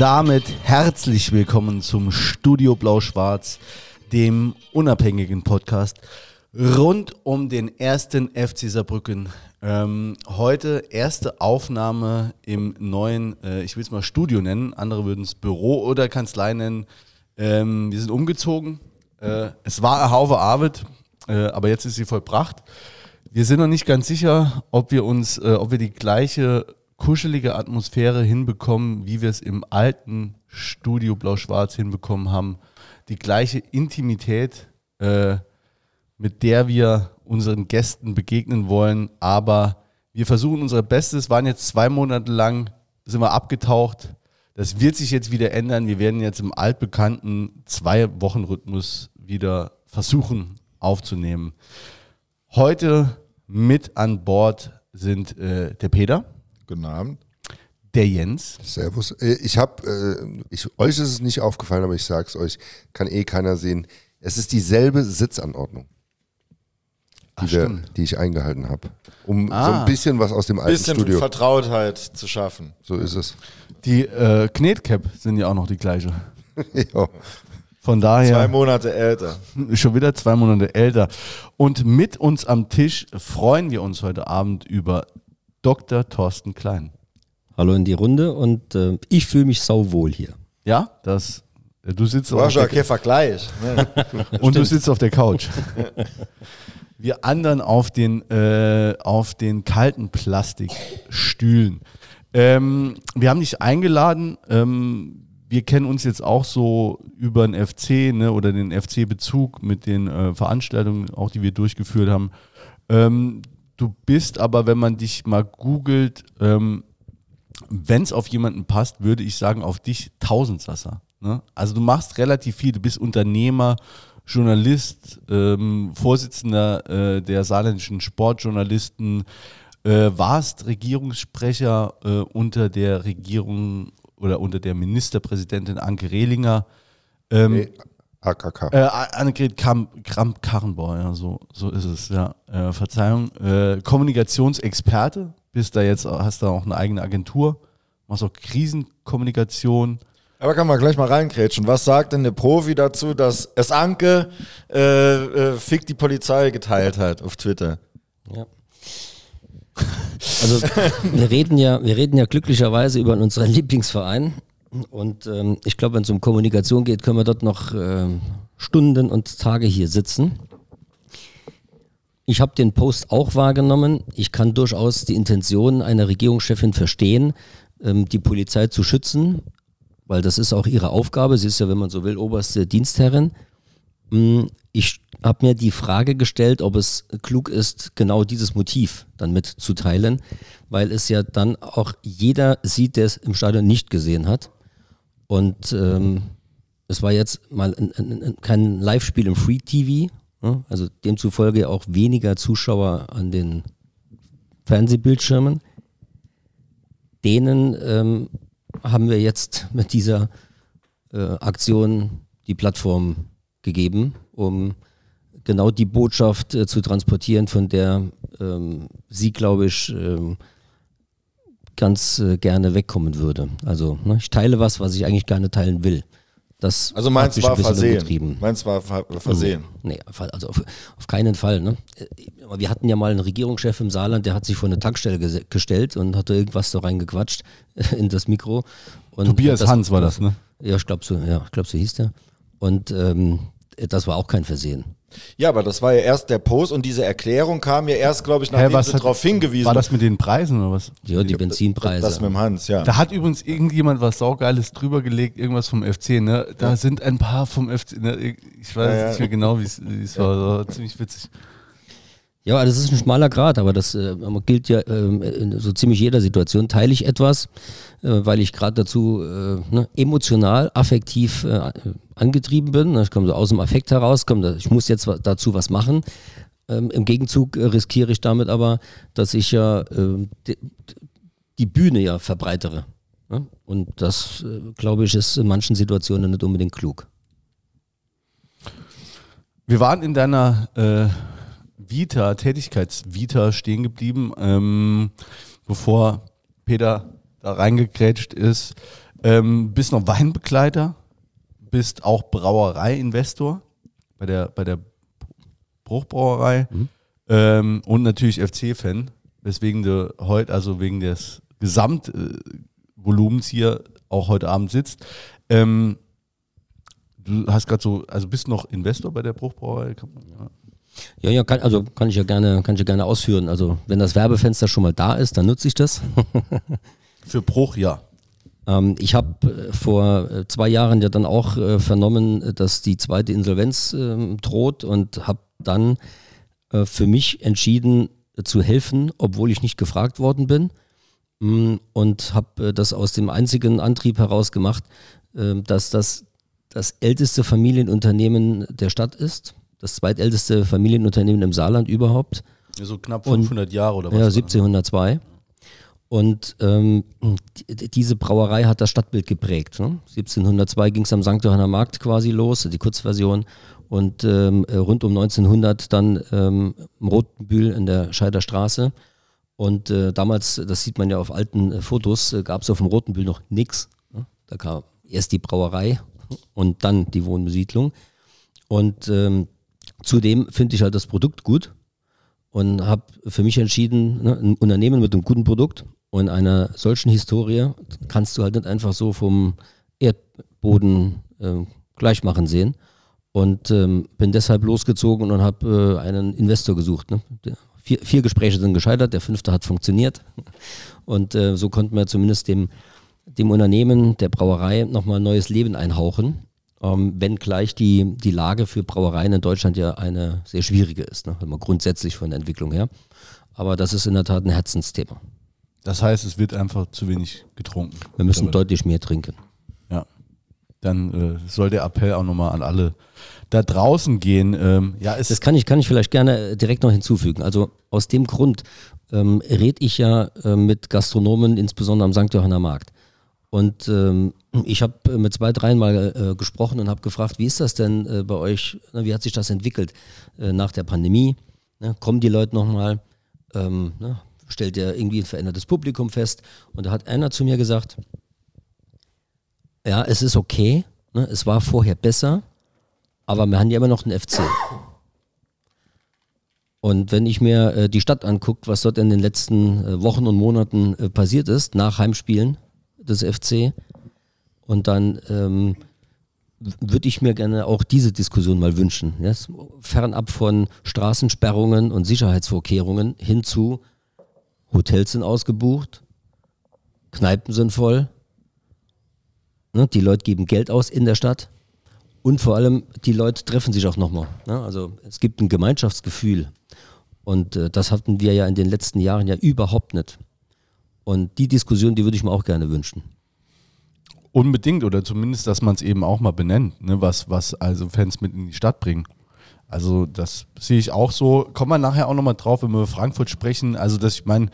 Damit herzlich willkommen zum Studio Blau-Schwarz, dem unabhängigen Podcast rund um den ersten FC Saarbrücken. Ähm, heute erste Aufnahme im neuen, äh, ich will es mal Studio nennen, andere würden es Büro oder Kanzlei nennen. Ähm, wir sind umgezogen. Äh, es war eine Haufe Arbeit, äh, aber jetzt ist sie vollbracht. Wir sind noch nicht ganz sicher, ob wir uns, äh, ob wir die gleiche kuschelige Atmosphäre hinbekommen, wie wir es im alten Studio Blau-Schwarz hinbekommen haben. Die gleiche Intimität, äh, mit der wir unseren Gästen begegnen wollen. Aber wir versuchen unser Bestes, waren jetzt zwei Monate lang, sind wir abgetaucht. Das wird sich jetzt wieder ändern. Wir werden jetzt im altbekannten Zwei-Wochen-Rhythmus wieder versuchen aufzunehmen. Heute mit an Bord sind äh, der Peter. Guten Abend. Der Jens. Servus. Äh, Ich habe, äh, ich, euch ist es nicht aufgefallen, aber ich sage es euch, kann eh keiner sehen. Es ist dieselbe Sitzanordnung, die, Ach, wir, die ich eingehalten habe. Um so Ah. ein bisschen was aus dem alten Bisschen Studio. Vertrautheit zu schaffen. So ist es. Die äh, Knetcap sind ja auch noch die gleiche. ja. Von Zwei daher Monate älter. schon wieder zwei Monate älter. Und mit uns am Tisch freuen wir uns heute Abend über Dr. Thorsten Klein. Hallo in die Runde und äh, ich fühle mich sauwohl hier. Ja, das. äh, Du sitzt, auf War schon der, kein Vergleich. Ne? und du sitzt auf der Couch. Wir anderen auf den, äh, auf den kalten Plastikstühlen. Ähm, wir haben dich eingeladen. Ähm, wir kennen uns jetzt auch so über den FC ne, oder den FC-Bezug mit den äh, Veranstaltungen, auch die wir durchgeführt haben. Ähm, du bist aber, wenn man dich mal googelt, ähm, wenn es auf jemanden passt, würde ich sagen, auf dich Tausendsasser. Ne? Also du machst relativ viel, du bist Unternehmer, Journalist, ähm, Vorsitzender äh, der saarländischen Sportjournalisten, äh, warst Regierungssprecher äh, unter der Regierung oder unter der Ministerpräsidentin Anke Rehlinger. Ähm, Nee, AKK. äh, Annegret Kramp-Karrenbauer, ja, so, so ist es, ja. Äh, Verzeihung. Äh, Kommunikationsexperte, bist da jetzt, hast da auch eine eigene Agentur, machst auch Krisenkommunikation. Aber kann man gleich mal reinkrätschen. Was sagt denn der Profi dazu, dass es Anke äh, äh, Fick die Polizei geteilt hat auf Twitter? Ja. Also wir reden ja, wir reden ja glücklicherweise über unseren Lieblingsverein und ähm, ich glaube, wenn es um Kommunikation geht, können wir dort noch ähm, Stunden und Tage hier sitzen. Ich habe den Post auch wahrgenommen. Ich kann durchaus die Intention einer Regierungschefin verstehen, ähm, die Polizei zu schützen, weil das ist auch ihre Aufgabe. Sie ist ja, wenn man so will, oberste Dienstherrin. Mm, Ich habe mir die Frage gestellt, ob es klug ist, genau dieses Motiv dann mitzuteilen, weil es ja dann auch jeder sieht, der es im Stadion nicht gesehen hat. Und ähm, es war jetzt mal ein, ein, ein, kein Live-Spiel im Free TV, ne? also demzufolge auch weniger Zuschauer an den Fernsehbildschirmen. Denen ähm, haben wir jetzt mit dieser äh, Aktion die Plattform gegeben, um genau die Botschaft äh, zu transportieren, von der ähm, sie, glaube ich, ähm, ganz äh, gerne wegkommen würde. Also ne, ich teile was, was ich eigentlich gerne teilen will. Das Also hat meins war ein bisschen versehen. Meins war ver versehen. Nee, also auf, auf keinen Fall. Ne? Aber wir hatten ja mal einen Regierungschef im Saarland, der hat sich vor eine Tankstelle gestellt und hatte irgendwas da reingequatscht in das Mikro. Und Tobias Hans war das, ne? Ja, ich glaube so, ja, ich glaube so hieß der. Und ähm, das war auch kein Versehen. Ja, aber das war ja erst der Post und diese Erklärung kam ja erst, glaube ich, nachdem sie hat- darauf hingewiesen War das mit den Preisen oder was? Ja, die Benzinpreise. Das mit dem Hans, ja. Da hat übrigens irgendjemand was Saugeiles drüber gelegt, irgendwas vom FC, ne? Da sind ein paar vom FC, ne? Ich weiß Ja, ja. nicht mehr genau, wie es wie es war. Das war ziemlich witzig. Ja, das ist ein schmaler Grad, aber das äh, gilt ja ähm, in so ziemlich jeder Situation. Teile ich etwas, äh, weil ich gerade dazu äh, ne, emotional, affektiv äh, angetrieben bin. Ich komme so aus dem Affekt heraus, komm, ich muss jetzt dazu was machen. Ähm, Im Gegenzug äh, riskiere ich damit aber, dass ich ja ähm, die, die Bühne ja verbreitere. Ne? Und das, äh, glaube ich, ist in manchen Situationen nicht unbedingt klug. Wir waren in deiner äh, Vita, Tätigkeitsvita stehen geblieben, ähm, bevor Peter da reingekrätscht ist. Ähm, bist noch Weinbegleiter, bist auch Brauerei-Investor bei der, bei der Bruchbrauerei ähm, und natürlich FC-Fan, weswegen du heute, also wegen des Gesamtvolumens hier auch heute Abend sitzt. Ähm, du hast gerade so, also bist noch Investor bei der Bruchbrauerei? Kann man- Ja. Ja, ja, kann, also kann ich ja gerne, kann ich ja gerne ausführen. Also wenn das Werbefenster schon mal da ist, dann nutze ich das. Für Bruch, ja. Ähm, ich habe äh, vor äh, zwei Jahren ja dann auch äh, vernommen, äh, dass die zweite Insolvenz ähm, droht und habe dann äh, für mich entschieden äh, zu helfen, obwohl ich nicht gefragt worden bin. Mm, Und habe äh, das aus dem einzigen Antrieb heraus gemacht, äh, dass das das älteste Familienunternehmen der Stadt ist. Das zweitälteste Familienunternehmen im Saarland überhaupt. So knapp Und- 500 Jahre oder was? Ja, 1702. Und ähm, die, diese Brauerei hat das Stadtbild geprägt. Ne? 1702 ging es am St. Johanner Markt quasi los, die Kurzversion. Und ähm, äh, rund um 1900 dann ähm, im Rotenbühl in der Scheider Straße. Und äh, damals, das sieht man ja auf alten äh, Fotos, äh, gab es auf dem Rotenbühl noch nichts. Ne? Da kam erst die Brauerei und dann die Wohnbesiedlung. Und ähm, zudem finde ich halt das Produkt gut und habe für mich entschieden, ne, ein Unternehmen mit einem guten Produkt und einer solchen Historie kannst du halt nicht einfach so vom Erdboden äh, gleich machen sehen. Und ähm, bin deshalb losgezogen und habe äh, einen Investor gesucht. Ne? Vier, vier Gespräche sind gescheitert, der fünfte hat funktioniert. Und äh, so konnten wir zumindest dem, dem Unternehmen, der Brauerei, nochmal neues Leben einhauchen. Ähm, wenngleich die, die Lage für Brauereien in Deutschland ja eine sehr schwierige ist, ne? wenn man grundsätzlich von der Entwicklung her. Aber das ist in der Tat ein Herzensthema. Das heißt, es wird einfach zu wenig getrunken. Wir müssen Mittlerweile. deutlich mehr trinken. Ja. Dann äh, soll der Appell auch nochmal an alle da draußen gehen. Ähm, ja, Das kann ich, kann ich vielleicht gerne äh, direkt noch hinzufügen. Also aus dem Grund ähm, rede ich ja äh, mit Gastronomen, insbesondere am St. Johanner Markt. Und ähm, ich habe äh, mit zwei, dreien mal äh, gesprochen und habe gefragt, wie ist das denn äh, bei euch? Na, wie hat sich das entwickelt äh, nach der Pandemie? Ne, kommen die Leute nochmal? Ähm, ne, stellt ihr irgendwie ein verändertes Publikum fest? Und da hat einer zu mir gesagt, ja, es ist okay, ne, es war vorher besser, aber wir haben ja immer noch einen FC. Und wenn ich mir äh, die Stadt angucke, was dort in den letzten äh, Wochen und Monaten äh, passiert ist, nach Heimspielen des FC, und dann ähm, würde ich mir gerne auch diese Diskussion mal wünschen. Ja? Fernab von Straßensperrungen und Sicherheitsvorkehrungen hin zu Hotels sind ausgebucht, Kneipen sind voll, ne? die Leute geben Geld aus in der Stadt und vor allem die Leute treffen sich auch nochmal. Ne? Also es gibt ein Gemeinschaftsgefühl und äh, das hatten wir ja in den letzten Jahren ja überhaupt nicht. Und die Diskussion, die würde ich mir auch gerne wünschen. unbedingt oder zumindest, dass man es eben auch mal benennt, ne, was, was also Fans mit in die Stadt bringen. Also das sehe ich auch so. Kommen wir nachher auch nochmal drauf, wenn wir über Frankfurt sprechen. Also dass ich meine,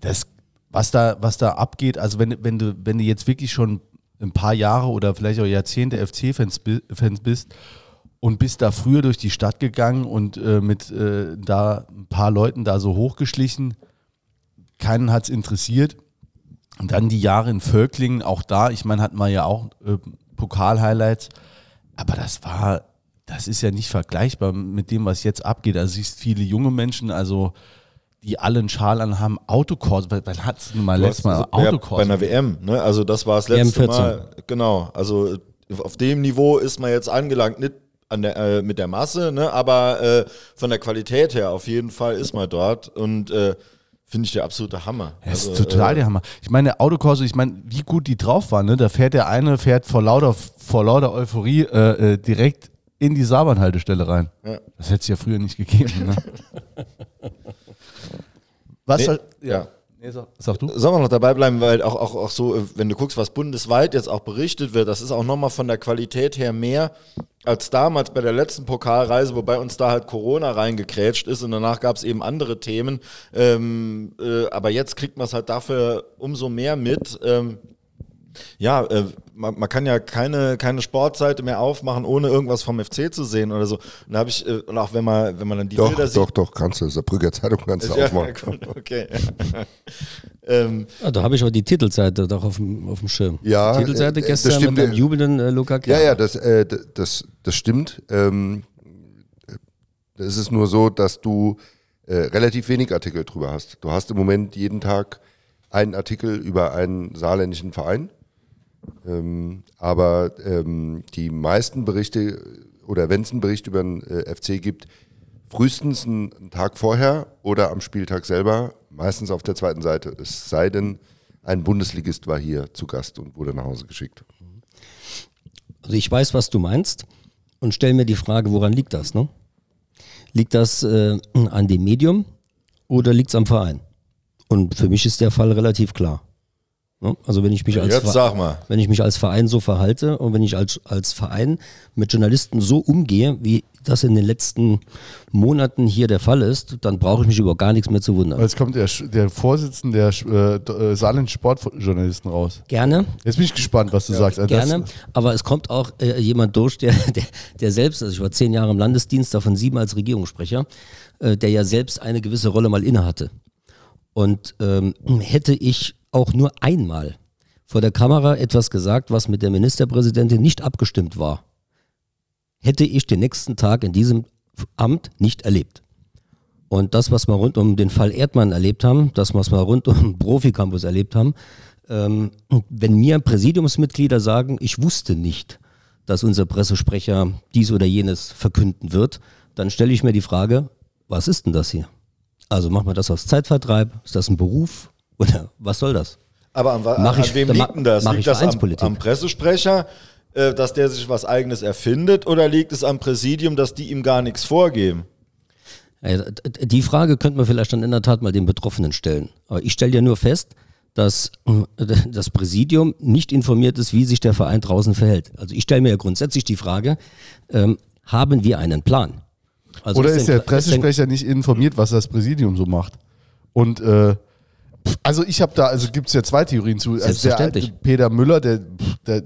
das, was da, was da abgeht, also wenn, wenn du, wenn du jetzt wirklich schon ein paar Jahre oder vielleicht auch Jahrzehnte FC-Fans Fans bist und bist da früher durch die Stadt gegangen und äh, mit äh, da ein paar Leuten da so hochgeschlichen, keinen hat es interessiert. Und dann die Jahre in Völklingen, auch da, ich meine, hatten wir ja auch äh, Pokal-Highlights, aber das war, das ist ja nicht vergleichbar mit dem, was jetzt abgeht. Also siehst viele junge Menschen, also die alle einen Schal anhaben, Autokurs, wann hat es denn mal Du letztes Mal Autokurs? bei einer WM, ne? Also das war das WM letzte 14. Mal. Genau. Also auf dem Niveau ist man jetzt angelangt, nicht an der, äh, mit der Masse, ne? aber äh, von der Qualität her auf jeden Fall ist man dort und äh, finde ich der absolute Hammer. Das Also, ist total äh, der Hammer. Ich meine, Autokurse, ich meine, wie gut die drauf waren, ne? Da fährt der eine, fährt vor lauter, vor lauter Euphorie äh, äh, direkt in die Saarbahnhaltestelle rein. Ja. Das hätte es ja früher nicht gegeben. Ne? Was Nee, soll, ja. Nee, sag, sag du? Sollen wir noch dabei bleiben, weil auch, auch, auch so, äh, wenn du guckst, was bundesweit jetzt auch berichtet wird, das ist auch nochmal von der Qualität her mehr als damals bei der letzten Pokalreise, wobei uns da halt Corona reingekrätscht ist und danach gab es eben andere Themen. Ähm, äh, aber jetzt kriegt man es halt dafür umso mehr mit. Ähm, Ja, äh, man, man, kann ja keine, keine Sportseite mehr aufmachen, ohne irgendwas vom FC zu sehen oder so. Und da habe ich, äh, und auch wenn man, wenn man dann die doch, Bilder sieht. Doch, doch, kannst du. Saarbrücker Zeitung kannst du ja, aufmachen. Gut, okay. ähm, ja, da habe ich auch die Titelseite doch auf dem, auf dem Schirm. Ja, die Titelseite äh, gestern stimmt, mit dem äh, jubelnden äh, Luca Ja, Kerr. ja, das, äh, das, das stimmt. Ähm, es ist nur so, dass du äh, relativ wenig Artikel drüber hast. Du hast im Moment jeden Tag einen Artikel über einen saarländischen Verein. Ähm, aber ähm, die meisten Berichte oder wenn es einen Bericht über den äh, FC gibt, frühestens einen, Tag vorher oder am Spieltag selber, meistens auf der zweiten Seite. Es sei denn, ein Bundesligist war hier zu Gast und wurde nach Hause geschickt. Also ich weiß, was du meinst und stell mir die Frage, woran liegt das? Ne? Liegt das äh, an dem Medium oder liegt es am Verein? Und für mich ist der Fall relativ klar. Ne? Also wenn ich mich als jetzt Ver- sag mal. wenn ich mich als Verein so verhalte und wenn ich als, als Verein mit Journalisten so umgehe, wie das in den letzten Monaten hier der Fall ist, dann brauche ich mich über gar nichts mehr zu wundern. Jetzt kommt der, der Vorsitzende der äh, äh, Saarländischen Sportjournalisten raus. Gerne, Jetzt bin ich gespannt, was du sagst. Also gerne. Aber es kommt auch äh, jemand durch, der, der, der selbst, also ich war zehn Jahre im Landesdienst, davon sieben als Regierungssprecher, äh, der ja selbst eine gewisse Rolle mal innehatte. Und ähm, hätte ich auch nur einmal vor der Kamera etwas gesagt, was mit der Ministerpräsidentin nicht abgestimmt war, hätte ich den nächsten Tag in diesem Amt nicht erlebt. Und das, was wir rund um den Fall Erdmann erlebt haben, das, was wir rund um Profi-Campus erlebt haben, ähm, wenn mir Präsidiumsmitglieder sagen, ich wusste nicht, dass unser Pressesprecher dies oder jenes verkünden wird, dann stelle ich mir die Frage, was ist denn das hier? Also macht man das aus Zeitvertreib? Ist das ein Beruf? Oder was soll das? Aber an, an ich- wem dann liegt denn das? Liegt das am, am Pressesprecher, äh, dass der sich was Eigenes erfindet, oder liegt es am Präsidium, dass die ihm gar nichts vorgeben? D- Die Frage könnte man vielleicht dann in der Tat mal den Betroffenen stellen. Aber ich stelle ja nur fest, dass äh, das Präsidium nicht informiert ist, wie sich der Verein draußen verhält. Also ich stelle mir ja grundsätzlich die Frage, ähm, haben wir einen Plan? Also Oder ist der Pressesprecher nicht informiert, was das Präsidium so macht? Und äh, also ich habe da, also gibt es ja zwei Theorien zu. Also der Peter Müller, der, der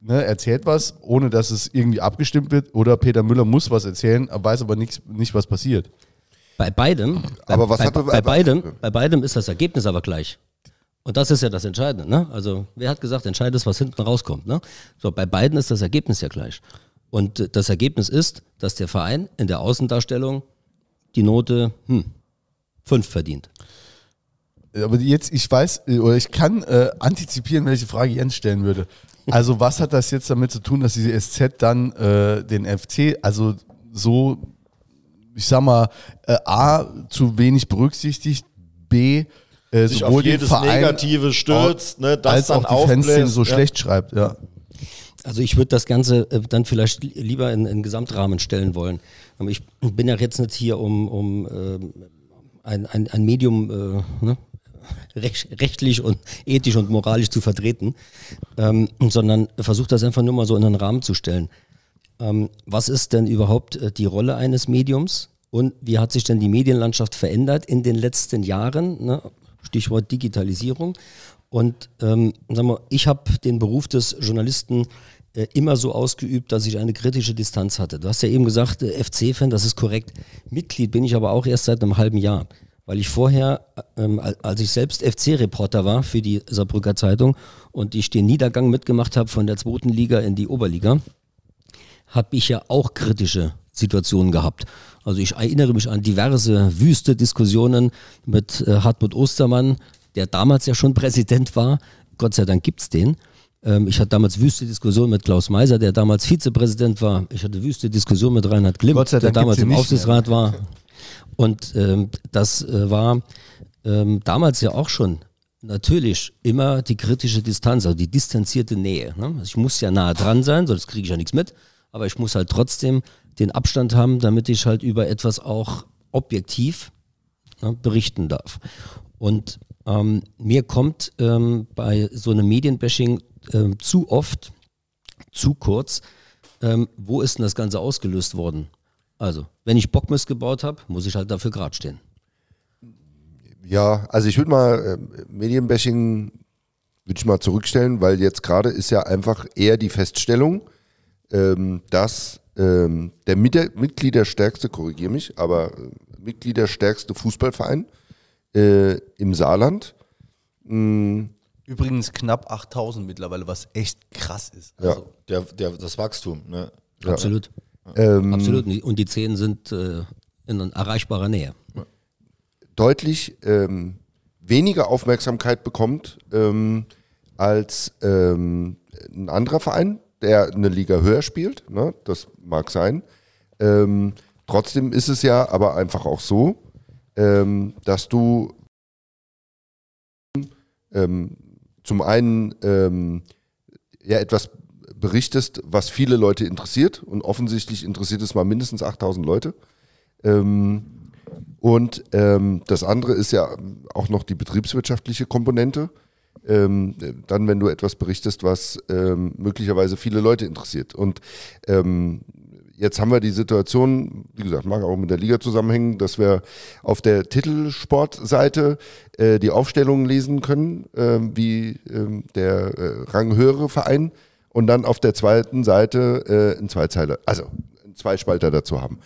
ne, erzählt was, ohne dass es irgendwie abgestimmt wird. Oder Peter Müller muss was erzählen, weiß aber nichts, nicht, was passiert. Bei beidem, bei, Aber was bei, hat- bei, beidem, bei beidem ist das Ergebnis aber gleich. Und das ist ja das Entscheidende. Ne? Also wer hat gesagt, entscheidend ist, was hinten rauskommt. Ne? So, bei beiden ist das Ergebnis ja gleich. Und das Ergebnis ist, dass der Verein in der Außendarstellung die Note hm, 5 verdient. Aber jetzt, ich weiß, äh, oder ich kann äh, antizipieren, welche Frage Jens stellen würde. Also, was hat das jetzt damit zu tun, dass diese SZ dann äh, den FC, also so, ich sag mal, äh, A, zu wenig berücksichtigt, B, äh, Sich sowohl auf jedes den Verein Negative stürzt, ne, das als dann auch die Fanszene aufbläst, so ja. schlecht schreibt, ja. Also ich würde das Ganze äh, dann vielleicht li- lieber in einen Gesamtrahmen stellen wollen. Aber ich bin ja jetzt nicht hier, um, um ähm, ein, ein, ein Medium äh, ne, rechtlich und ethisch und moralisch zu vertreten, ähm, sondern versuche das einfach nur mal so in einen Rahmen zu stellen. Ähm, was ist denn überhaupt äh, die Rolle eines Mediums und wie hat sich denn die Medienlandschaft verändert in den letzten Jahren? Ne? Stichwort Digitalisierung. Und ähm, sag mal, ich habe den Beruf des Journalisten äh, immer so ausgeübt, dass ich eine kritische Distanz hatte. Du hast ja eben gesagt, äh, FC-Fan, das ist korrekt. Mitglied bin ich aber auch erst seit einem halben Jahr, weil ich vorher, ähm, al- als ich selbst FC-Reporter war für die Saarbrücker Zeitung und ich den Niedergang mitgemacht habe von der zweiten Liga in die Oberliga, habe ich ja auch kritische Situationen gehabt. Also ich erinnere mich an diverse wüste Diskussionen mit äh, Hartmut Ostermann, der damals ja schon Präsident war. Gott sei Dank gibt's den. Ähm, ich hatte damals wüste Diskussionen mit Klaus Meiser, der damals Vizepräsident war. Ich hatte wüste Diskussionen mit Reinhard Klimt, der damals im Aufsichtsrat war. Und ähm, das äh, war ähm, damals ja auch schon natürlich immer die kritische Distanz, also die distanzierte Nähe. Ne? Also ich muss ja nahe dran sein, sonst kriege ich ja nichts mit, aber ich muss halt trotzdem den Abstand haben, damit ich halt über etwas auch objektiv ne, berichten darf. Und ähm, mir kommt ähm, bei so einem Medienbashing ähm, zu oft, zu kurz, ähm, wo ist denn das Ganze ausgelöst worden? Also, wenn ich Bockmist gebaut habe, muss ich halt dafür gerade stehen. Ja, also ich würde mal äh, Medienbashing würde ich mal zurückstellen, weil jetzt gerade ist ja einfach eher die Feststellung, ähm, dass ähm, der Mit Mitgliederstärkste, korrigiere mich, aber äh, Mitgliederstärkste Fußballverein äh, im Saarland mh, Übrigens knapp 8000 mittlerweile, was echt krass ist. Ja. Also, Der, der, das Wachstum, ne? Absolut. Ähm, Absolut. Und die- Zehn sind äh, in erreichbarer Nähe. deutlich ähm, weniger Aufmerksamkeit bekommt ähm, als ähm, ein anderer Verein, der eine Liga höher spielt. Ne? Das mag sein. Ähm, trotzdem ist es ja aber einfach auch so, ähm, dass du zum einen ja etwas berichtest, was viele Leute interessiert und offensichtlich interessiert es mal mindestens 8000 Leute. Ähm, und ähm, das andere ist ja auch noch die betriebswirtschaftliche Komponente. Ähm, dann, wenn du etwas berichtest, was ähm, möglicherweise viele Leute interessiert. Und ähm, jetzt haben wir die Situation, wie gesagt, mag auch mit der Liga zusammenhängen, dass wir auf der Titelsportseite äh, die Aufstellungen lesen können, ähm, wie ähm, der äh, ranghöhere Verein und dann auf der zweiten Seite äh, ein Zweizeiler, also einen Zweispalter dazu haben.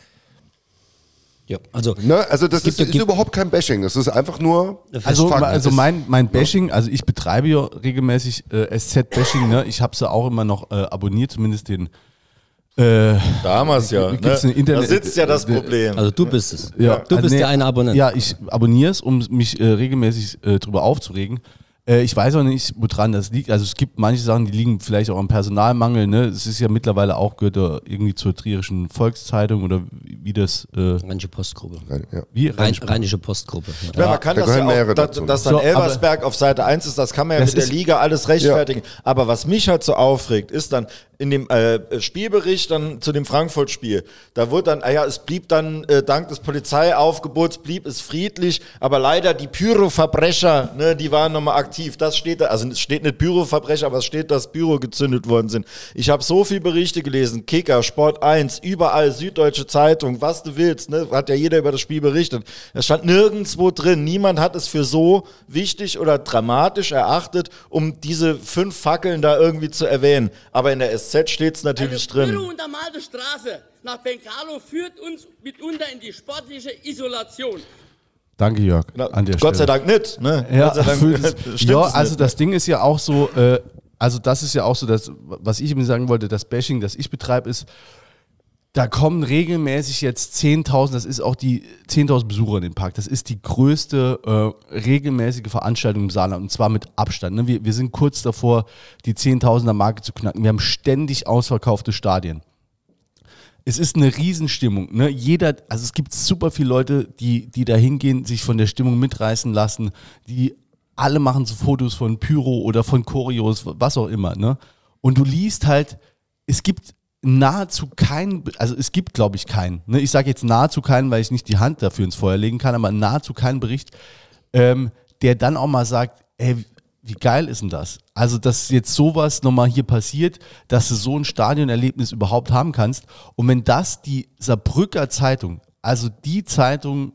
Ja. Also Ne? Also das gibt- ist, ist gibt- überhaupt kein Bashing, das ist einfach nur also, Fakt. also mein, mein Bashing, also ich betreibe ja regelmäßig äh, SZ-Bashing, ne? Ich habe sie auch immer noch äh, abonniert, zumindest den. Äh, Damals ja. Ne? Da sitzt ja das äh, Problem. Also du bist es. Ja. Du bist Nee, der eine Abonnent. Ja, ich abonniere es, um mich äh, regelmäßig äh, drüber aufzuregen. Äh, ich weiß auch nicht, woran das liegt. Also es gibt manche Sachen, die liegen vielleicht auch am Personalmangel. Ne? Es ist ja mittlerweile auch, gehört ja irgendwie zur Trierischen Volkszeitung oder wie das, äh, Rheinische Postgruppe. ja. wie? Rhein, Rheinische Postgruppe. Ja. Ja, man kann da das ja auch, dass, dazu. dass dann So, Elversberg auf Seite 1 ist, das kann man ja mit der Liga alles rechtfertigen. Aber was mich halt so aufregt, ist dann in dem äh, Spielbericht dann zu dem Frankfurt-Spiel, da wurde dann, ah ja, es blieb dann äh, dank des Polizeiaufgebots, blieb es friedlich, aber leider die Pyroverbrecher, ne, die waren nochmal aktiv. Das steht da, also es steht nicht Pyroverbrecher, aber es steht, dass Pyro gezündet worden sind. Ich habe so viele Berichte gelesen, Kicker, Sport 1, überall, Süddeutsche Zeitung, was du willst, ne, hat ja jeder über das Spiel berichtet. Es stand nirgendwo drin, niemand hat es für so wichtig oder dramatisch erachtet, um diese fünf Fackeln da irgendwie zu erwähnen. Aber in der SZ steht es natürlich Eine drin. frühe untermalte Straße nach Bengalo führt uns mitunter in die sportliche Isolation. Danke, Jörg. Na, an der Gott sei Stelle. Dank nicht. Ne? Ja, Gott sei Dank das, ja also nicht. das Ding ist ja auch so, äh, also das ist ja auch so, das, was ich eben sagen wollte, das Bashing, das ich betreibe, ist, da kommen regelmäßig jetzt 10.000, das ist auch die 10.000 Besucher in den Park. Das ist die größte äh, regelmäßige Veranstaltung im Saarland und zwar mit Abstand. Ne? Wir, wir sind kurz davor, die 10.000er Marke zu knacken. Wir haben ständig ausverkaufte Stadien. Es ist eine Riesenstimmung. Ne? Jeder, also es gibt super viele Leute, die, die da hingehen, sich von der Stimmung mitreißen lassen, die alle machen so Fotos von Pyro oder von Choreos, was auch immer. Ne? Und du liest halt, es gibt nahezu keinen, also es gibt, glaube ich, keinen. Ne? Ich sage jetzt nahezu keinen, weil ich nicht die Hand dafür ins Feuer legen kann, aber nahezu keinen Bericht, ähm, der dann auch mal sagt, ey, wie geil ist denn das? Also, dass jetzt sowas nochmal hier passiert, dass du so ein Stadionerlebnis überhaupt haben kannst. Und wenn das die Saarbrücker Zeitung, also die Zeitung,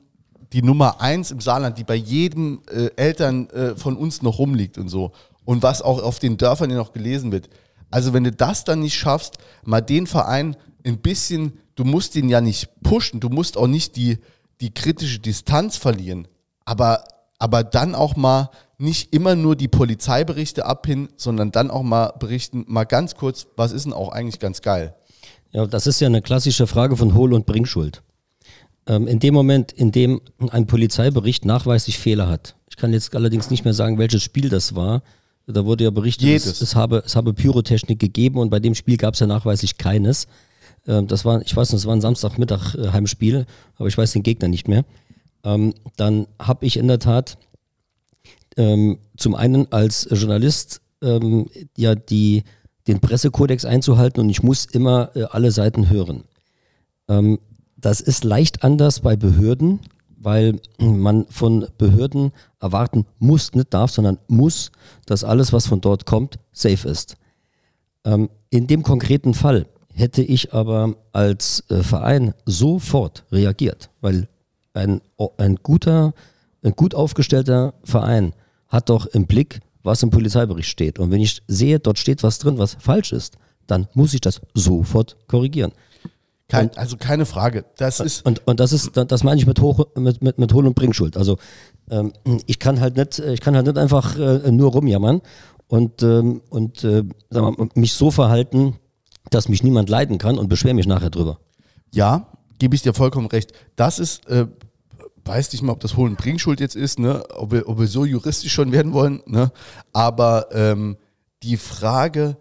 die Nummer eins im Saarland, die bei jedem äh, Eltern äh, von uns noch rumliegt und so, und was auch auf den Dörfern ja noch gelesen wird. Also, wenn du das dann nicht schaffst, mal den Verein ein bisschen, du musst ihn ja nicht pushen, du musst auch nicht die, die kritische Distanz verlieren, aber, aber dann auch mal nicht immer nur die Polizeiberichte abhin, sondern dann auch mal berichten, mal ganz kurz, was ist denn auch eigentlich ganz geil? Ja, das ist ja eine klassische Frage von Hohl- und Bringschuld. Ähm, in dem Moment, in dem ein Polizeibericht nachweislich Fehler hat, ich kann jetzt allerdings nicht mehr sagen, welches Spiel das war, da wurde ja berichtet. Es, es, habe, es habe Pyrotechnik gegeben und bei dem Spiel gab es ja nachweislich keines. Ähm, das war, ich weiß nicht, das war ein Samstagmittag äh, Heimspiel, aber ich weiß den Gegner nicht mehr. Ähm, dann habe ich in der Tat ähm, zum einen als Journalist ähm, ja die, den Pressekodex einzuhalten und ich muss immer äh, alle Seiten hören. Ähm, das ist leicht anders bei Behörden, weil man von Behörden erwarten muss, nicht darf, sondern muss, dass alles, was von dort kommt, safe ist. Ähm, in dem konkreten Fall hätte ich aber als äh, Verein sofort reagiert, weil ein, ein guter, ein gut aufgestellter Verein hat doch im Blick, was im Polizeibericht steht. Und wenn ich sehe, dort steht was drin, was falsch ist, dann muss ich das sofort korrigieren. Kein, also keine Frage. Das ist. Und, und das ist, das meine ich mit Hoch, mit, mit, mit Hohl- und Bringschuld. Also ähm, ich kann halt nicht, ich kann halt nicht einfach äh, nur rumjammern und, ähm, und äh, mal, mich so verhalten, dass mich niemand leiden kann und beschwere mich nachher drüber. Ja, gebe ich dir vollkommen recht. Das ist, äh, weiß nicht mal, ob das Hohen Bringschuld jetzt ist, ne? ob, wir, ob wir so juristisch schon werden wollen. Ne? Aber ähm, die Frage,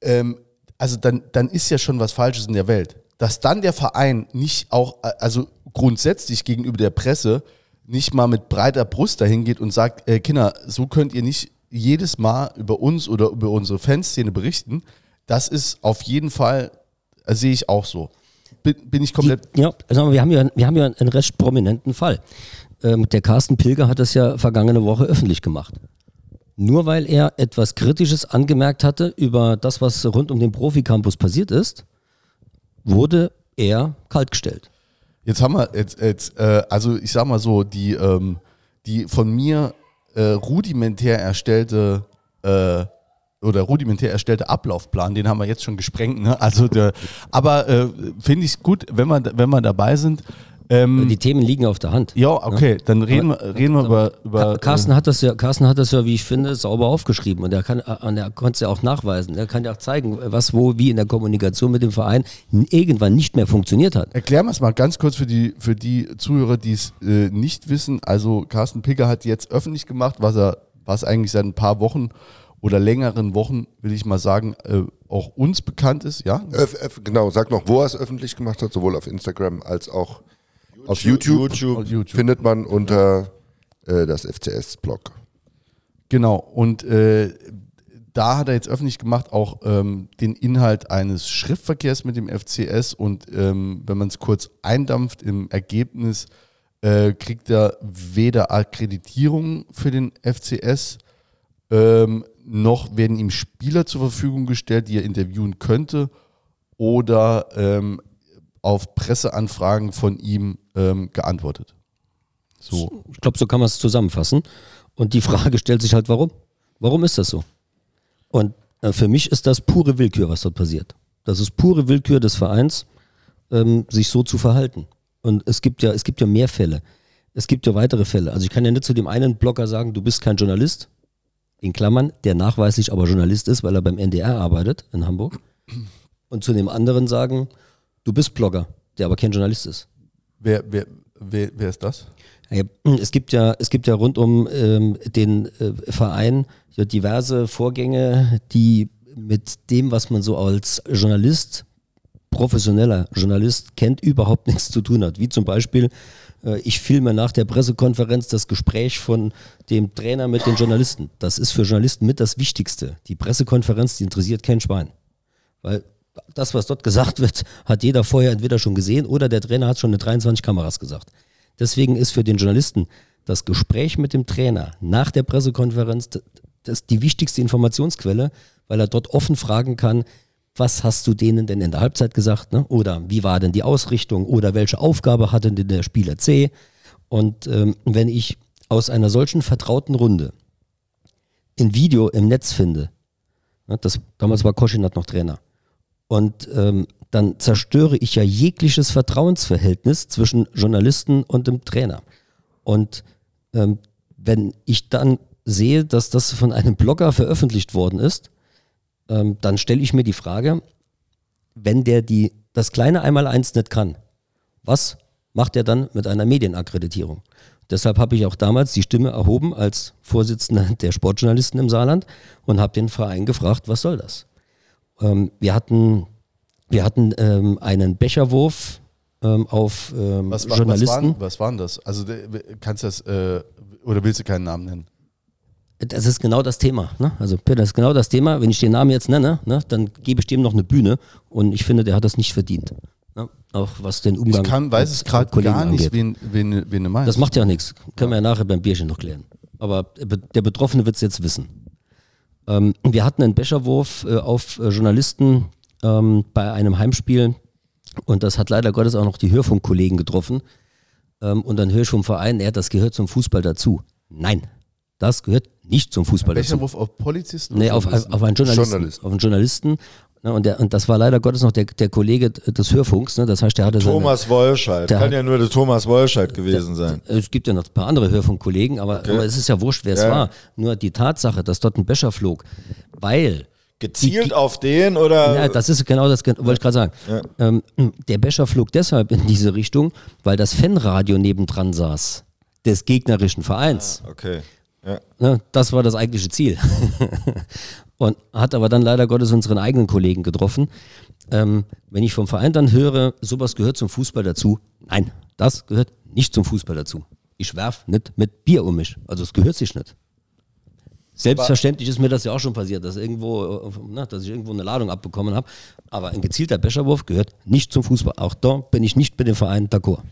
ähm, also dann, dann ist ja schon was Falsches in der Welt. Dass dann der Verein nicht auch, äh, also grundsätzlich gegenüber der Presse, nicht mal mit breiter Brust dahin geht und sagt, äh, Kinder, so könnt ihr nicht jedes Mal über uns oder über unsere Fanszene berichten. Das ist auf jeden Fall, äh, sehe ich auch so. Bin, bin ich komplett. Die, ja, also wir haben ja, wir haben ja einen recht prominenten Fall. Ähm, der Carsten Pilger hat das ja vergangene Woche öffentlich gemacht. Nur weil er etwas Kritisches angemerkt hatte über das, was rund um den Profi-Campus passiert ist, wurde er kaltgestellt. Jetzt haben wir, jetzt, jetzt, äh, also ich sag mal so, die, ähm, die von mir äh, rudimentär erstellte äh, oder rudimentär erstellte Ablaufplan, den haben wir jetzt schon gesprengt. Ne? Also der, aber äh, finde ich gut, wenn wir, wenn wir dabei sind. Ähm, Die Themen liegen auf der Hand. ja, okay, dann reden wir, reden wir über, über Ka- Carsten hat das ja, Carsten hat das ja, wie ich finde, sauber aufgeschrieben und er kann, äh, er konnte es ja auch nachweisen. Er kann ja auch zeigen, was, wo, wie in der Kommunikation mit dem Verein irgendwann nicht mehr funktioniert hat. Erklären wir es mal ganz kurz für die, für die Zuhörer, die es äh, nicht wissen. Also Carsten Picker hat jetzt öffentlich gemacht, was er, was eigentlich seit ein paar Wochen oder längeren Wochen, will ich mal sagen, äh, auch uns bekannt ist, ja? Öff, öff, genau, sag noch, wo er es öffentlich gemacht hat, sowohl auf Instagram als auch auf YouTube. Auf YouTube. Findet man unter äh, das FCS-Blog. Genau. Und äh, da hat er jetzt öffentlich gemacht auch ähm, den Inhalt eines Schriftverkehrs mit dem FCS und ähm, wenn man es kurz eindampft im Ergebnis, äh, kriegt er weder Akkreditierung für den FCS, ähm, noch werden ihm Spieler zur Verfügung gestellt, die er interviewen könnte oder ähm, auf Presseanfragen von ihm ähm, geantwortet. So. Ich glaube, so kann man es zusammenfassen. Und die Frage stellt sich halt, warum? Warum ist das so? Und äh, für mich ist das pure Willkür, was dort passiert. Das ist pure Willkür des Vereins, ähm, sich so zu verhalten. Und es gibt ja, es gibt ja mehr Fälle. Es gibt ja weitere Fälle. Also ich kann ja nicht zu dem einen Blogger sagen, du bist kein Journalist, in Klammern, der nachweislich aber Journalist ist, weil er beim NDR arbeitet in Hamburg. Und zu dem anderen sagen, du bist Blogger, der aber kein Journalist ist. Wer, wer, wer, wer ist das? Es gibt ja, es gibt ja rund um ähm, den äh, Verein ja diverse Vorgänge, die mit dem, was man so als Journalist, professioneller Journalist kennt, überhaupt nichts zu tun hat. Wie zum Beispiel, ich filme nach der Pressekonferenz das Gespräch von dem Trainer mit den Journalisten. Das ist für Journalisten mit das Wichtigste. Die Pressekonferenz, die interessiert kein Schwein. Weil das, was dort gesagt wird, hat jeder vorher entweder schon gesehen oder der Trainer hat schon mit 23 Kameras gesagt. Deswegen ist für den Journalisten das Gespräch mit dem Trainer nach der Pressekonferenz das die wichtigste Informationsquelle, weil er dort offen fragen kann, was hast du denen denn in der Halbzeit gesagt? Ne? Oder wie war denn die Ausrichtung? Oder welche Aufgabe hatte denn der Spieler C? Und ähm, wenn ich aus einer solchen vertrauten Runde ein Video im Netz finde, ne, das, damals war Koschinat noch Trainer, und ähm, dann zerstöre ich ja jegliches Vertrauensverhältnis zwischen Journalisten und dem Trainer. Und ähm, wenn ich dann sehe, dass das von einem Blogger veröffentlicht worden ist, ähm, dann stelle ich mir die Frage, wenn der die, das kleine Einmaleins nicht kann, was macht er dann mit einer Medienakkreditierung? Deshalb habe ich auch damals die Stimme erhoben als Vorsitzender der Sportjournalisten im Saarland und habe den Verein gefragt, was soll das? Ähm, wir hatten, wir hatten ähm, einen Becherwurf ähm, auf ähm, Was, war, was, Journalisten. waren, was waren das? Also kannst du das, äh, oder willst du keinen Namen nennen? Das ist genau das Thema. Ne? Also Peter, das ist genau das Thema. Wenn ich den Namen jetzt nenne, ne, dann gebe ich dem noch eine Bühne und ich finde, der hat das nicht verdient. Ne? Auch was den Umgang Ich kann, weiß es gerade Kollegen gar nicht, angeht. wen, wen, wen du meinst. Das macht ja nichts. Können wir ja nachher beim Bierchen noch klären. Aber der Betroffene wird es jetzt wissen. Ähm, wir hatten einen Becherwurf äh, auf äh, Journalisten ähm, bei einem Heimspiel und das hat leider Gottes auch noch die Hörfunkkollegen getroffen. Ähm, und dann höre ich vom Verein, ja, das gehört zum Fußball dazu. Nein, Das gehört nicht zum Fußball dazu. Becherwurf auf Polizisten? Nee, oder auf, Journalisten? auf einen Journalisten. Journalisten. Auf einen Journalisten. Ne, und, der, und das war leider Gottes noch der, der Kollege des Hörfunks. Ne? Das heißt, der hatte seine- Thomas Wolscheid. Der Kann hat- ja nur der Thomas Wolscheid gewesen sein. Es gibt ja noch ein paar andere Hörfunkkollegen, aber, aber es ist ja wurscht, wer es Ja. war. Nur die Tatsache, dass dort ein Becher flog, weil Gezielt auf den oder. Ja, das ist genau das, wollte ich gerade sagen. Ähm, der Becher flog deshalb in diese Richtung, weil das Fanradio nebendran saß, des gegnerischen Vereins. okay. Ja. Ne, das war das eigentliche Ziel. Und hat aber dann leider Gottes unseren eigenen Kollegen getroffen. Ähm, wenn ich vom Verein dann höre, sowas gehört zum Fußball dazu. Nein, das gehört nicht zum Fußball dazu. Ich werf nicht mit Bier um mich. Also es gehört sich nicht. Selbstverständlich ist mir das ja auch schon passiert, dass, irgendwo, na, dass ich irgendwo eine Ladung abbekommen habe. Aber ein gezielter Becherwurf gehört nicht zum Fußball. Auch da bin ich nicht mit dem Verein d'accord.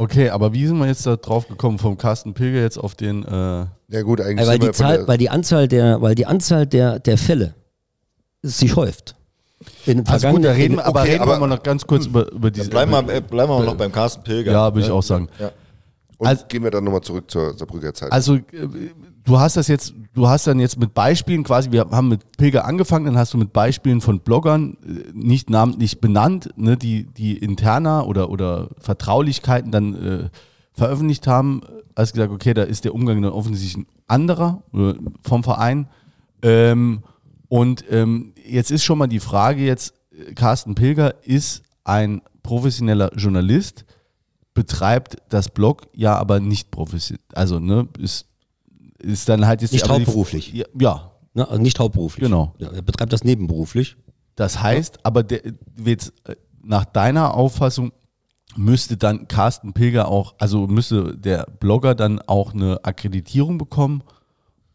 Okay, aber wie sind wir jetzt da drauf gekommen, vom Carsten Pilger jetzt auf den. Äh, Ja gut, eigentlich Weil sind die, Zahl, weil die Anzahl der, weil die Anzahl der, der Fälle sich häuft. In also gut, da reden, wir- aber okay, reden wir aber- mal noch ganz kurz über, über diese. Bleiben wir, äh, bleiben wir noch beim Carsten Pilger. Ja, würde ich auch sagen. Ja. Und also- gehen wir dann nochmal zurück zur Saarbrücker Zeit. Also äh, du hast das jetzt, du hast dann jetzt mit Beispielen quasi, wir haben mit Pilger angefangen, dann hast du mit Beispielen von Bloggern, äh, nicht namentlich benannt, ne, die, die interner oder, oder Vertraulichkeiten dann äh, veröffentlicht haben, hast gesagt, okay, da ist der Umgang dann offensichtlich ein anderer äh, vom Verein. Ähm, und ähm, jetzt ist schon mal die Frage jetzt, äh, Carsten Pilger ist ein professioneller Journalist, betreibt das Blog ja aber nicht professionell. Also, ne, ist, ist dann halt jetzt Nicht die- hauptberuflich. Ja, ja, Ne, also nicht hauptberuflich. Genau. Ja, er betreibt das nebenberuflich. das heißt, aber der, jetzt, äh, nach deiner Auffassung müsste dann Carsten Pilger auch, also müsste der Blogger dann auch eine Akkreditierung bekommen?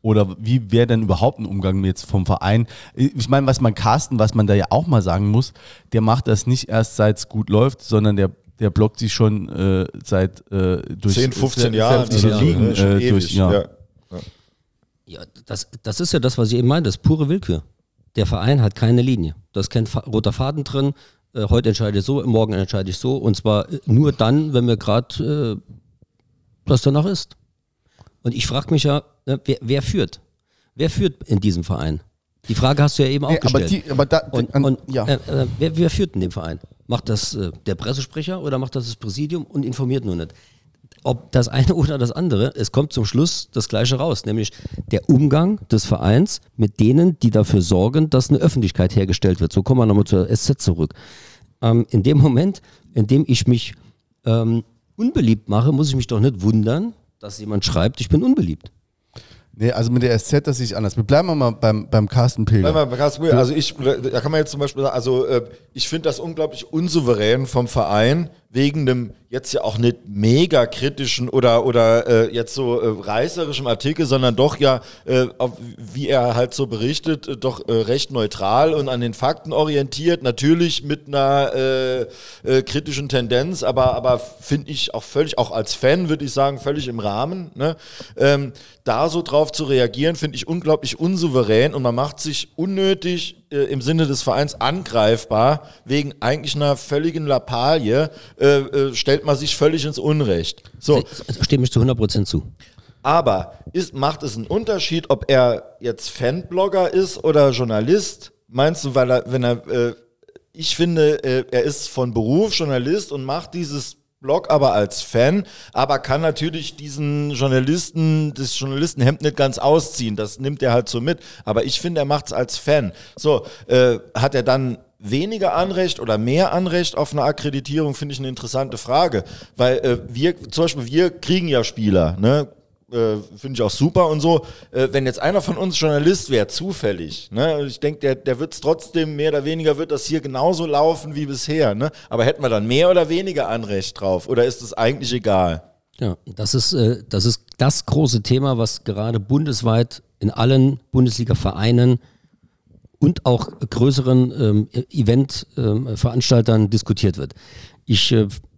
Oder wie wäre denn überhaupt ein Umgang jetzt vom Verein? Ich meine, was man Carsten, was man da ja auch mal sagen muss, der macht das nicht erst seit es gut läuft, sondern der, der bloggt sich schon äh, seit äh, durch 10, 15 sä- Jahre. sämtliche oder so, Ligen? Schon äh, durch. Ja. ja. Ja, das, das ist ja das, was ich eben meine, das ist pure Willkür. Der Verein hat keine Linie. Da ist kein roter Faden drin. Äh, heute entscheide ich so, morgen entscheide ich so. Und zwar äh, nur dann, wenn mir gerade äh, das danach ist. Und ich frage mich ja, ne, wer, wer führt? Wer führt in diesem Verein? Die Frage hast du ja eben auch Nee, aber, gestellt. die, aber da, Und, an, und ja. äh, äh, wer, wer führt in dem Verein? Macht das äh, der Pressesprecher oder macht das das Präsidium und informiert nur nicht? Ob das eine oder das andere, es kommt zum Schluss das Gleiche raus, nämlich der Umgang des Vereins mit denen, die dafür sorgen, dass eine Öffentlichkeit hergestellt wird. So kommen wir nochmal zur SZ zurück. Ähm, in dem Moment, in dem ich mich ähm, unbeliebt mache, muss ich mich doch nicht wundern, dass jemand schreibt, ich bin unbeliebt. Nee, also mit der SZ das sehe ich anders. Wir bleiben mal beim, beim Carsten Pilger. Bleib mal bei Carsten Pilger. Also ich, da kann man jetzt zum Beispiel sagen, also äh, ich finde das unglaublich unsouverän vom Verein, wegen einem jetzt ja auch nicht mega kritischen oder, oder äh, jetzt so äh, reißerischen Artikel, sondern doch ja, äh, auf, wie er halt so berichtet, äh, doch äh, recht neutral und an den Fakten orientiert, natürlich mit einer äh, äh, kritischen Tendenz, aber, aber finde ich auch völlig, auch als Fan würde ich sagen, völlig im Rahmen. Ne? Ähm, da so drauf zu reagieren, finde ich unglaublich unsouverän und man macht sich unnötig äh, im Sinne des Vereins angreifbar wegen eigentlich einer völligen Lappalie, äh, äh, stellt man sich völlig ins Unrecht. So, Stimme ich zu 100% zu. aber ist, macht es einen Unterschied, ob er jetzt Fanblogger ist oder Journalist? Meinst du, weil er, wenn er, äh, ich finde, äh, er ist von Beruf Journalist und macht dieses Blog aber als Fan, aber kann natürlich diesen Journalisten, das Journalistenhemd nicht ganz ausziehen. Das nimmt er halt so mit. Aber ich finde, er macht es als Fan. So, äh, hat er dann weniger Anrecht oder mehr Anrecht auf eine Akkreditierung, finde ich eine interessante Frage. Weil äh, wir, zum Beispiel, wir kriegen ja Spieler, ne? Äh, finde ich auch super und so. Äh, wenn jetzt einer von uns Journalist wäre, zufällig, ne? ich denke, der, der wird es trotzdem mehr oder weniger, wird das hier genauso laufen wie bisher. Ne? Aber hätten wir dann mehr oder weniger Anrecht drauf? Oder ist es eigentlich egal? Ja, das ist, äh, das ist das große Thema, was gerade bundesweit in allen Bundesliga-Vereinen und auch größeren ähm, Event-Veranstaltern diskutiert wird. Ich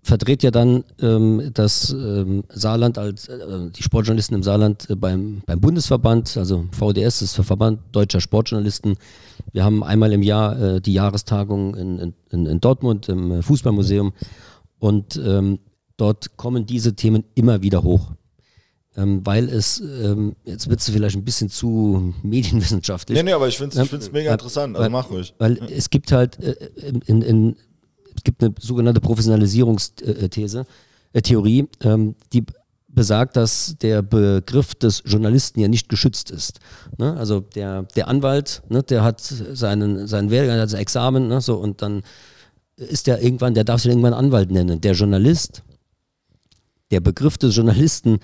äh, vertrete ja dann ähm, das ähm, Saarland als äh, die Sportjournalisten im Saarland äh, beim, beim Bundesverband, also VDS ist der Verband Deutscher Sportjournalisten. Wir haben einmal im Jahr äh, die Jahrestagung in, in, in Dortmund im äh, Fußballmuseum und ähm, dort kommen diese Themen immer wieder hoch. ähm, weil es, ähm, jetzt wird es vielleicht ein bisschen zu medienwissenschaftlich. Nee, nee, aber ich finde es mega interessant, also mach ruhig. Weil es gibt halt äh, in, in, in, gibt eine sogenannte Professionalisierungsthese, äh, Theorie, ähm, die besagt, dass der Begriff des Journalisten ja nicht geschützt ist. Ne? Also der, der Anwalt, ne, der hat seinen, seinen Werdegang, hat sein Examen, ne, so, und dann ist der irgendwann, der darf sich irgendwann Anwalt nennen. Der Journalist, der Begriff des Journalisten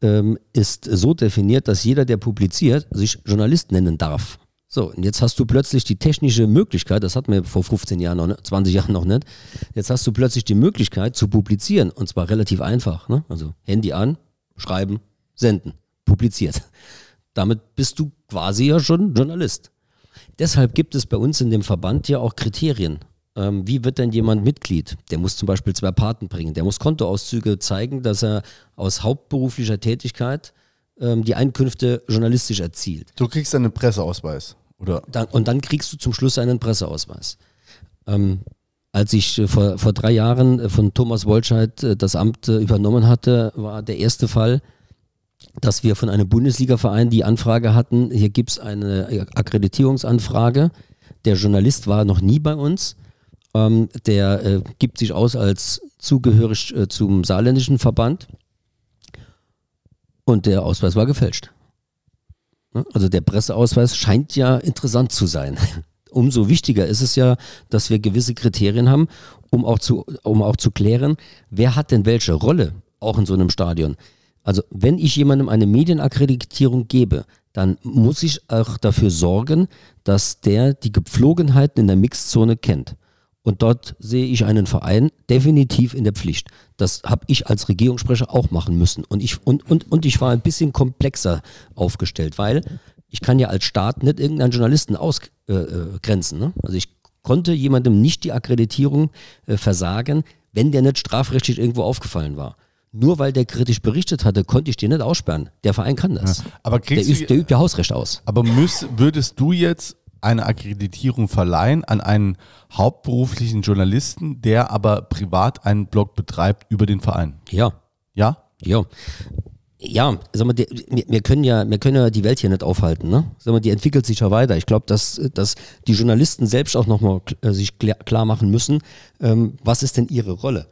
ähm, ist so definiert, dass jeder, der publiziert, sich Journalist nennen darf. So, und jetzt hast du plötzlich die technische Möglichkeit, das hatten wir vor 15 Jahren noch, nicht, 20 Jahren noch nicht, jetzt hast du plötzlich die Möglichkeit zu publizieren und zwar relativ einfach. Ne? Also Handy an, schreiben, senden, publiziert. Damit bist du quasi ja schon Journalist. Deshalb gibt es bei uns in dem Verband ja auch Kriterien. Ähm, wie wird denn jemand Mitglied? Der muss zum Beispiel zwei Paten bringen. Der muss Kontoauszüge zeigen, dass er aus hauptberuflicher Tätigkeit ähm, die Einkünfte journalistisch erzielt. Du kriegst einen Presseausweis. Oder? Dann, und dann kriegst du zum Schluss einen Presseausweis. Ähm, als ich äh, vor, vor drei Jahren äh, von Thomas Wolscheid äh, das Amt übernommen hatte, war der erste Fall, dass wir von einem Bundesligaverein die Anfrage hatten, hier gibt es eine Akkreditierungsanfrage. Der Journalist war noch nie bei uns. Ähm, der äh, gibt sich aus als zugehörig äh, zum saarländischen Verband. Und der Ausweis war gefälscht. Ne? Also der Presseausweis scheint ja interessant zu sein. Umso wichtiger ist es ja, dass wir gewisse Kriterien haben, um auch zu, um auch zu klären, wer hat denn welche Rolle auch in so einem Stadion. Also wenn ich jemandem eine Medienakkreditierung gebe, dann muss ich auch dafür sorgen, dass der die Gepflogenheiten in der Mixzone kennt. Und dort sehe ich einen Verein definitiv in der Pflicht. Das habe ich als Regierungssprecher auch machen müssen. Und ich, und, und, und ich war ein bisschen komplexer aufgestellt, weil ich kann ja als Staat nicht irgendeinen Journalisten ausgrenzen. Äh, grenzen, ne? Also ich konnte jemandem nicht die Akkreditierung äh, versagen, wenn der nicht strafrechtlich irgendwo aufgefallen war. Nur weil der kritisch berichtet hatte, konnte ich den nicht aussperren. Der Verein kann das. Aber Der, du, ist, der übt ja Hausrecht aus. aber müß, würdest du jetzt eine Akkreditierung verleihen an einen hauptberuflichen Journalisten, der aber privat einen Blog betreibt über den Verein? Ja, Ja? Ja. Ja, sag mal, wir, wir können ja, wir können ja die Welt hier nicht aufhalten, ne? Sag mal, die entwickelt sich ja weiter. Ich glaube, dass, dass die Journalisten selbst auch nochmal äh, sich klar, klar machen müssen, ähm, was ist denn ihre Rolle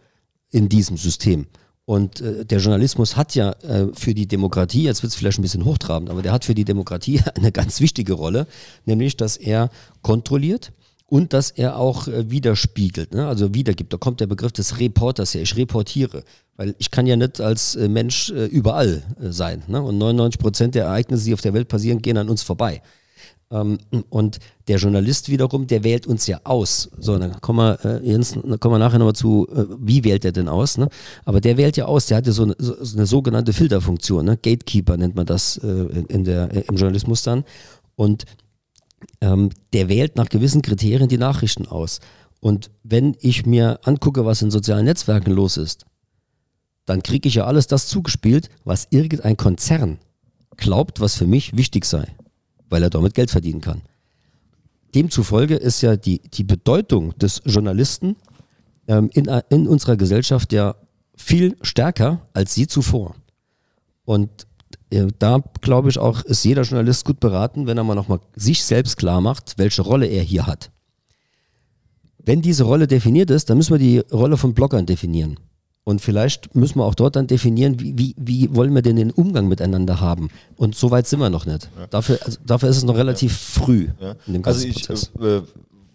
in diesem System? Und äh, der Journalismus hat ja äh, für die Demokratie, jetzt wird es vielleicht ein bisschen hochtrabend, aber der hat für die Demokratie eine ganz wichtige Rolle, nämlich, dass er kontrolliert und dass er auch äh, widerspiegelt, ne? also wiedergibt. Da kommt der Begriff des Reporters her. Ich reportiere, weil ich kann ja nicht als äh, Mensch äh, überall äh, sein. Ne? Und 99 Prozent der Ereignisse, die auf der Welt passieren, gehen an uns vorbei. Ähm, und der Journalist wiederum, der wählt uns ja aus. So, dann kommen wir, äh, Jens, dann kommen wir nachher nochmal zu, äh, wie wählt er denn aus? Ne? Aber der wählt ja aus, der hat ja so eine, so, eine sogenannte Filterfunktion, ne? Gatekeeper nennt man das äh, in der, äh, im Journalismus dann. Und ähm, der wählt nach gewissen Kriterien die Nachrichten aus. Und wenn ich mir angucke, was in sozialen Netzwerken los ist, dann kriege ich ja alles das zugespielt, was irgendein Konzern glaubt, was für mich wichtig sei, weil er damit Geld verdienen kann. Demzufolge ist ja die, die Bedeutung des Journalisten ähm, in, in unserer Gesellschaft ja viel stärker als je zuvor. Und äh, da glaube ich auch, ist jeder Journalist gut beraten, wenn er mal nochmal sich selbst klar macht, welche Rolle er hier hat. Wenn diese Rolle definiert ist, dann müssen wir die Rolle von Bloggern definieren. Und vielleicht müssen wir auch dort dann definieren, wie, wie, wie wollen wir denn den Umgang miteinander haben. Und so weit sind wir noch nicht. Dafür, also, dafür ist es noch relativ früh Ja. in dem Also ganzen ich, Prozess. äh,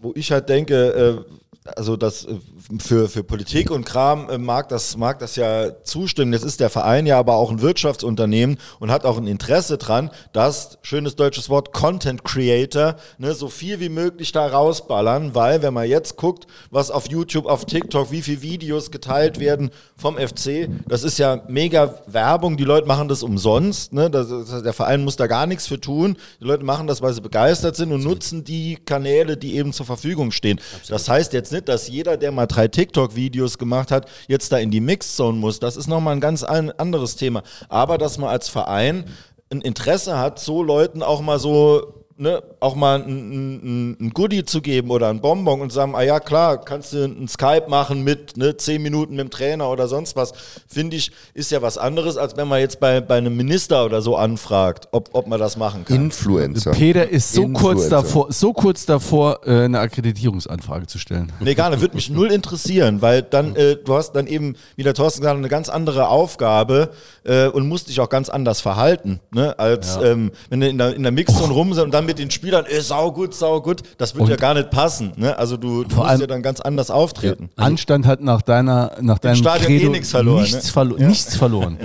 wo ich halt denke, äh, also das äh, für, für Politik und Kram äh, mag das mag das ja zustimmen. Jetzt ist der Verein ja aber auch ein Wirtschaftsunternehmen und hat auch ein Interesse dran, dass schönes deutsches Wort Content Creator ne, so viel wie möglich da rausballern, weil wenn man jetzt guckt, was auf YouTube, auf TikTok, wie viele Videos geteilt werden vom FC, das ist ja mega Werbung. Die Leute machen das umsonst. Ne? Das, das, der Verein muss da gar nichts für tun. Die Leute machen das, weil sie begeistert sind und nutzen die Kanäle, die eben zur Verfügung stehen. Das heißt jetzt nicht, dass jeder, der mal drei TikTok-Videos gemacht hat, jetzt da in die Mixzone muss. Das ist nochmal ein ganz anderes Thema. Aber dass man als Verein ein Interesse hat, so Leuten auch mal so ne, auch mal ein, ein, ein Goodie zu geben oder ein Bonbon und sagen, ah ja klar, kannst du ein Skype machen mit ne, zehn Minuten mit dem Trainer oder sonst was, finde ich, ist ja was anderes, als wenn man jetzt bei, bei einem Minister oder so anfragt, ob, ob man das machen kann. Influencer. Peter ist so kurz Influencer. davor, so kurz davor, äh, eine Akkreditierungsanfrage zu stellen. Nee, gar nicht, würde mich null interessieren, weil dann, äh, du hast dann eben, wie der Thorsten gesagt hat, eine ganz andere Aufgabe äh, und musst dich auch ganz anders verhalten, ne, als ähm, wenn du in der, in der Mixzone rum sind und dann mit den Spielern, äh, sau gut, sau gut, das würde Und- ja gar nicht passen, ne, also du, du Vor musst allem- ja dann ganz anders auftreten. Anstand hat nach deiner, nach deinem Stadion eh Credo nichts verloren, Nichts, ne? verlo nichts verloren.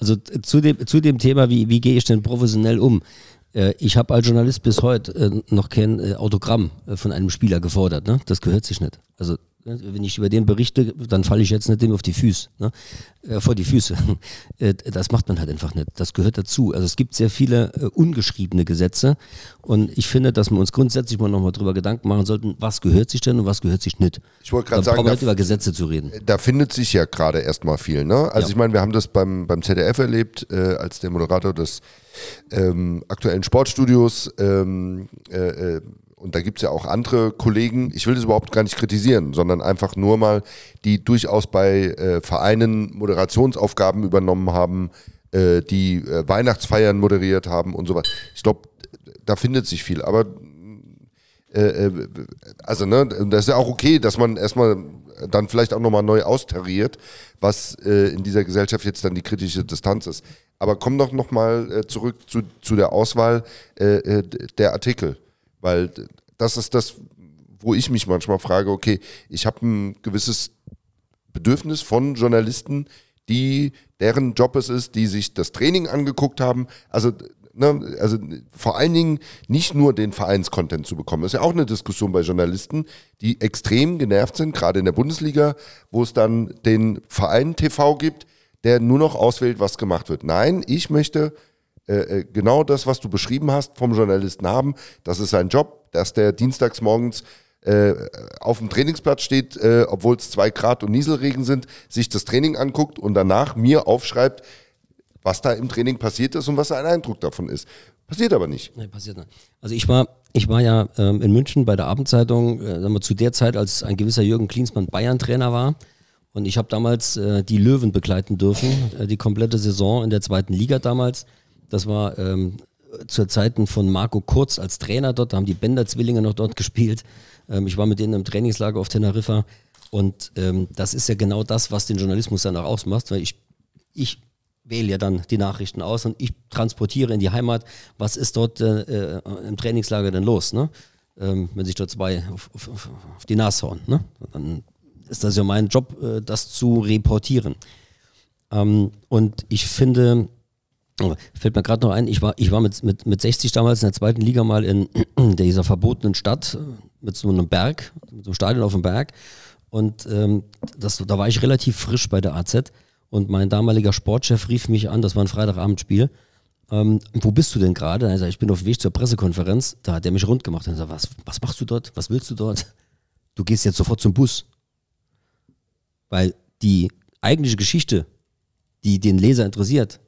Also zu dem, zu dem Thema, wie, wie gehe ich denn professionell um? Äh, Ich habe als Journalist bis heute äh, noch kein äh, Autogramm von einem Spieler gefordert. Ne? Das gehört sich nicht. Also wenn ich über den berichte, dann falle ich jetzt nicht dem auf die Füße, ne? äh, vor die Füße. Äh, das macht man halt einfach nicht. Das gehört dazu. Also es gibt sehr viele äh, ungeschriebene Gesetze und ich finde, dass wir uns grundsätzlich mal nochmal drüber Gedanken machen sollten, was gehört sich denn und was gehört sich nicht. Ich wollte gerade sagen, nicht über Gesetze zu reden. da findet sich ja gerade erstmal viel. Ne? Also Ja. ich meine, wir haben das beim, beim ZDF erlebt, äh, als der Moderator des ähm, aktuellen Sportstudios. Ähm, äh, äh, und da gibt es ja auch andere Kollegen, ich will das überhaupt gar nicht kritisieren, sondern einfach nur mal, die durchaus bei äh, Vereinen Moderationsaufgaben übernommen haben, äh, die äh, Weihnachtsfeiern moderiert haben und so weiter. Ich glaube, da findet sich viel. Aber äh, äh, also ne, das ist ja auch okay, dass man erstmal dann vielleicht auch nochmal neu austariert, was äh, in dieser Gesellschaft jetzt dann die kritische Distanz ist. Aber komm doch nochmal äh, zurück zu, zu der Auswahl der Artikel, weil das ist das, wo ich mich manchmal frage, okay, ich habe ein gewisses Bedürfnis von Journalisten, die deren Job es ist, die sich das Training angeguckt haben. Also, ne, also vor allen Dingen nicht nur den Vereinscontent zu bekommen. Das ist ja auch eine Diskussion bei Journalisten, die extrem genervt sind, gerade in der Bundesliga, wo es dann den Verein TV gibt, der nur noch auswählt, was gemacht wird. Nein, ich möchte äh, äh, genau das, was du beschrieben hast, vom Journalisten haben. Das ist sein Job, dass der dienstags morgens äh, auf dem Trainingsplatz steht, äh, obwohl es zwei Grad und Nieselregen sind, sich das Training anguckt und danach mir aufschreibt, was da im Training passiert ist und was ein Eindruck davon ist. Passiert aber nicht. Nee, passiert nicht. Also ich war, ich war ja ähm, in München bei der Abendzeitung, äh, sagen wir, zu der Zeit, als ein gewisser Jürgen Klinsmann Bayern-Trainer war. Und ich habe damals äh, die Löwen begleiten dürfen, äh, die komplette Saison in der zweiten Liga damals. Das war ähm, zu Zeiten von Marco Kurz als Trainer dort, da haben die Bender-Zwillinge noch dort gespielt. Ähm, ich war mit denen im Trainingslager auf Teneriffa. Und ähm, das ist ja genau das, was den Journalismus dann auch ausmacht, weil ich, ich wähle ja dann die Nachrichten aus und ich transportiere in die Heimat, was ist dort äh, äh, im Trainingslager denn los, ne? Ähm, wenn sich dort zwei auf, auf, auf die Nase hauen, ne? Dann ist das ja mein Job, äh, das zu reportieren. Ähm, und ich finde, fällt mir gerade noch ein, ich war, ich war mit, mit, mit 60 damals in der zweiten Liga mal in dieser verbotenen Stadt äh, mit so einem Berg, mit so einem Stadion auf dem Berg. Und ähm, das, da war ich relativ frisch bei der AZ. Und mein damaliger Sportchef rief mich an, das war ein Freitagabendspiel. Ähm, wo bist du denn gerade? Er sagt, ich bin auf dem Weg zur Pressekonferenz. Da hat er mich rund gemacht. Er sagt, was, was machst du dort? Was willst du dort? Du gehst jetzt sofort zum Bus. Weil die eigentliche Geschichte, die den Leser interessiert,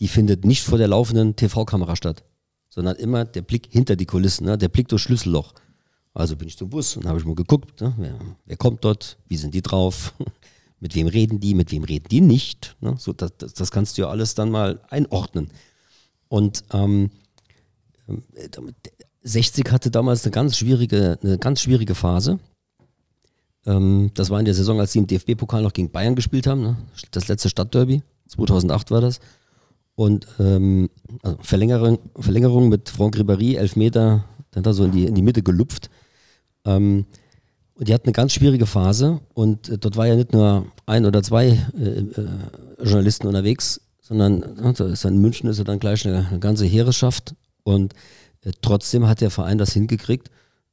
die findet nicht vor der laufenden TV-Kamera statt, sondern immer der Blick hinter die Kulissen, ne? der Blick durchs Schlüsselloch. Also bin ich zum Bus und habe ich mal geguckt, ne? wer, wer kommt dort, wie sind die drauf, mit wem reden die, mit wem reden die nicht. Ne? So, das, das, kannst du ja alles dann mal einordnen. Und ähm, äh, 60 hatte damals eine ganz schwierige, eine ganz schwierige Phase. Ähm, das war in der Saison, als sie im DFB-Pokal noch gegen Bayern gespielt haben. Ne? Das letzte Stadtderby, 2008 war das. Und ähm, also Verlängerung, Verlängerung mit Franck Ribéry, Elfmeter, dann da so in die, in die Mitte gelupft. Ähm, und die hatten eine ganz schwierige Phase und äh, dort war ja nicht nur ein oder zwei äh, äh, Journalisten unterwegs, sondern dann in München ist ja dann gleich eine, eine ganze Heereschaft und äh, trotzdem hat der Verein das hingekriegt,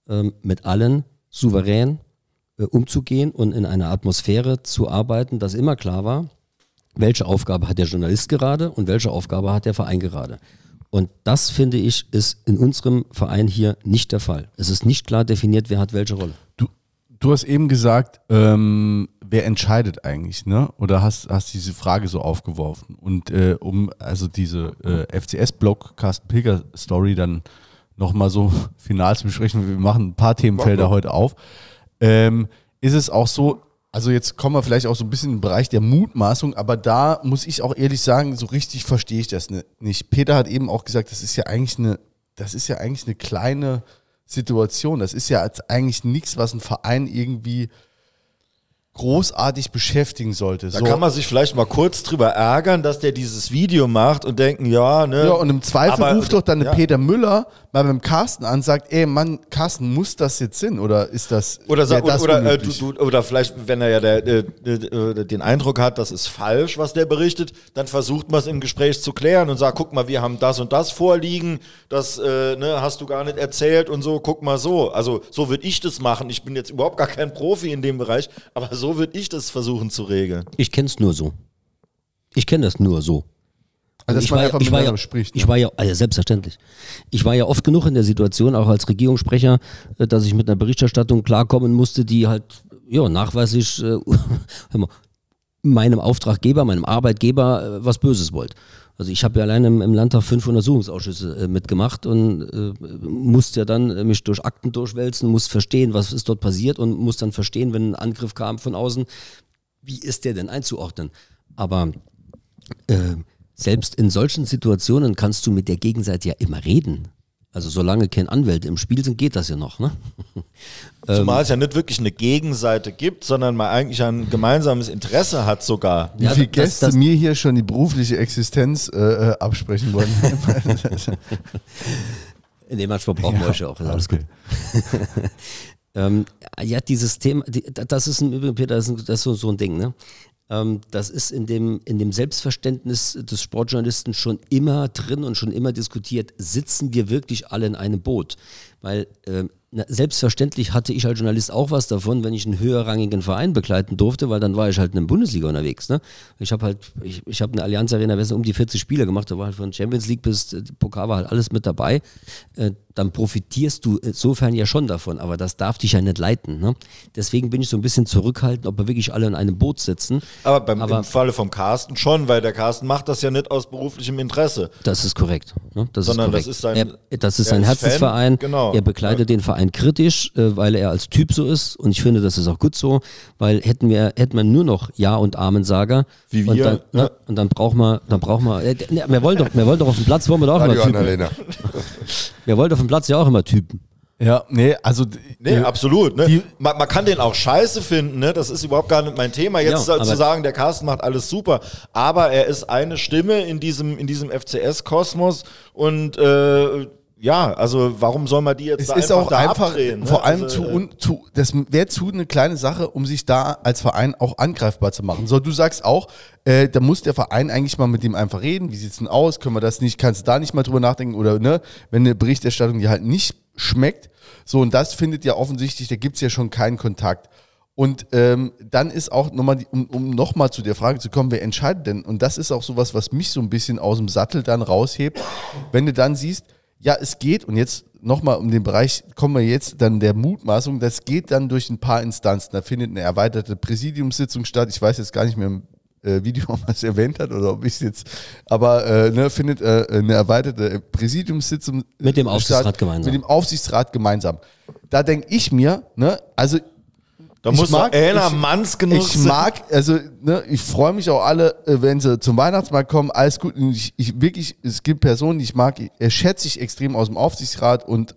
ähm, mit allen souverän äh, umzugehen und in einer Atmosphäre zu arbeiten, dass immer klar war, welche Aufgabe hat der Journalist gerade und welche Aufgabe hat der Verein gerade. Und das, finde ich, ist in unserem Verein hier nicht der Fall. Es ist nicht klar definiert, wer hat welche Rolle. Du, Du hast eben gesagt, ähm, wer entscheidet eigentlich, ne? Oder hast, hast diese Frage so aufgeworfen. Und äh, um also diese äh, FCS-Block Carsten Pilger Story dann nochmal so final zu besprechen, wir machen ein paar Themenfelder heute auf, ähm, ist es auch so, also jetzt kommen wir vielleicht auch so ein bisschen in den Bereich der Mutmaßung, aber da muss ich auch ehrlich sagen, so richtig verstehe ich das nicht. Peter hat eben auch gesagt, das ist ja eigentlich eine, das ist ja eigentlich eine kleine Situation. Das ist ja eigentlich nichts, was ein Verein irgendwie großartig beschäftigen sollte. Da kann man sich vielleicht mal kurz drüber ärgern, dass der dieses Video macht und denken, ja, ne. ja, und im Zweifel Aber- ruft doch dann ja. Peter Müller mal beim Carsten an und sagt, ey Mann, Carsten, muss das jetzt sein? Oder ist das Oder, sa- wär das oder, äh, du, du, oder vielleicht, wenn er ja der, äh, äh, den Eindruck hat, das ist falsch, was der berichtet, dann versucht man es im Gespräch zu klären und sagt, guck mal, wir haben das und das vorliegen, das äh, ne, hast du gar nicht erzählt und so, guck mal so. Also so würde ich das machen. Ich bin jetzt überhaupt gar kein Profi in dem Bereich, aber so würde ich das versuchen zu regeln. Ich kenne es nur so. Ich kenne das nur so. Also, dass ich man war, einfach ich war ja, spricht, ne? Ich war ja, also selbstverständlich. Ich war ja oft genug in der Situation, auch als Regierungssprecher, äh, dass ich mit einer Berichterstattung klarkommen musste, die halt ja, nachweislich äh, hör mal, meinem Auftraggeber, meinem Arbeitgeber äh, was Böses wollte. Also ich habe ja allein im, im Landtag fünf Untersuchungsausschüsse äh, mitgemacht und äh, musste ja dann äh, mich durch Akten durchwälzen, muss verstehen, was ist dort passiert und muss dann verstehen, wenn ein Angriff kam von außen, wie ist der denn einzuordnen? Aber äh, selbst in solchen Situationen kannst du mit der Gegenseite ja immer reden. Also solange keine Anwälte im Spiel sind, geht das ja noch. Ne? Zumal es ja nicht wirklich eine Gegenseite gibt, sondern man eigentlich ein gemeinsames Interesse hat sogar. Wie Ja, viele das- Gäste das- mir hier schon die berufliche Existenz äh, äh, absprechen wollen. Nee, manchmal brauchen wir euch ja auch. Alles gut. ähm, ja, dieses Thema, die, das ist im Übrigen, Peter, das ist, ein- das ist so, so ein Ding, ne? Ähm, das ist in dem, in dem Selbstverständnis des Sportjournalisten schon immer drin und schon immer diskutiert, sitzen wir wirklich alle in einem Boot? Weil ähm, na, selbstverständlich hatte ich als Journalist auch was davon, wenn ich einen höherrangigen Verein begleiten durfte, weil dann war ich halt in der Bundesliga unterwegs. Ne? Ich habe halt, ich, ich habe eine Allianz Arena West um die 40 Spiele gemacht, da war halt von Champions League bis äh, Pokal war halt alles mit dabei. Äh, dann profitierst du insofern ja schon davon, aber das darf dich ja nicht leiten. Ne? Deswegen bin ich so ein bisschen zurückhaltend, ob wir wirklich alle in einem Boot sitzen. Aber beim, Aber- im Falle vom Carsten schon, weil der Carsten macht das ja nicht aus beruflichem Interesse. Das ist korrekt. Ne? Das Sondern ist korrekt. das ist sein- er, das ist sein Herzensverein. Fan, genau. Er begleitet den Verein kritisch, äh, weil er als Typ so ist. Und ich finde, das ist auch gut so, weil hätten wir, hätten wir nur noch Ja und Amen-Sager. Wie und wir, dann, ja. ne, und dann brauchen wir, dann brauchen wir, äh, ne, wir wollen doch, wir wollen doch auf dem Platz, wollen wir doch auch Radio immer Typen. Wir wollen auf dem Platz ja auch immer Typen. ja, nee, also Nee, äh, absolut. Ne? die- Man, man kann den auch scheiße finden, ne? das ist überhaupt gar nicht mein Thema. Jetzt Ja, zu aber- sagen, der Carsten macht alles super, aber er ist eine Stimme in diesem, in diesem FCS-Kosmos und äh, ja, also warum soll man die jetzt es da ist einfach auch da einfach, abdrehen? ne? vor allem Also, zu, äh, un, zu, das wäre zu eine kleine Sache, um sich da als Verein auch angreifbar zu machen. So, du sagst auch, äh, da muss der Verein eigentlich mal mit dem einfach reden. Wie sieht's denn aus? Können wir das nicht? Kannst du da nicht mal drüber nachdenken? Oder ne, wenn eine Berichterstattung dir halt nicht schmeckt. So, und das findet ja offensichtlich, da gibt's ja schon keinen Kontakt. Und ähm, dann ist auch nochmal, die- um, um nochmal zu der Frage zu kommen, wer entscheidet denn? Und das ist auch sowas, was mich so ein bisschen aus dem Sattel dann raushebt, wenn du dann siehst, ja, es geht, und jetzt nochmal um den Bereich, kommen wir jetzt dann der Mutmaßung, das geht dann durch ein paar Instanzen. Da findet eine erweiterte Präsidiumssitzung statt. Ich weiß jetzt gar nicht mehr im äh, Video, ob man es erwähnt hat oder ob ich es jetzt, aber äh, ne, findet äh, eine erweiterte Präsidiumssitzung Mit dem äh, Aufsichtsrat statt, gemeinsam. Mit dem Aufsichtsrat gemeinsam. Da denke ich mir, ne, also da ich muss mag- einer Manns genug ich mag, also ne, ich freue mich auch alle, äh, wenn sie zum Weihnachtsmarkt kommen, alles gut. Und Ich, ich wirklich, es gibt Personen, die ich mag, er schätze ich extrem aus dem Aufsichtsrat und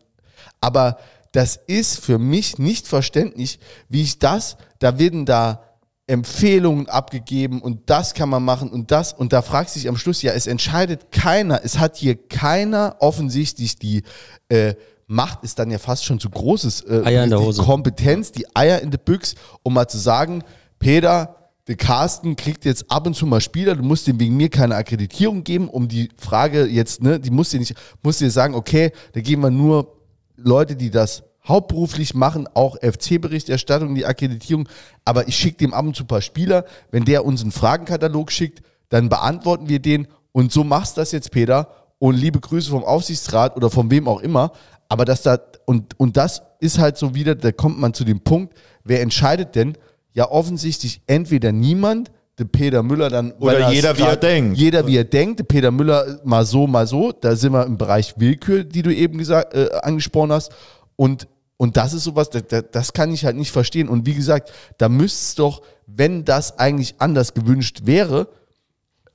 aber das ist für mich nicht verständlich, wie ich das, da werden da Empfehlungen abgegeben und das kann man machen und das. Und da fragt sich am Schluss, ja, es entscheidet keiner, es hat hier keiner offensichtlich die äh, Macht ist dann ja fast schon zu großes äh, Eier in der die Hose. Kompetenz, die Eier in der Büchs, um mal zu sagen, Peter, der Carsten kriegt jetzt ab und zu mal Spieler, du musst ihm wegen mir keine Akkreditierung geben, um die Frage jetzt, ne, die musst dir nicht, musst dir sagen, okay, da geben wir nur Leute, die das hauptberuflich machen, auch FC-Berichterstattung, die Akkreditierung, aber ich schicke dem ab und zu ein paar Spieler, wenn der uns einen Fragenkatalog schickt, dann beantworten wir den. Und so machst das jetzt, Peter, und liebe Grüße vom Aufsichtsrat oder von wem auch immer, aber dass da, und, und das ist halt so wieder, da kommt man zu dem Punkt, wer entscheidet denn? Ja, offensichtlich entweder niemand, der Peter Müller dann. Oder jeder, wie er denkt. Jeder, wie er denkt. Der Peter Müller mal so, mal so. Da sind wir im Bereich Willkür, die du eben gesagt, äh, angesprochen hast. Und, und das ist sowas, das- das kann ich halt nicht verstehen. Und wie gesagt, da müsste es doch, wenn das eigentlich anders gewünscht wäre,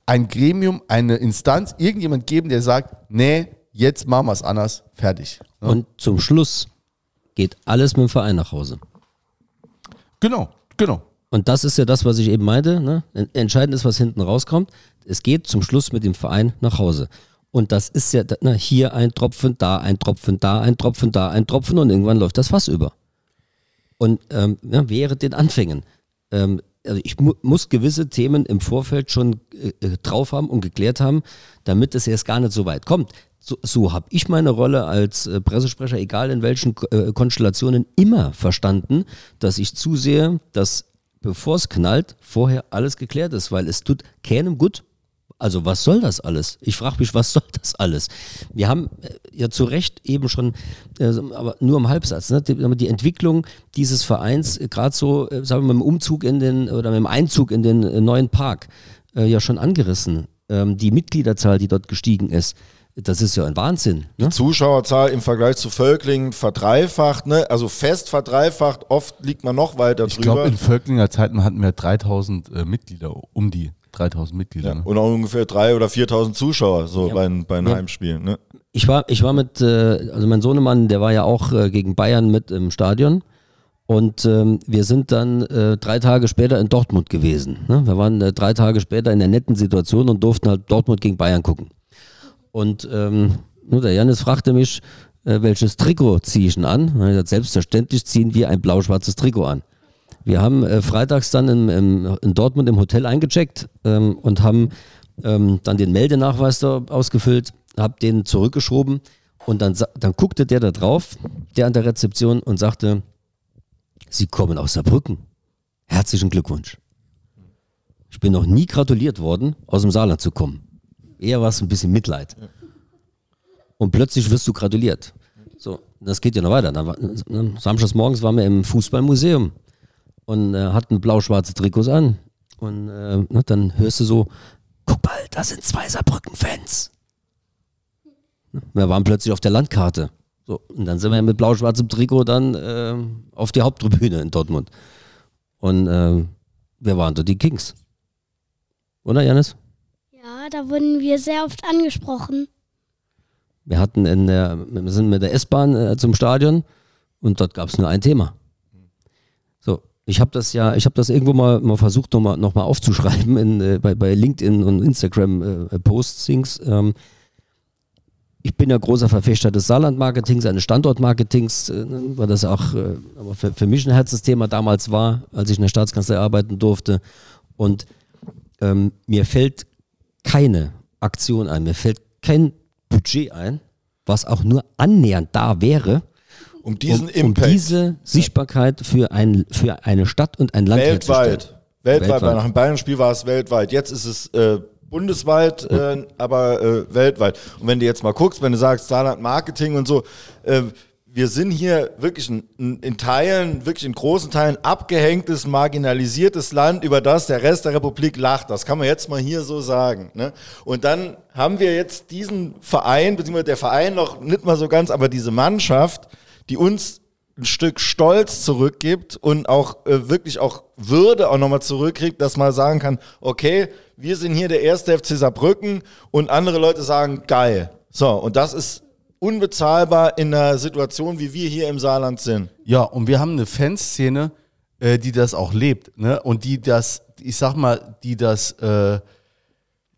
ein Gremium, eine Instanz, irgendjemand geben, der sagt, nee, jetzt machen wir es anders, fertig. Ja? Und zum Schluss geht alles mit dem Verein nach Hause. genau, genau. Und das ist ja das, was ich eben meinte. Ne? Entscheidend ist, was hinten rauskommt. Es geht zum Schluss mit dem Verein nach Hause. Und das ist ja ne, hier ein Tropfen, da ein Tropfen, da ein Tropfen, da ein Tropfen und irgendwann läuft das Fass über. Und ähm, ja, während den Anfängen. Ähm, also ich mu muss gewisse Themen im Vorfeld schon äh, äh, drauf haben und geklärt haben, damit es erst gar nicht so weit kommt. So, so habe ich meine Rolle als äh, Pressesprecher, egal in welchen äh, Konstellationen, immer verstanden, dass ich zusehe, dass bevor es knallt, vorher alles geklärt ist, weil es tut keinem gut. Also was soll das alles? Ich frage mich, was soll das alles? Wir haben äh, ja zu Recht eben schon, äh, aber nur im Halbsatz, ne, die, die Entwicklung dieses Vereins, äh, gerade so, äh, sagen wir mal, mit dem Umzug in den, oder mit dem Einzug in den äh, neuen Park, äh, ja schon angerissen. Ähm, die Mitgliederzahl, die dort gestiegen ist, das ist ja ein Wahnsinn. Ne? Zuschauerzahl im Vergleich zu Völklingen verdreifacht, ne? also fest verdreifacht, oft liegt man noch weiter Ich drüber. glaube, in Völklinger Zeiten hatten wir 3000 äh, Mitglieder, um die 3000 Mitglieder. Ne? und auch ungefähr 3.000 oder 4.000 Zuschauer so bei, bei den Ja. Heimspielen. Ne? Ich war, ich war mit, äh, also mein Sohnemann, der war ja auch äh, gegen Bayern mit im Stadion. Und ähm, wir sind dann äh, drei Tage später in Dortmund gewesen. Ne? Wir waren äh, drei Tage später in der netten Situation und durften halt Dortmund gegen Bayern gucken. Und ähm, nur der Janis fragte mich, äh, welches Trikot ziehe ich denn an? Und ich gesagt, selbstverständlich ziehen wir ein blau-schwarzes Trikot an. Wir haben äh, freitags dann im, im, in Dortmund im Hotel eingecheckt ähm, und haben ähm, dann den Meldenachweis da ausgefüllt, hab den zurückgeschoben und dann, dann guckte der da drauf, der an der Rezeption und sagte, Sie kommen aus Saarbrücken. Herzlichen Glückwunsch. Ich bin noch nie gratuliert worden, aus dem Saarland zu kommen. Eher war es ein bisschen Mitleid. Und plötzlich wirst du gratuliert. So, das geht ja noch weiter. Dann ne, samstags morgens waren wir im Fußballmuseum und äh, hatten blau-schwarze Trikots an. Und äh, dann hörst du so, guck mal, da sind zwei Saarbrücken-Fans. Wir waren plötzlich auf der Landkarte. So, und dann sind wir mit blau-schwarzem Trikot dann äh, auf die Haupttribüne in Dortmund. Und äh, wir waren dort die Kings. Oder, Janis? Ja, da wurden wir sehr oft angesprochen. Wir hatten in der, wir sind mit der S-Bahn äh, zum Stadion und dort gab es nur ein Thema. Ich habe das ja, ich habe das irgendwo mal, mal versucht, nochmal noch mal aufzuschreiben in, äh, bei, bei LinkedIn und Instagram äh, Postings. Ähm, ich bin ja großer Verfechter des Saarland-Marketings, eines Standortmarketings, äh, weil das auch äh, aber für, für mich ein Herzensthema damals war, als ich in der Staatskanzlei arbeiten durfte. Und ähm, mir fällt keine Aktion ein, mir fällt kein Budget ein, was auch nur annähernd da wäre, Um diesen um, um Impact diese Sichtbarkeit für, ein, für eine Stadt und ein Land weltweit. Weltweit, Weltweit. nach dem Bayern-Spiel war es weltweit. Jetzt ist es äh, bundesweit, äh, aber äh, weltweit. Und wenn du jetzt mal guckst, wenn du sagst, Saarland Marketing und so, äh, wir sind hier wirklich in, in, in Teilen, wirklich in großen Teilen abgehängtes, marginalisiertes Land, über das der Rest der Republik lacht. Das kann man jetzt mal hier so sagen. Ne? Und dann haben wir jetzt diesen Verein, beziehungsweise der Verein noch nicht mal so ganz, aber diese Mannschaft, die uns ein Stück Stolz zurückgibt und auch äh, wirklich auch Würde auch nochmal zurückkriegt, dass man sagen kann, okay, wir sind hier der erste FC Saarbrücken und andere Leute sagen, geil. So, und das ist unbezahlbar in einer Situation, wie wir hier im Saarland sind. Ja, und wir haben eine Fanszene, äh, die das auch lebt, ne? Und die das, ich sag mal, die das, äh,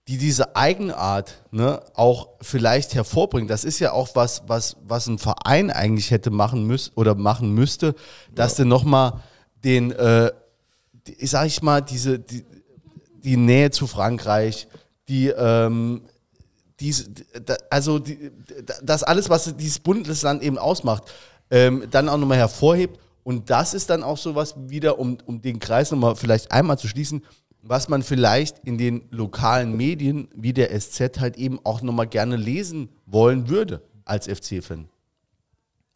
die diese Eigenart, ne, auch vielleicht hervorbringt. Das ist ja auch was, was, was ein Verein eigentlich hätte machen müssen oder machen müsste, dass du nochmal den, äh, die, sag ich mal, diese, die, die Nähe zu Frankreich, die, ähm, diese, da- also die, da- das alles, was dieses Bundesland eben ausmacht, ähm, dann auch nochmal hervorhebt. Und das ist dann auch sowas wieder, um, um den Kreis nochmal vielleicht einmal zu schließen, was man vielleicht in den lokalen Medien wie der SZ halt eben auch nochmal gerne lesen wollen würde als FC-Fan.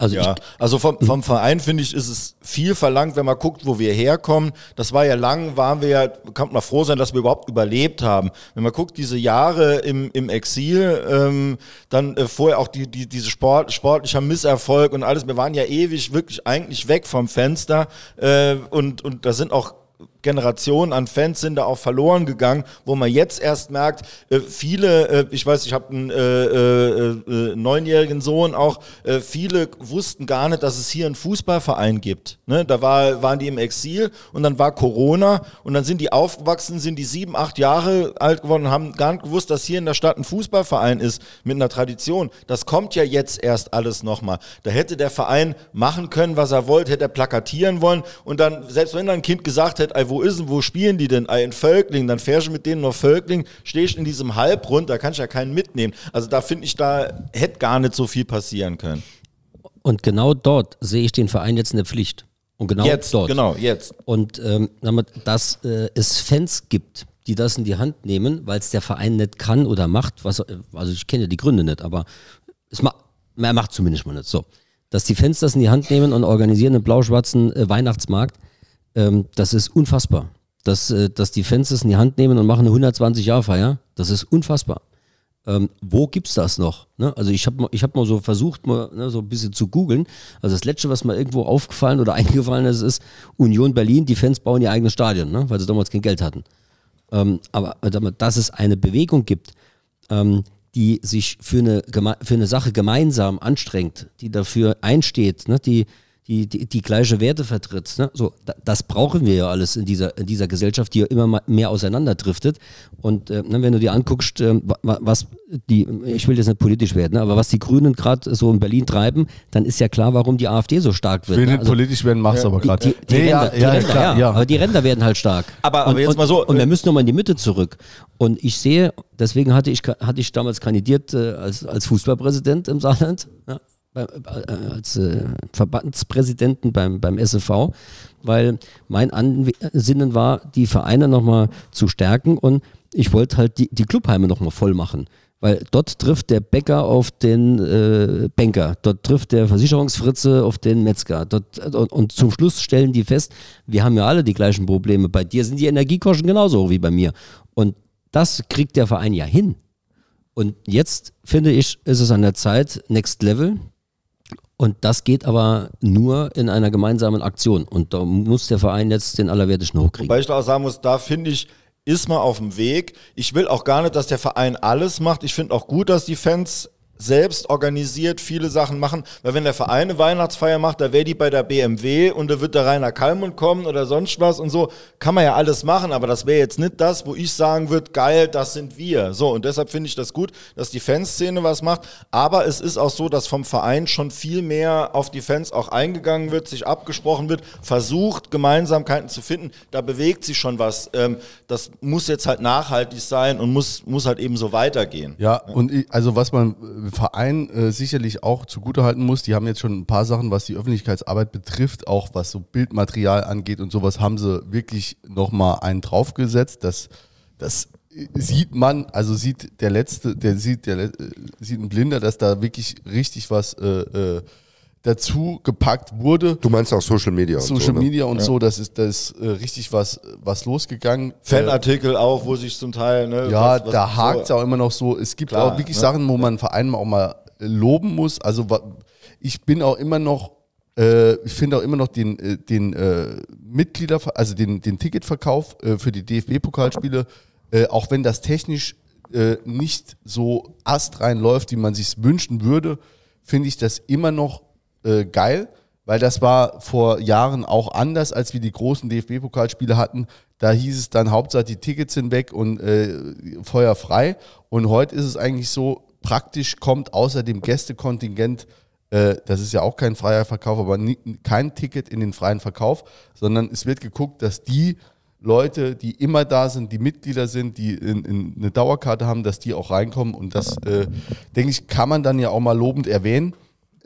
Also ja, ich, also vom, vom Verein finde ich, ist es viel verlangt, wenn man guckt, wo wir herkommen. Das war ja lang, waren wir ja, kann man froh sein, dass wir überhaupt überlebt haben. Wenn man guckt, diese Jahre im, im Exil, ähm, dann äh, vorher auch die, die, diese Sport, sportlicher Misserfolg und alles, wir waren ja ewig wirklich eigentlich weg vom Fenster äh, und, und da sind auch Generationen an Fans sind da auch verloren gegangen, wo man jetzt erst merkt, äh, viele, äh, ich weiß, ich habe einen äh, äh, äh, neunjährigen Sohn auch, äh, viele wussten gar nicht, dass es hier einen Fußballverein gibt. Ne? Da war, waren die im Exil und dann war Corona und dann sind die aufgewachsen, sind die sieben, acht Jahre alt geworden und haben gar nicht gewusst, dass hier in der Stadt ein Fußballverein ist mit einer Tradition. Das kommt ja jetzt erst alles nochmal. Da hätte der Verein machen können, was er wollte, hätte er plakatieren wollen und dann, selbst wenn dann ein Kind gesagt hätte, wo ist denn, wo spielen die denn? Ey, in Völkling, dann fährst du mit denen nach Völkling, stehst in diesem Halbrund, da kannst du ja keinen mitnehmen. Also da finde ich, da hätte gar nicht so viel passieren können. und genau dort sehe ich den Verein jetzt in der Pflicht. Und genau jetzt, dort. genau, jetzt. Und ähm, dass äh, es Fans gibt, die das in die Hand nehmen, weil es der Verein nicht kann oder macht, was, äh, also ich kenne die Gründe nicht, aber es ma er macht zumindest mal nicht so. Dass die Fans das in die Hand nehmen und organisieren einen blau-schwarzen äh, Weihnachtsmarkt, ähm, das ist unfassbar. Dass, äh, dass die Fans das in die Hand nehmen und machen eine 120-Jahr-Feier, das ist unfassbar. Ähm, wo gibt's das noch? Ne? Also ich habe ich hab mal so versucht, mal ne, so ein bisschen zu googeln. Also das letzte, was mir irgendwo aufgefallen oder eingefallen ist, ist Union Berlin, die Fans bauen ihr eigenes Stadion, ne? weil sie damals kein Geld hatten. Ähm, aber äh, dass es eine Bewegung gibt, ähm, die sich für eine, für eine Sache gemeinsam anstrengt, die dafür einsteht, ne? die, die, die, die gleiche Werte vertritt. Ne? So, da, das brauchen wir ja alles in dieser, in dieser Gesellschaft, die ja immer mal mehr auseinanderdriftet. Und äh, ne, wenn du dir anguckst, wa- was die, ich will jetzt nicht politisch werden, ne? aber was die Grünen gerade so in Berlin treiben, dann ist ja klar, warum die AfD so stark wird. Will ne? nicht politisch werden, mach's aber die, gerade. die, die, Nee, Ränder, die Ränder, ja, aber die Ränder werden halt stark. Aber- aber und, jetzt und, mal so, Und äh, wir müssen nochmal in die Mitte zurück. Und ich sehe, deswegen hatte ich, hatte ich damals kandidiert äh, als, als Fußballpräsident im Saarland, ja, äh, als äh, Verbandspräsidenten beim, beim SEV, weil mein Ansinnen war, die Vereine nochmal zu stärken und ich wollte halt die, die Clubheime nochmal voll machen. Weil dort trifft der Bäcker auf den äh, Banker, dort trifft der Versicherungsfritze auf den Metzger. Dort, und, und zum Schluss stellen die fest, wir haben ja alle die gleichen Probleme. Bei dir sind die Energiekosten genauso hoch wie bei mir. Und das kriegt der Verein ja hin. Und jetzt finde ich, ist es an der Zeit, Next Level. Und das geht aber nur in einer gemeinsamen Aktion. Und da muss der Verein jetzt den Allerwertesten hochkriegen. Weil ich da auch sagen muss, da finde ich, ist man auf dem Weg. Ich will auch gar nicht, dass der Verein alles macht. Ich finde auch gut, dass die Fans selbst organisiert viele Sachen machen, weil wenn der Verein eine Weihnachtsfeier macht, da wäre die bei der BMW und da wird der Rainer Kallmund kommen oder sonst was und so, kann man ja alles machen, aber das wäre jetzt nicht das, wo ich sagen würde, geil, das sind wir. So, und deshalb finde ich das gut, dass die Fanszene was macht, aber es ist auch so, dass vom Verein schon viel mehr auf die Fans auch eingegangen wird, sich abgesprochen wird, versucht, Gemeinsamkeiten zu finden, da bewegt sich schon was. Ähm, das muss jetzt halt nachhaltig sein und muss, muss halt eben so weitergehen. Ja, und ich, also was man Verein äh, sicherlich auch zugutehalten muss, die haben jetzt schon ein paar Sachen, was die Öffentlichkeitsarbeit betrifft, auch was so Bildmaterial angeht und sowas, haben sie wirklich nochmal einen draufgesetzt. Das, das sieht man, also sieht der Letzte, der sieht, der äh, sieht ein Blinder, dass da wirklich richtig was äh, äh, dazu gepackt wurde. Du meinst auch Social Media und Social so, ne? Media und so, das ist, das ist äh, richtig was, was losgegangen. Äh, Fanartikel auch, wo sich zum Teil, ne, ja, was- was- da hakt es so- auch immer noch so. Es gibt Klar, auch wirklich ne? Sachen, wo man Vereinen auch mal äh, loben muss. Also ich bin auch immer noch, äh, ich finde auch immer noch den, äh, den äh, Mitglieder, also den, den Ticketverkauf äh, für die DFB-Pokalspiele, äh, auch wenn das technisch äh, nicht so astrein läuft, wie man sich wünschen würde, finde ich das immer noch äh, geil, weil das war vor Jahren auch anders, als wir die großen DFB-Pokalspiele hatten. Da hieß es dann Hauptsache die Tickets sind weg und äh, Feuer frei. Und heute ist es eigentlich so, praktisch kommt außer dem Gästekontingent, äh, das ist ja auch kein freier Verkauf, aber nie, kein Ticket in den freien Verkauf, sondern es wird geguckt, dass die Leute, die immer da sind, die Mitglieder sind, die in, in eine Dauerkarte haben, dass die auch reinkommen. Und das, äh, denke ich, kann man dann ja auch mal lobend erwähnen.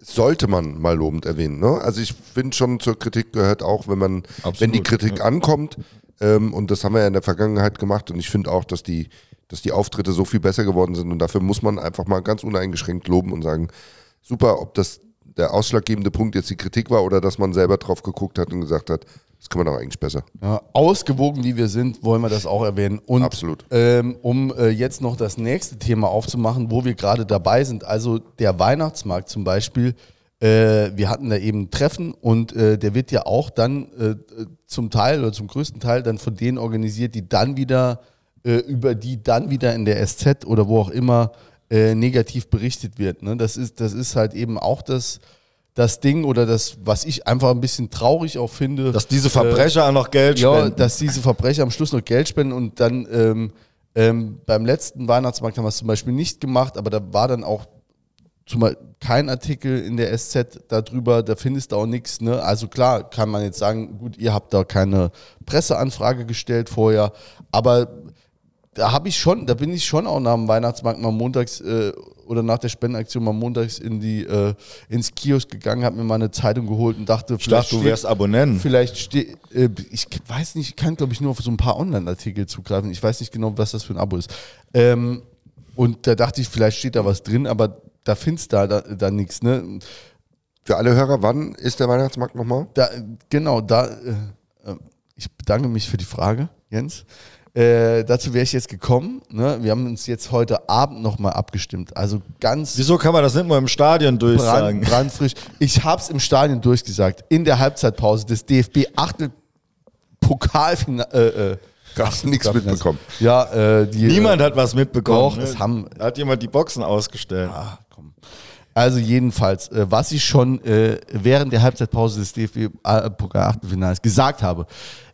Sollte man mal lobend erwähnen. Ne? Also ich finde schon zur Kritik gehört auch, wenn man, wenn die Kritik ankommt, ähm, und das haben wir ja in der Vergangenheit gemacht, und ich finde auch, dass die, dass die Auftritte so viel besser geworden sind und dafür muss man einfach mal ganz uneingeschränkt loben und sagen, super, ob das der ausschlaggebende Punkt jetzt die Kritik war oder dass man selber drauf geguckt hat und gesagt hat, das können wir doch eigentlich besser. Ja, ausgewogen wie wir sind, wollen wir das auch erwähnen. Und Absolut. Ähm, um äh, jetzt noch das nächste Thema aufzumachen, wo wir gerade dabei sind, also der Weihnachtsmarkt zum Beispiel. Äh, wir hatten da eben ein Treffen und äh, der wird ja auch dann äh, zum Teil oder zum größten Teil dann von denen organisiert, die dann wieder äh, über die dann wieder in der SZ oder wo auch immer äh, negativ berichtet wird. Ne? Das, ist, das ist halt eben auch das, das Ding oder das, was ich einfach ein bisschen traurig auch finde. Dass diese Verbrecher auch noch Geld Ja, spenden. dass diese Verbrecher am Schluss noch Geld spenden und dann ähm, ähm, beim letzten Weihnachtsmarkt haben wir es zum Beispiel nicht gemacht, aber da war dann auch zum Beispiel kein Artikel in der SZ darüber, da findest du auch nichts. Ne? Also klar kann man jetzt sagen, gut, ihr habt da keine Presseanfrage gestellt vorher, aber da habe ich schon, da bin ich schon auch nach dem Weihnachtsmarkt mal montags äh, oder nach der Spendenaktion mal montags in die äh, ins Kiosk gegangen, habe mir mal eine Zeitung geholt und dachte, ich dachte, du steht- wärst Abonnent. Vielleicht steht, äh, ich weiß nicht, ich kann glaube ich nur auf so ein paar Online-Artikel zugreifen. Ich weiß nicht genau, was das für ein Abo ist. Ähm, und da dachte ich, vielleicht steht da was drin, aber da findest du da, da, da nichts. Ne? Für alle Hörer, wann ist der Weihnachtsmarkt nochmal? Da, genau, da, äh, äh, ich bedanke mich für die Frage, Jens. Äh, dazu wäre ich jetzt gekommen. Ne? Wir haben uns jetzt heute Abend nochmal abgestimmt. Also ganz Wieso kann man das nicht mal im Stadion durchsagen? brand, brandfrisch. Ich habe es im Stadion durchgesagt. In der Halbzeitpause des DFB Achtel Pokalfinale. Äh, äh, Hast du nichts mitbekommen. Ja, äh, die, Niemand hat was mitbekommen. Doch, ne? es haben- Da hat jemand die Boxen ausgestellt. Ah, komm. Also jedenfalls, äh, was ich schon äh, während der Halbzeitpause des DFB-Pokal-Achtelfinals gesagt habe,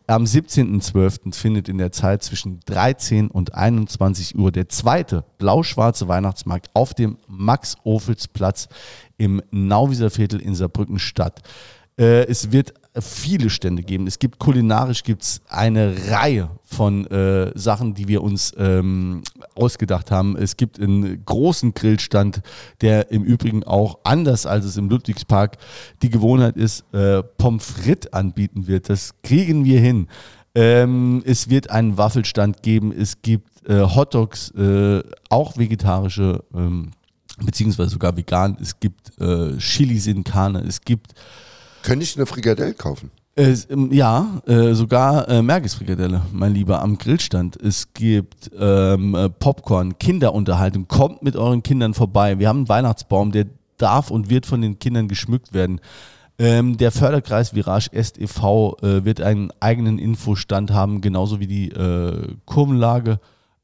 am 17.12. findet in der Zeit zwischen 13 und 21 Uhr der zweite blau-schwarze Weihnachtsmarkt auf dem Max-Ophels-Platz im Nauwieser Viertel in Saarbrücken statt. Äh, es wird viele Stände geben. Es gibt kulinarisch gibt's eine Reihe von äh, Sachen, die wir uns ähm, ausgedacht haben. Es gibt einen großen Grillstand, der im Übrigen auch anders als es im Ludwigspark die Gewohnheit ist, äh, Pommes frites anbieten wird. Das kriegen wir hin. Ähm, es wird einen Waffelstand geben. Es gibt äh, Hotdogs, äh, auch vegetarische, ähm, beziehungsweise sogar vegan. Es gibt äh, Chilis in Karne. Es gibt Könnte ich eine Frikadelle kaufen? äh, ähm, ja, äh, sogar äh, Mergesfrikadelle, mein Lieber, am Grillstand. Es gibt ähm, äh, Popcorn, Kinderunterhaltung. Kommt mit euren Kindern vorbei. Wir haben einen Weihnachtsbaum, der darf und wird von den Kindern geschmückt werden. Ähm, der Förderkreis Virage Est e.V. Äh, wird einen eigenen Infostand haben, genauso wie die äh, Kurvenlage.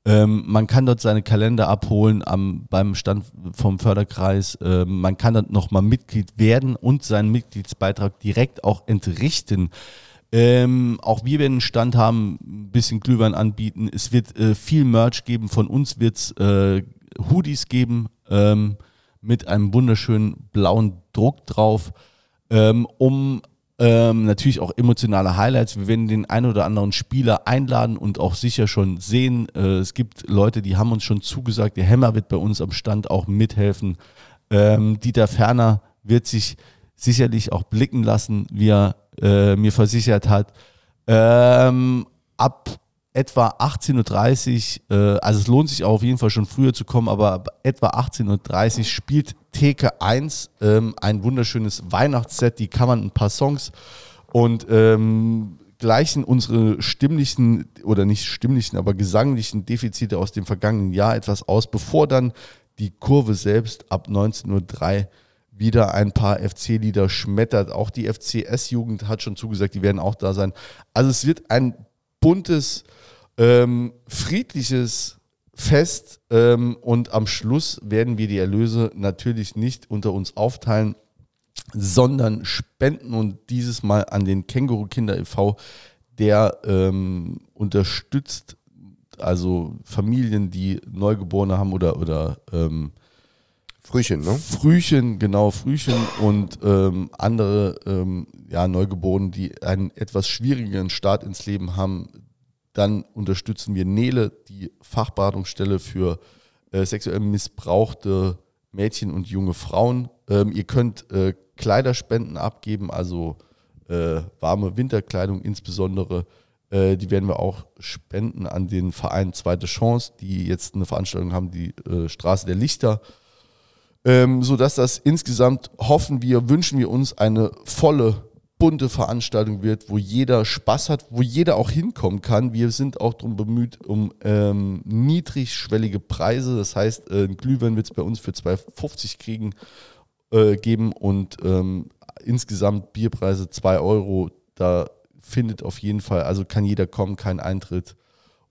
Ähm, man kann dort seine Kalender abholen am, beim Stand vom Förderkreis. Ähm, man kann dort nochmal Mitglied werden und seinen Mitgliedsbeitrag direkt auch entrichten. Ähm, auch wir werden einen Stand haben, ein bisschen Glühwein anbieten. Es wird äh, viel Merch geben. Von uns wird es äh, Hoodies geben ähm, mit einem wunderschönen blauen Druck drauf, ähm, um ähm, natürlich auch emotionale Highlights. Wir werden den einen oder anderen Spieler einladen und auch sicher schon sehen. Äh, es gibt Leute, die haben uns schon zugesagt, der Hämmer wird bei uns am Stand auch mithelfen. Ähm, Dieter Ferner wird sich sicherlich auch blicken lassen, wie er äh, mir versichert hat. Ähm, ab etwa 18.30 Uhr, äh, also es lohnt sich auch auf jeden Fall schon früher zu kommen, aber ab etwa 18.30 Uhr spielt Theke 1 ähm, ein wunderschönes Weihnachtsset, die kann man ein paar Songs und ähm, gleichen unsere stimmlichen oder nicht stimmlichen, aber gesanglichen Defizite aus dem vergangenen Jahr etwas aus, bevor dann die Kurve selbst ab 19.03 Uhr wieder ein paar FC-Lieder schmettert. Auch die FCS-Jugend hat schon zugesagt, die werden auch da sein. Also es wird ein buntes, ähm, friedliches Fest ähm, und am Schluss werden wir die Erlöse natürlich nicht unter uns aufteilen, sondern spenden und dieses Mal an den Känguru Kinder e.V., der ähm, unterstützt also Familien, die Neugeborene haben oder, oder ähm, Frühchen, ne? Frühchen, genau, Frühchen und ähm, andere ähm, ja, Neugeborene, die einen etwas schwierigeren Start ins Leben haben. Dann unterstützen wir Nele, die Fachberatungsstelle für äh, sexuell missbrauchte Mädchen und junge Frauen. Ähm, ihr könnt äh, Kleiderspenden abgeben, also äh, warme Winterkleidung insbesondere. Äh, die werden wir auch spenden an den Verein Zweite Chance, die jetzt eine Veranstaltung haben, die äh, Straße der Lichter. Ähm, sodass das insgesamt hoffen wir, wünschen wir uns eine volle, bunte Veranstaltung wird, wo jeder Spaß hat, wo jeder auch hinkommen kann. Wir sind auch darum bemüht, um ähm, niedrigschwellige Preise. Das heißt, äh, ein Glühwein wird es bei uns für 2,50 kriegen, äh, geben und ähm, insgesamt Bierpreise 2 Euro. Da findet auf jeden Fall, also kann jeder kommen, kein Eintritt.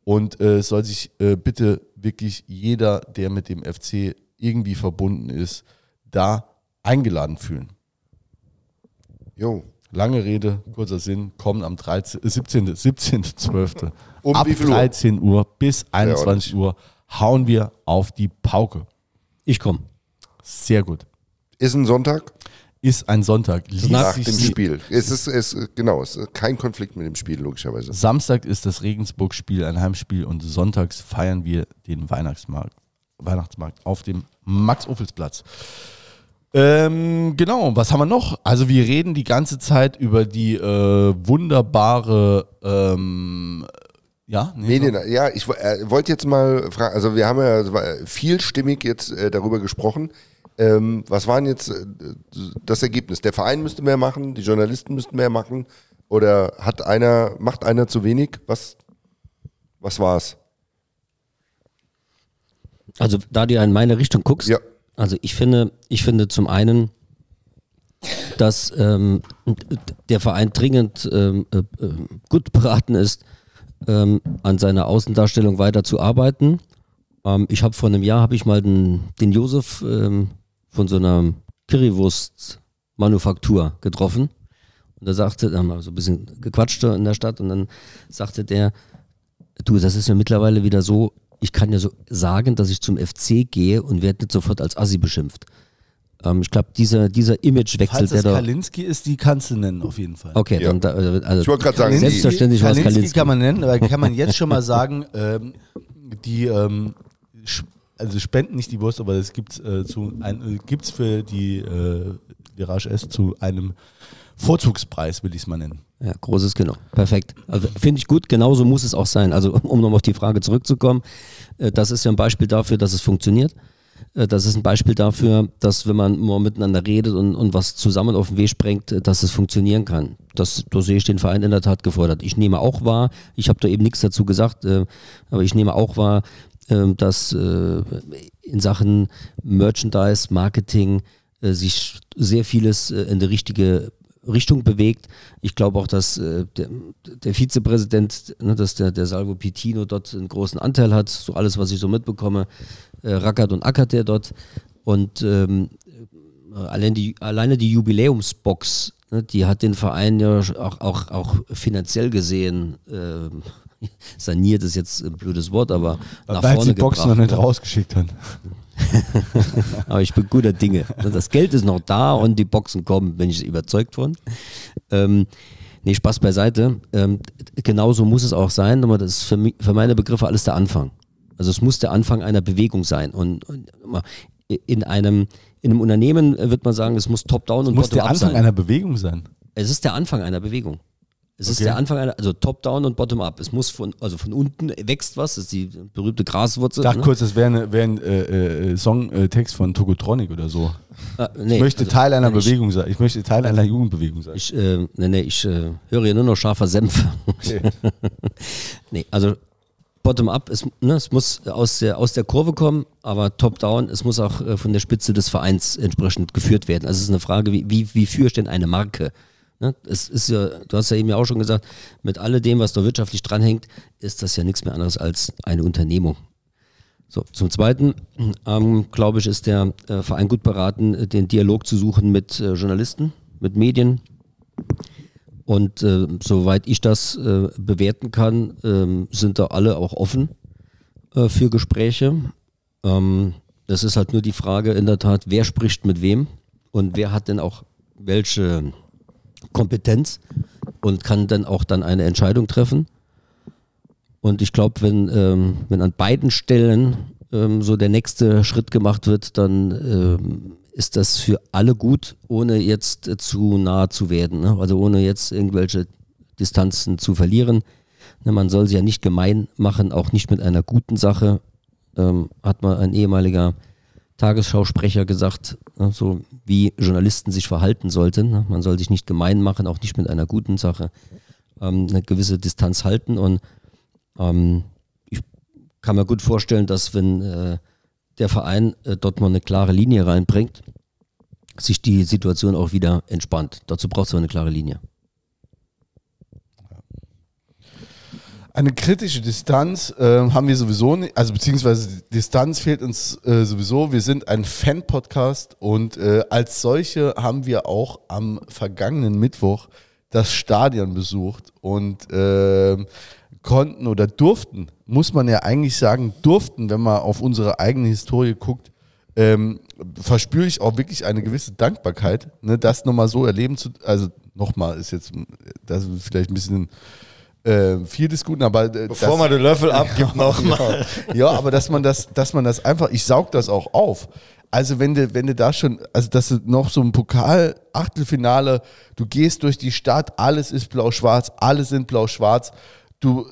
Und äh, soll sich äh, bitte wirklich jeder, der mit dem FC irgendwie verbunden ist, da eingeladen fühlen. Jo. Lange Rede, kurzer Sinn, kommen am 13, äh, 17. 17. 12. Um Ab wie viel Uhr? 13 Uhr bis 21 Uhr hauen wir auf die Pauke. Ich komme. Sehr gut. Ist ein Sonntag Ist ein Sonntag. Liest nach dem Spiel. Es ist, es, genau, es ist kein Konflikt mit dem Spiel, logischerweise. Samstag ist das Regensburg-Spiel, ein Heimspiel und sonntags feiern wir den Weihnachtsmarkt, Weihnachtsmarkt auf dem Max-Ophels-Platz. Ähm, genau, was haben wir noch? Also wir reden die ganze Zeit über die äh, wunderbare, ähm, ja, nee, Medien, ja, ich äh, wollte jetzt mal fragen, also wir haben ja vielstimmig jetzt äh, darüber gesprochen. Ähm, was war denn jetzt äh, das Ergebnis? Der Verein müsste mehr machen, die Journalisten müssten mehr machen oder hat einer, macht einer zu wenig? Was, was war's? Also da du ja in meine Richtung guckst, Ja. Also ich finde, ich finde zum einen, dass ähm, der Verein dringend ähm, äh, äh, gut beraten ist, ähm, an seiner Außendarstellung weiter zu arbeiten. Ähm, ich habe vor einem Jahr habe ich mal den, den Josef ähm, von so einer Currywurst-Manufaktur getroffen. Und da sagte, da haben wir so ein bisschen gequatscht in der Stadt und dann sagte der, du, das ist ja mittlerweile wieder so, ich kann ja so sagen, dass ich zum FC gehe und werde nicht sofort als Assi beschimpft. Ähm, ich glaube, dieser, dieser Imagewechsel, Falls der das da. Kalinski ist, die kannst du nennen auf jeden Fall. Okay, Ja. dann da, also, Ich wollte gerade sagen, Kalinski- Selbstverständlich war es Kalinski Kalinski. kann man nennen, aber kann man jetzt schon mal sagen, ähm, die ähm, also spenden nicht die Wurst, aber das äh, zu ein, äh, gibt's für die äh, Virage S zu einem Vorzugspreis, will ich es mal nennen. Ja, großes Kino. Perfekt. Also finde ich gut, genauso muss es auch sein. Also um nochmal auf die Frage zurückzukommen, äh, das ist ja ein Beispiel dafür, dass es funktioniert. Äh, Das ist ein Beispiel dafür, dass wenn man mal miteinander redet und, und was zusammen auf den Weg sprengt, äh, dass es funktionieren kann. Das, da sehe ich den Verein in der Tat gefordert. Ich nehme auch wahr, ich habe da eben nichts dazu gesagt, äh, aber ich nehme auch wahr, äh, dass äh, in Sachen Merchandise, Marketing sich sehr vieles in die richtige Richtung bewegt. Ich glaube auch, dass äh, der, der Vizepräsident, ne, dass der, der Salvo Pitino dort einen großen Anteil hat. So alles, was ich so mitbekomme, äh, rackert und ackert der dort. Und ähm, äh, allein die, alleine die Jubiläumsbox, ne, die hat den Verein ja auch, auch, auch finanziell gesehen ähm, saniert ist jetzt ein blödes Wort, aber nach Weil vorne sie die Box gebracht. noch nicht rausgeschickt haben. Aber ich bin guter Dinge. Das Geld ist noch da und die Boxen kommen, bin ich überzeugt von. Ähm, nee, Spaß beiseite. Ähm, genauso muss es auch sein, aber das ist für, mich, für meine Begriffe alles der Anfang. Also es muss der Anfang einer Bewegung sein. Und, und in einem, in einem Unternehmen wird man sagen, es muss top-down und Muss der bottom-up Anfang sein. einer Bewegung sein. Es ist der Anfang einer Bewegung. Es ist Okay. der Anfang einer, also top-down und bottom-up. Es muss von, also von unten wächst was, das ist die berühmte Graswurzel. Ich dachte ne? kurz, das wäre ein wär ein, äh, äh, Songtext von Tokotronic oder so. Ah, nee, Ich möchte also, Teil einer ich- Bewegung sein. Ich möchte Teil einer Jugendbewegung sein. Ich, äh, nee, nee, ich äh, höre hier nur noch scharfer Senf. nee, also bottom-up, es, ne, es muss aus der, aus der Kurve kommen, aber top-down, es muss auch äh, von der Spitze des Vereins entsprechend geführt werden. Also es ist eine Frage, wie, wie, wie führe ich denn eine Marke? Ne? Es ist ja, du hast ja eben ja auch schon gesagt, mit alledem, was da wirtschaftlich dranhängt, ist das ja nichts mehr anderes als eine Unternehmung. So, zum Zweiten, ähm, glaube ich, ist der äh, Verein gut beraten, den Dialog zu suchen mit äh, Journalisten, mit Medien. Und äh, soweit ich das äh, bewerten kann, ähm, sind da alle auch offen äh, für Gespräche. Ähm, das ist halt nur die Frage in der Tat, wer spricht mit wem und wer hat denn auch welche Kompetenz und kann dann auch dann eine Entscheidung treffen. Und ich glaube, wenn, ähm, wenn an beiden Stellen ähm, so der nächste Schritt gemacht wird, dann ähm, ist das für alle gut, ohne jetzt äh, zu nah zu werden. Ne? Also ohne jetzt irgendwelche Distanzen zu verlieren. Ne, man soll sie ja nicht gemein machen, auch nicht mit einer guten Sache. Ähm, hat mal ein ehemaliger Tagesschausprecher gesagt, ne, so wie Journalisten sich verhalten sollten. Ne? Man soll sich nicht gemein machen, auch nicht mit einer guten Sache. Ähm, eine gewisse Distanz halten und ähm, ich kann mir gut vorstellen, dass wenn äh, der Verein äh, dort mal eine klare Linie reinbringt, sich die Situation auch wieder entspannt. Dazu braucht es aber eine klare Linie. Eine kritische Distanz äh, haben wir sowieso nicht, also beziehungsweise Distanz fehlt uns äh, sowieso. Wir sind ein Fan-Podcast und äh, als solche haben wir auch am vergangenen Mittwoch das Stadion besucht und äh, konnten oder durften, muss man ja eigentlich sagen, durften, wenn man auf unsere eigene Historie guckt, ähm, verspüre ich auch wirklich eine gewisse Dankbarkeit, ne, das nochmal so erleben zu, also nochmal ist jetzt, das ist vielleicht ein bisschen äh, viel des Guten, aber äh, Bevor das- man den Löffel abgibt, nochmal. ja, ja, aber dass man das, dass man das einfach, ich saug das auch auf. Also wenn du, wenn du da schon, also dass du noch so ein Pokal-Achtelfinale, du gehst durch die Stadt, alles ist blau-schwarz, alle sind blau-schwarz, du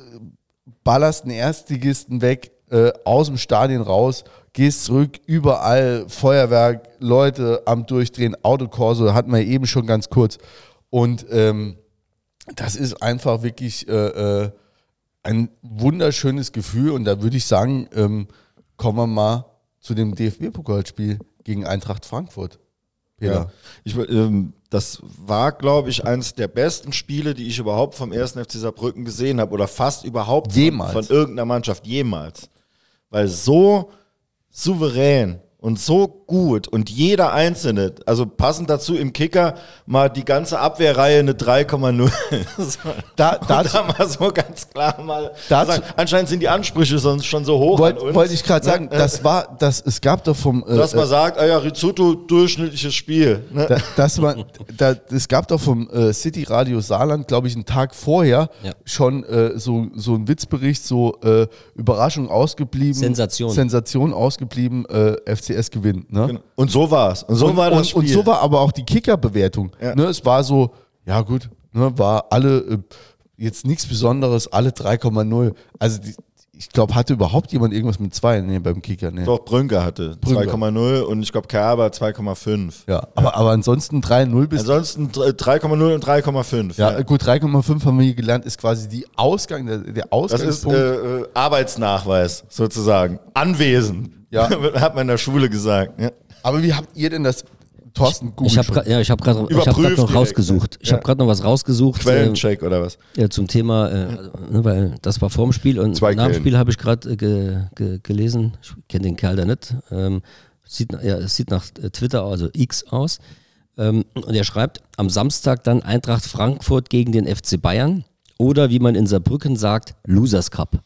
ballerst einen Erstligisten weg, äh, aus dem Stadion raus, gehst zurück, überall Feuerwerk, Leute am Durchdrehen, Autokorso, hatten wir eben schon ganz kurz. Und ähm, das ist einfach wirklich äh, äh, ein wunderschönes Gefühl und da würde ich sagen, ähm, kommen wir mal zu dem DFB-Pokalspiel gegen Eintracht Frankfurt. Peter. Ja. Ich, ähm, das war, glaube ich, eines der besten Spiele, die ich überhaupt vom 1. FC Saarbrücken gesehen habe oder fast überhaupt von- Jemals. Von, irgendeiner Mannschaft jemals. Weil so souverän und so gut und jeder Einzelne, also passend dazu im Kicker mal die ganze Abwehrreihe eine 3,0. So. Da, dazu, da mal so ganz klar mal Dazu- sagen, anscheinend sind die Ansprüche sonst schon so hoch wollte wollt ich gerade sagen, Ne? das war, das, es gab doch vom, äh, dass man sagt, ah ja, Rizzuto, durchschnittliches Spiel. Ne? da, dass man, da, es gab doch vom äh, City Radio Saarland, glaube ich, einen Tag vorher Ja. schon äh, so, so ein Witzbericht, so äh, Überraschung ausgeblieben. Sensation. Sensation ausgeblieben, äh, FCS gewinnt. Ne? Genau. Und so war's. Und so und, war das und, Spiel. und so war aber auch die Kicker-Bewertung. Ja. Ne, es war so, ja gut, ne, war alle äh, jetzt nichts Besonderes, alle 3,0. Also die, ich glaube, hatte überhaupt jemand irgendwas mit 2 nee, beim Kicker? Nee. Doch, Brünker hatte Brünker. 2,0 und ich glaube Kerber 2,5. Ja, aber, aber ansonsten 3,0 bis. Ansonsten dr- 3,0 und 3,5. ja, gut, 3,5 haben wir hier gelernt, ist quasi die Ausgang, der, der Das ist Ausgangspunkt. äh, äh, Arbeitsnachweis sozusagen. Anwesen. Ja. Hat man in der Schule gesagt. Ja. aber wie habt ihr denn das, Thorsten, Google Ich habe ja, ich habe gerade hab noch direkt, rausgesucht. Ich Ja. habe gerade noch was rausgesucht. Äh, Quellencheck oder was? Ja, zum Thema, äh, ne, weil das war vorm Spiel und Zwei nach dem. Spiel habe ich gerade äh, ge, ge, gelesen, ich kenne den Kerl da nicht, ähm, sieht, ja, es sieht nach äh, Twitter, also X aus. Ähm, und er schreibt, am Samstag dann Eintracht Frankfurt gegen den FC Bayern oder wie man in Saarbrücken sagt, Losers Cup.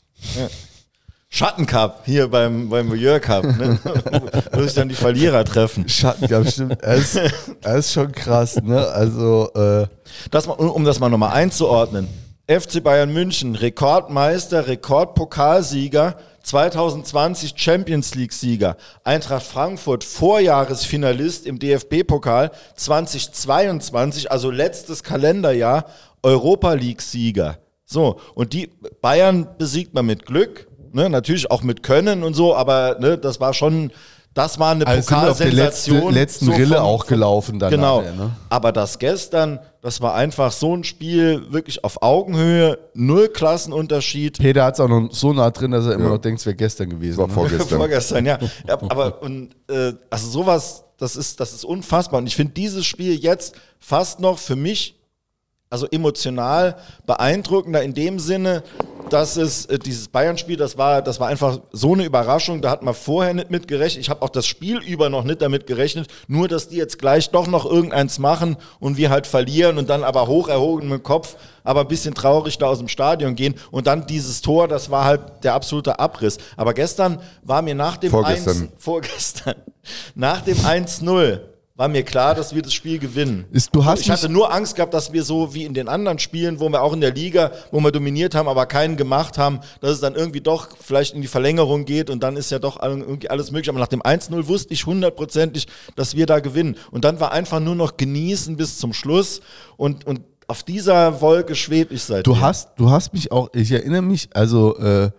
Schattencup hier beim, beim Jörg Cup. Ne? Wo sich dann die Verlierer treffen. Schatten, ja, stimmt. Er ist, er ist schon krass, ne? Also, äh, Das mal, um um das mal nochmal einzuordnen. FC Bayern München, Rekordmeister, Rekordpokalsieger, 2020 Champions League-Sieger. Eintracht Frankfurt, Vorjahresfinalist im DFB-Pokal, 2022, also letztes Kalenderjahr, Europa League-Sieger. So, und die Bayern besiegt man mit Glück, ne, natürlich auch mit Können und so, aber ne, das war schon, das war eine also auf der letzten, Pokalsensation. so Rille auch gelaufen dann. Genau. nachher, ne? Aber das gestern, das war einfach so ein Spiel, wirklich auf Augenhöhe, null Klassenunterschied. Peter hat es auch noch so nah drin, dass er immer noch denkt, es wäre gestern gewesen. war ne? vorgestern. Vorgestern, ja. ja aber und, äh, also sowas, das ist, das ist unfassbar. Und ich finde dieses Spiel jetzt fast noch für mich, also emotional beeindruckender in dem Sinne, dass es äh, dieses Bayern-Spiel, das war, das war einfach so eine Überraschung, da hat man vorher nicht mit gerechnet. Ich habe auch das Spiel über noch nicht damit gerechnet, nur dass die jetzt gleich doch noch irgendeins machen und wir halt verlieren und dann aber hoch erhoben mit dem Kopf, aber ein bisschen traurig da aus dem Stadion gehen und dann dieses Tor, das war halt der absolute Abriss. Aber gestern war mir nach dem Vorgestern. 1, vorgestern, nach dem 1-0 war mir klar, dass wir das Spiel gewinnen. Ist- du hast ich hatte nur Angst gehabt, dass wir so wie in den anderen Spielen, wo wir auch in der Liga, wo wir dominiert haben, aber keinen gemacht haben, dass es dann irgendwie doch vielleicht in die Verlängerung geht und dann ist ja doch irgendwie alles möglich. Aber nach dem 1-0 wusste ich hundertprozentig, dass wir da gewinnen. Und dann war einfach nur noch genießen bis zum Schluss und, und auf dieser Wolke schwebe ich seitdem. Du hast, du hast mich auch, ich erinnere mich, also äh,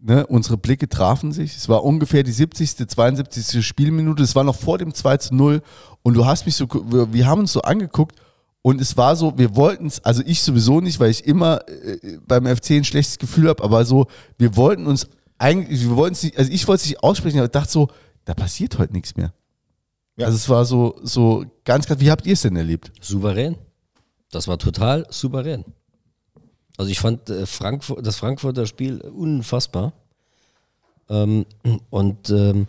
ne, unsere Blicke trafen sich. Es war ungefähr die 70., 72. Spielminute. Es war noch vor dem 2 zu 0. Und du hast mich so, wir, wir haben uns so angeguckt und es war so, wir wollten es, also ich sowieso nicht, weil ich immer äh, beim FC ein schlechtes Gefühl habe, aber so, wir wollten uns eigentlich, wir wollten es nicht, also ich wollte es nicht aussprechen, aber ich dachte so, da passiert heute nichts mehr. Ja. Also es war so, so ganz krass. Wie habt ihr es denn erlebt? Souverän. Das war total souverän. Also ich fand äh, Frankfurt, das Frankfurter Spiel unfassbar. Ähm, und ähm,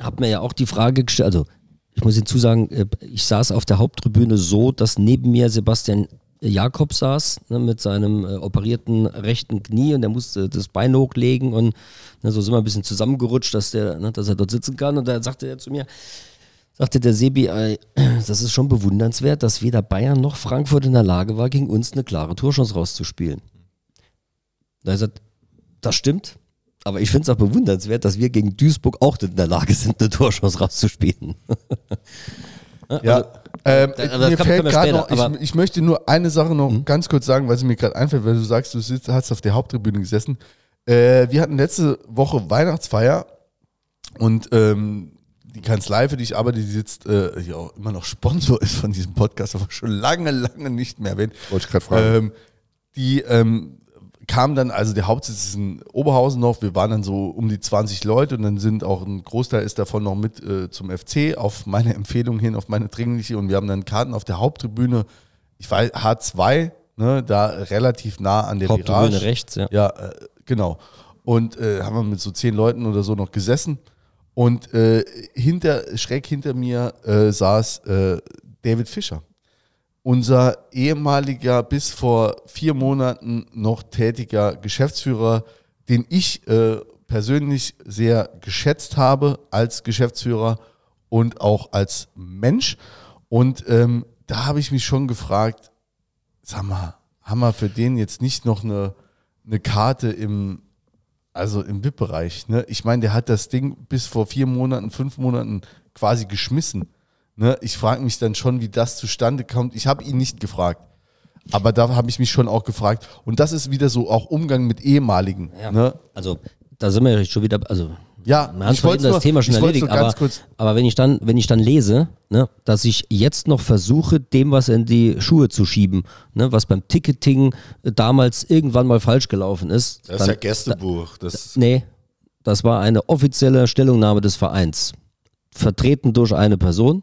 habe mir ja auch die Frage gestellt, also ich muss hinzusagen, äh, ich saß auf der Haupttribüne so, dass neben mir Sebastian Jakob saß, ne, mit seinem äh, operierten rechten Knie und der musste das Bein hochlegen und ne, so sind wir ein bisschen zusammengerutscht, dass, der, ne, dass er dort sitzen kann. Und da sagte er zu mir, sagte der Sebi, äh, das ist schon bewundernswert, dass weder Bayern noch Frankfurt in der Lage war, gegen uns eine klare Torchance rauszuspielen. Da hat er das stimmt, aber ich finde es auch bewundernswert, dass wir gegen Duisburg auch nicht in der Lage sind, eine Torchance rauszuspielen. Ja, ähm, da- das mir kann- fällt gerade noch, ich, Mhm. ich möchte nur eine Sache noch ganz kurz sagen, weil sie mir gerade einfällt, weil du sagst, du sitzt, hast auf der Haupttribüne gesessen. Äh, wir hatten letzte Woche Weihnachtsfeier und ähm, die Kanzlei, für die ich arbeite, die sitzt, äh, die auch immer noch Sponsor ist von diesem Podcast, aber schon lange, lange nicht mehr erwähnt. Wollte ich gerade fragen. Ähm, die ähm, kam dann, also der Hauptsitz ist in Oberhausen noch, wir waren dann so um die 20 Leute und dann sind auch ein Großteil ist davon noch mit äh, zum FC auf meine Empfehlung hin, auf meine dringliche und wir haben dann Karten auf der Haupttribüne, ich weiß, H2, ne, da relativ nah an der Haupttribüne Virage. rechts, ja. Ja, äh, genau. Und äh, haben wir mit so zehn Leuten oder so noch gesessen. Und äh, hinter, schräg hinter mir äh, saß äh, David Fischer. Unser ehemaliger, bis vor vier Monaten noch tätiger Geschäftsführer, den ich äh, persönlich sehr geschätzt habe als Geschäftsführer und auch als Mensch. Und ähm, da habe ich mich schon gefragt, sag mal, haben wir für den jetzt nicht noch eine, eine Karte im, also im VIP-Bereich? Ne? Ich meine, der hat das Ding bis vor vier Monaten, fünf Monaten quasi geschmissen. Ne? Ich frage mich dann schon, wie das zustande kommt. Ich habe ihn nicht gefragt. Aber da habe ich mich schon auch gefragt. Und das ist wieder so auch Umgang mit ehemaligen. Ja. Ne? Also da sind wir ja schon wieder, also Ja, wir haben ich eben das nur- Thema schon erledigt, aber, kurz- aber wenn ich dann, wenn ich dann lese, ne, dass ich jetzt noch versuche, dem was in die Schuhe zu schieben, ne, was beim Ticketing äh, damals irgendwann mal falsch gelaufen ist. Das ist dann- ja Gästebuch. Das, Nee, das war eine offizielle Stellungnahme des Vereins, vertreten durch eine Person.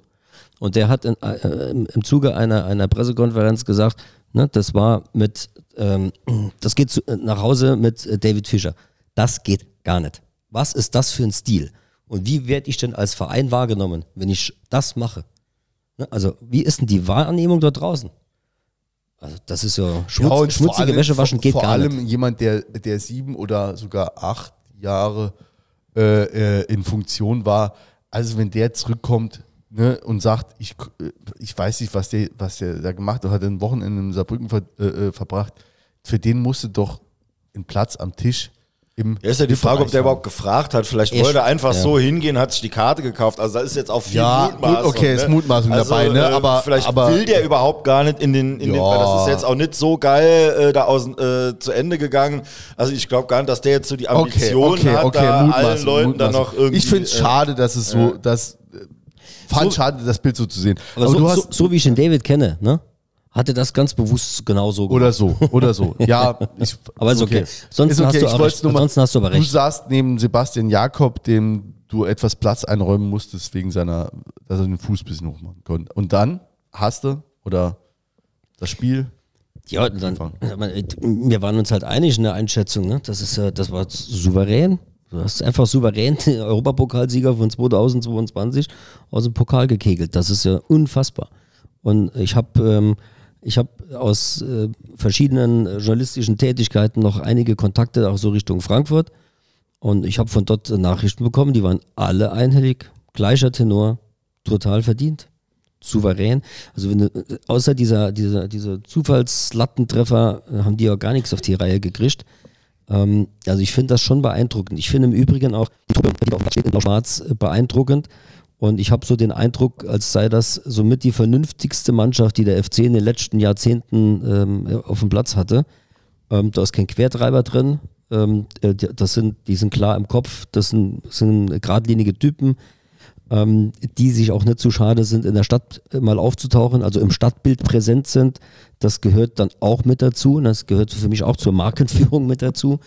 Und der hat in, äh, im Zuge einer, einer Pressekonferenz gesagt, ne, das war mit, ähm, das geht zu, nach Hause mit äh, David Fischer. Das geht gar nicht. Was ist das für ein Stil? Und wie werde ich denn als Verein wahrgenommen, wenn ich das mache? Ne, also, wie ist denn die Wahrnehmung dort draußen? Also, das ist ja, schmutz, vor schmutzige allem- Wäsche waschen vor, geht vor gar allem nicht. jemand, der, der sieben oder sogar acht Jahre äh, äh, in Funktion war. Also wenn der zurückkommt ne, und sagt, ich, äh, ich weiß nicht, was der, was der da gemacht hat, hat ein Wochenende in Saarbrücken ver, äh, äh, verbracht. Für den musste doch ein Platz am Tisch im ja, ist ja die Frage, ob der überhaupt gefragt hat. Vielleicht Ich- wollte er einfach ja. so hingehen, hat sich die Karte gekauft. Also da ist jetzt auch viel Ja, Mutmaßung. gut, okay, ist Mutmaßung dabei, ne? äh, Aber- vielleicht aber- will der überhaupt gar nicht in den, in den Ja. weil das ist jetzt auch nicht so geil äh, da aus, äh, zu Ende gegangen. Also ich glaube gar nicht, dass der jetzt so die Okay, Ambition okay, hat, okay, da allen Mutmaßung, Leuten dann Mutmaßung. noch irgendwie. Ich finde es äh, schade, dass es so, dass äh, fand So- schade, das Bild so zu sehen. Aber, Aber, so, du so, hast so wie ich den David kenne, ne? Hat er das ganz bewusst genauso gemacht. Oder so, oder so. Ja, ich, Aber ist okay. Ansonsten hast du aber Ansonsten hast du aber Du recht. saßt neben Sebastian Jakob, dem du etwas Platz einräumen musstest, wegen seiner, dass er den Fuß ein bisschen hochmachen konnte. Und dann hast du, oder das Spiel, Ja, dann, meine, wir waren uns halt einig in der Einschätzung, ne? Das ist ja, das war souverän. Du hast einfach souverän den Europapokalsieger von 2022 aus dem Pokal gekegelt. Das ist ja unfassbar. Und ich habe ähm, ich habe aus äh, verschiedenen äh, journalistischen Tätigkeiten noch einige Kontakte auch so Richtung Frankfurt. Und ich habe von dort äh, Nachrichten bekommen, die waren alle einhellig, gleicher Tenor, total verdient souverän. Also wenn du, äh, außer dieser, dieser, dieser Zufallslattentreffer haben die ja gar nichts auf die Reihe gekriegt. Ähm, also ich finde das schon beeindruckend. Ich finde im Übrigen auch die Truppe, die auf steht in Blau-Schwarz, äh, beeindruckend. Und ich habe so den Eindruck, als sei das somit die vernünftigste Mannschaft, die der FC in den letzten Jahrzehnten ähm, auf dem Platz hatte. Ähm, da ist kein Quertreiber drin. Ähm, äh, das sind, die sind klar im Kopf, das sind, sind geradlinige Typen, ähm, die sich auch nicht zu schade sind, in der Stadt mal aufzutauchen, also im Stadtbild präsent sind. Das gehört dann auch mit dazu und das gehört für mich auch zur Markenführung mit dazu.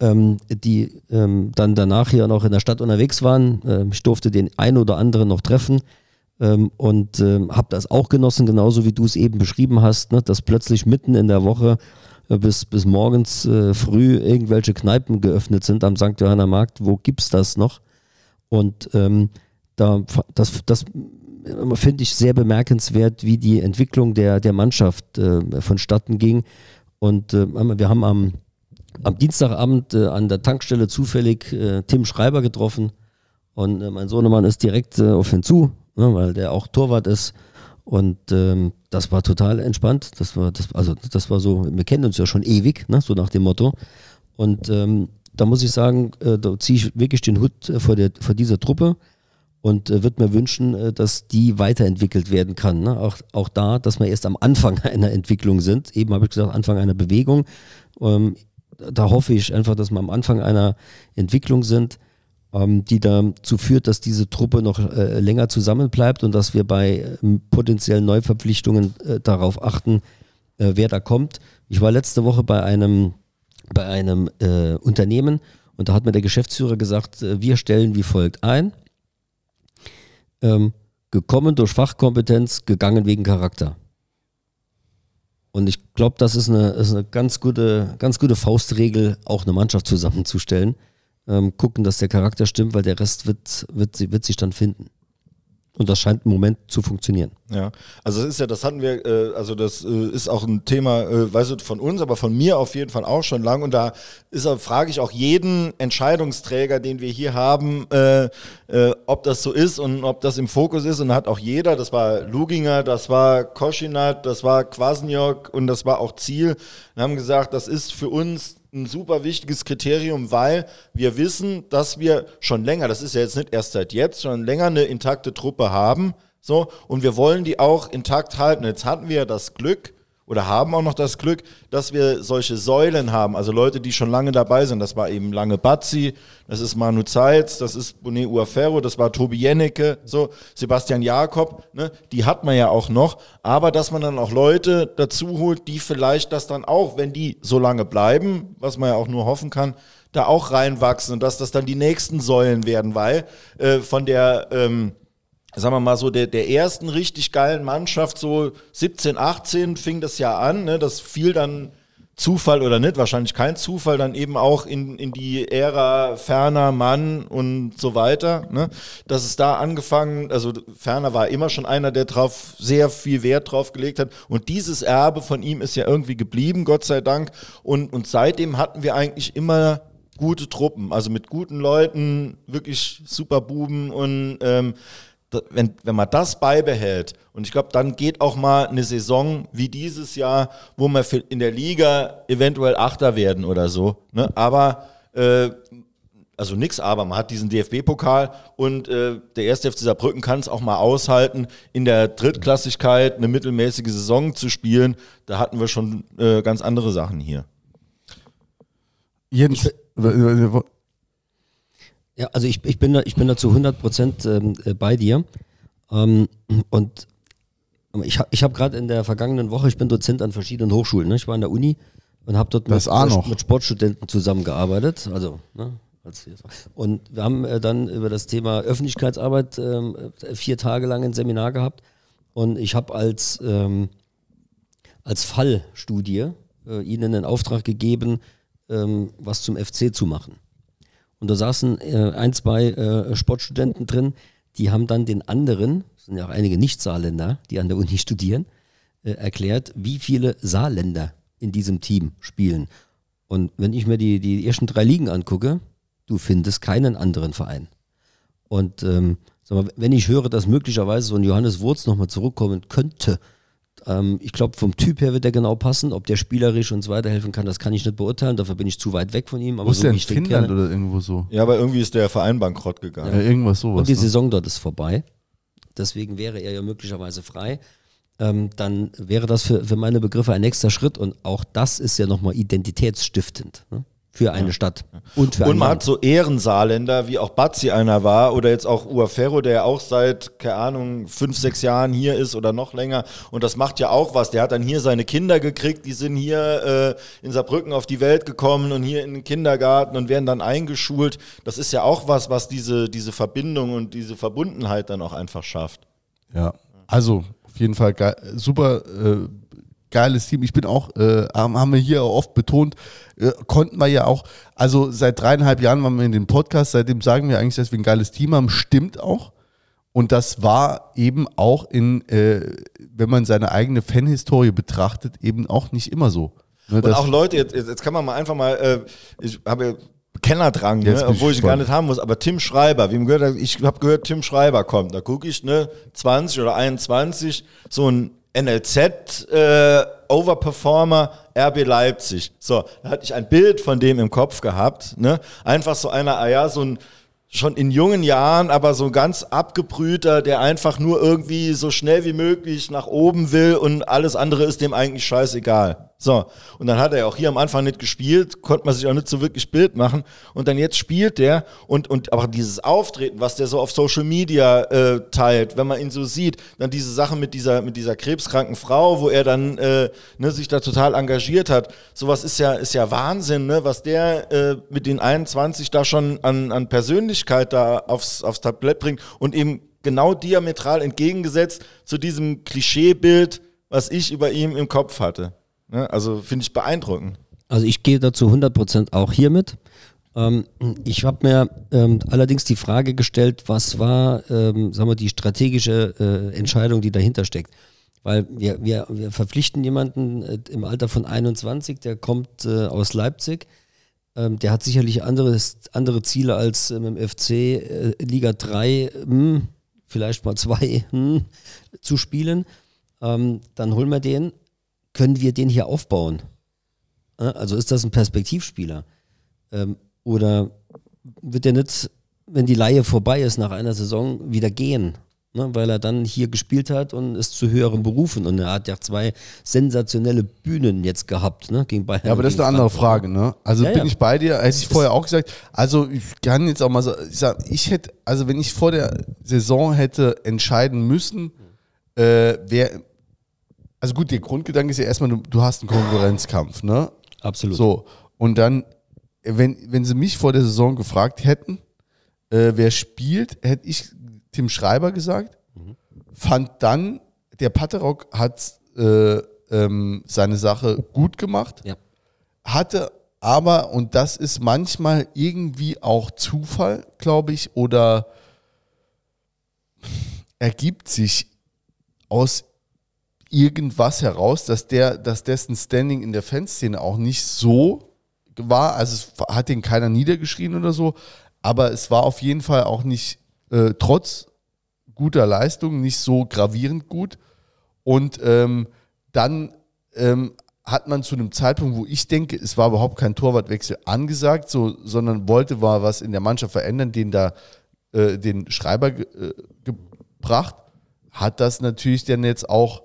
Ähm, die ähm, dann danach hier noch in der Stadt unterwegs waren. Ähm, ich durfte den einen oder anderen noch treffen ähm, und ähm, habe das auch genossen, genauso wie du es eben beschrieben hast, ne, dass plötzlich mitten in der Woche äh, bis, bis morgens äh, früh irgendwelche Kneipen geöffnet sind am St. Johanner Markt. Wo gibt's das noch? Und ähm, da, das, das äh, finde ich sehr bemerkenswert, wie die Entwicklung der, der Mannschaft äh, vonstatten ging. Und äh, wir haben am, am Dienstagabend äh, an der Tankstelle zufällig äh, Tim Schreiber getroffen. Und äh, mein Sohnemann ist direkt äh, auf ihn zu, ne, weil der auch Torwart ist. Und ähm, das war total entspannt. Das war, das, also das war so, wir kennen uns ja schon ewig, ne, so nach dem Motto. Und ähm, da muss ich sagen, äh, da ziehe ich wirklich den Hut äh, vor, der, vor dieser Truppe und äh, würde mir wünschen, dass die weiterentwickelt werden kann. Ne? Auch, auch da, dass wir erst am Anfang einer Entwicklung sind. Eben habe ich gesagt, Anfang einer Bewegung. Ähm, da hoffe ich einfach, dass wir am Anfang einer Entwicklung sind, ähm, die dazu führt, dass diese Truppe noch äh, länger zusammenbleibt und dass wir bei ähm, potenziellen Neuverpflichtungen äh, darauf achten, äh, wer da kommt. Ich war letzte Woche bei einem, bei einem äh, Unternehmen und da hat mir der Geschäftsführer gesagt, äh, wir stellen wie folgt ein. Ähm, gekommen durch Fachkompetenz, gegangen wegen Charakter. Und ich glaube, das ist eine, ist eine ganz, gute, ganz gute Faustregel, auch eine Mannschaft zusammenzustellen. Ähm, gucken, dass der Charakter stimmt, weil der Rest wird, wird, wird sich dann finden. Und das scheint im Moment zu funktionieren. Ja, also das ist ja, das hatten wir, äh, also das äh, ist auch ein Thema, äh, weißt du, von uns, aber von mir auf jeden Fall auch schon lang. Und da ist, frage ich auch jeden Entscheidungsträger, den wir hier haben, äh, äh, ob das so ist und ob das im Fokus ist. Und hat auch jeder, das war Luginger, das war Koschinat, das war Kwasniok und das war auch Ziel, und haben gesagt, das ist für uns ein super wichtiges Kriterium, weil wir wissen, dass wir schon länger, das ist ja jetzt nicht erst seit jetzt, schon länger eine intakte Truppe haben. So, und wir wollen die auch intakt halten. Jetzt hatten wir das Glück oder haben auch noch das Glück, dass wir solche Säulen haben, also Leute, die schon lange dabei sind. Das war eben Lange Bazzi, das ist Manu Zeitz, das ist Bonet Uaferro, das war Tobi Jennecke, so, Sebastian Jakob, ne, die hat man ja auch noch, aber dass man dann auch Leute dazu holt, die vielleicht das dann auch, wenn die so lange bleiben, was man ja auch nur hoffen kann, da auch reinwachsen und dass das dann die nächsten Säulen werden, weil äh, von der ähm, sagen wir mal so, der, der ersten richtig geilen Mannschaft, so 17, 18 fing das ja an, ne? das fiel dann Zufall oder nicht, wahrscheinlich kein Zufall, dann eben auch in, in die Ära Ferner, Mann und so weiter, ne? dass es da angefangen, also Ferner war immer schon einer, der drauf sehr viel Wert drauf gelegt hat und dieses Erbe von ihm ist ja irgendwie geblieben, Gott sei Dank und, und seitdem hatten wir eigentlich immer gute Truppen, also mit guten Leuten, wirklich super Buben und ähm, wenn, wenn man das beibehält, und ich glaube, dann geht auch mal eine Saison wie dieses Jahr, wo wir für- in der Liga eventuell Achter werden oder so. Ne? Aber, äh, also nix, aber man hat diesen DFB-Pokal und äh, der erste FC Saarbrücken kann es auch mal aushalten, in der Drittklassigkeit eine mittelmäßige Saison zu spielen. Da hatten wir schon äh, ganz andere Sachen hier. W- Ja, also ich, ich, bin, da, ich bin da zu 100 Prozent ähm, äh, bei dir. Ähm, und ich habe ich hab gerade in der vergangenen Woche, ich bin Dozent an verschiedenen Hochschulen. Ne? Ich war an der Uni und habe dort mit, mit Sportstudenten zusammengearbeitet. Also, ne? als- Und wir haben äh, dann über das Thema Öffentlichkeitsarbeit ähm, äh, vier Tage lang ein Seminar gehabt. Und ich habe als, ähm, als Fallstudie ihnen den Auftrag gegeben, ähm, was zum FC zu machen. Und da saßen äh, ein, zwei äh, Sportstudenten drin, die haben dann den anderen, sind ja auch einige Nicht-Saarländer, die an der Uni studieren, äh, erklärt, wie viele Saarländer in diesem Team spielen. Und wenn ich mir die, die ersten drei Ligen angucke, du findest keinen anderen Verein. Und ähm, mal, wenn ich höre, dass möglicherweise so ein Johannes Wurz nochmal zurückkommen könnte, ähm, ich glaube, vom Typ her wird er genau passen. Ob der spielerisch uns weiterhelfen kann, das kann ich nicht beurteilen. Dafür bin ich zu weit weg von ihm. Aber wo ist so der in ich den Finnland kenne- oder irgendwo so? Ja, aber irgendwie ist der Verein bankrott gegangen. Ja, irgendwas sowas. und die ne? Saison dort ist vorbei. Deswegen wäre er ja möglicherweise frei. Ähm, dann wäre das für, für meine Begriffe ein nächster Schritt und auch das ist ja nochmal identitätsstiftend. Ne? Für eine Stadt und für Und man Land. hat so Ehrensaarländer, wie auch Bazzi einer war, oder jetzt auch Uaferro, der ja auch seit, keine Ahnung, fünf, sechs Jahren hier ist oder noch länger. Und das macht ja auch was. Der hat dann hier seine Kinder gekriegt, die sind hier äh, in Saarbrücken auf die Welt gekommen und hier in den Kindergarten und werden dann eingeschult. Das ist ja auch was, was diese, diese Verbindung und diese Verbundenheit dann auch einfach schafft. Ja, also auf jeden Fall geil, super äh, geiles Team. Ich bin auch, äh, haben wir hier oft betont, äh, konnten wir ja auch, also seit dreieinhalb Jahren waren wir in dem Podcast, seitdem sagen wir eigentlich, dass wir ein geiles Team haben, stimmt auch. Und das war eben auch in, äh, wenn man seine eigene Fanhistorie betrachtet, eben auch nicht immer so. Ne, Und auch Leute, jetzt, jetzt kann man mal einfach mal, äh, ich habe Kennerdrang, Jetzt ne, ich obwohl ich ihn gar nicht haben muss, aber Tim Schreiber, wie man gehört ich habe gehört, Tim Schreiber kommt. Da gucke ich, ne, 20 oder 21, so ein NLZ äh, Overperformer RB Leipzig. So, da hatte ich ein Bild von dem im Kopf gehabt, ne? Einfach so einer, ah ja, so ein schon in jungen Jahren, aber so ganz abgebrühter, der einfach nur irgendwie so schnell wie möglich nach oben will und alles andere ist dem eigentlich scheißegal. So, und dann hat er ja auch hier am Anfang nicht gespielt, konnte man sich auch nicht so wirklich Bild machen. Und dann jetzt spielt der und, und aber dieses Auftreten, was der so auf Social Media äh, teilt, wenn man ihn so sieht, dann diese Sache mit dieser, mit dieser krebskranken Frau, wo er dann äh, ne, sich da total engagiert hat, sowas ist ja, ist ja Wahnsinn, ne, was der äh, mit den 21 da schon an, an Persönlichkeit da aufs, aufs Tablett bringt und eben genau diametral entgegengesetzt zu diesem Klischeebild, was ich über ihn im Kopf hatte. Ne? Also finde ich beeindruckend. Also ich gehe dazu 100% auch hier mit. Ähm, ich habe mir ähm, allerdings die Frage gestellt, was war, ähm, sagen wir, die strategische äh, Entscheidung, die dahinter steckt. Weil wir, wir, wir verpflichten jemanden äh, im Alter von 21, der kommt äh, aus Leipzig. Ähm, der hat sicherlich anderes, andere Ziele als ähm, im FC äh, Liga 3, hm, vielleicht mal 2 hm, zu spielen. Ähm, dann holen wir den. Können wir den hier aufbauen? Also ist das ein Perspektivspieler? Ähm, oder wird er nicht, wenn die Laie vorbei ist nach einer Saison, wieder gehen? Ne, weil er dann hier gespielt hat und ist zu höheren Berufen. Und er hat ja zwei sensationelle Bühnen jetzt gehabt, ne? Gegen Bayern. Ja, aber das ist eine andere. Frage, ne? Also Ja, bin ja. ich bei dir, hätte ich vorher auch gesagt. Also ich kann jetzt auch mal so, ich sag, ich hätte, also wenn ich vor der Saison hätte entscheiden müssen, äh, wer, also gut, der Grundgedanke ist ja erstmal, du, du hast einen Konkurrenzkampf, ne? Absolut. So, und dann, wenn, wenn sie mich vor der Saison gefragt hätten, äh, wer spielt, hätte ich Tim Schreiber gesagt. Fand dann, der Patterock hat äh, ähm, seine Sache gut gemacht. Ja. Hatte aber, und das ist manchmal irgendwie auch Zufall, glaube ich, oder ergibt sich aus irgendwas heraus, dass der, dass dessen Standing in der Fanszene auch nicht so war. Also es hat den keiner niedergeschrien oder so, aber es war auf jeden Fall auch nicht äh, trotz guter Leistung nicht so gravierend gut. Und ähm, dann ähm, hat man zu einem Zeitpunkt, wo ich denke, es war überhaupt kein Torwartwechsel angesagt, so, sondern wollte war was in der Mannschaft verändern, den da äh, den Schreiber äh, gebracht, hat das natürlich dann jetzt auch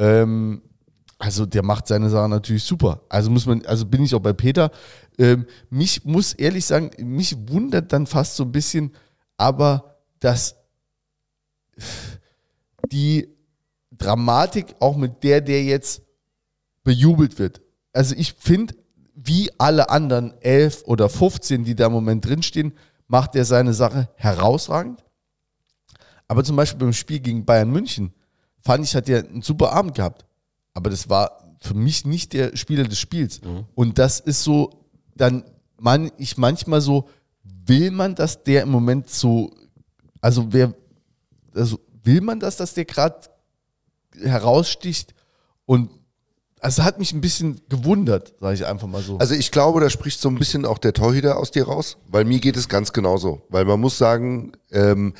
ähm, also der macht seine Sache natürlich super. Also muss man, also bin ich auch bei Peter. Ähm, mich muss ehrlich sagen, mich wundert dann fast so ein bisschen, aber dass die Dramatik auch mit der, der jetzt bejubelt wird. Also ich finde, wie alle anderen elf oder 15, die da im Moment drinstehen, macht er seine Sache herausragend. Aber zum Beispiel beim Spiel gegen Bayern München fand ich, hat er einen super Abend gehabt. Aber das war für mich nicht der Spieler des Spiels. Und das ist so, dann man ich manchmal so, will man, dass der im Moment so, also wer, also will man das, dass der gerade heraussticht? Und also hat mich ein bisschen gewundert, sage ich einfach mal so. Also ich glaube, da spricht so ein bisschen auch der Torhüter aus dir raus, weil mir geht es ganz genauso. Weil man muss sagen, ähm,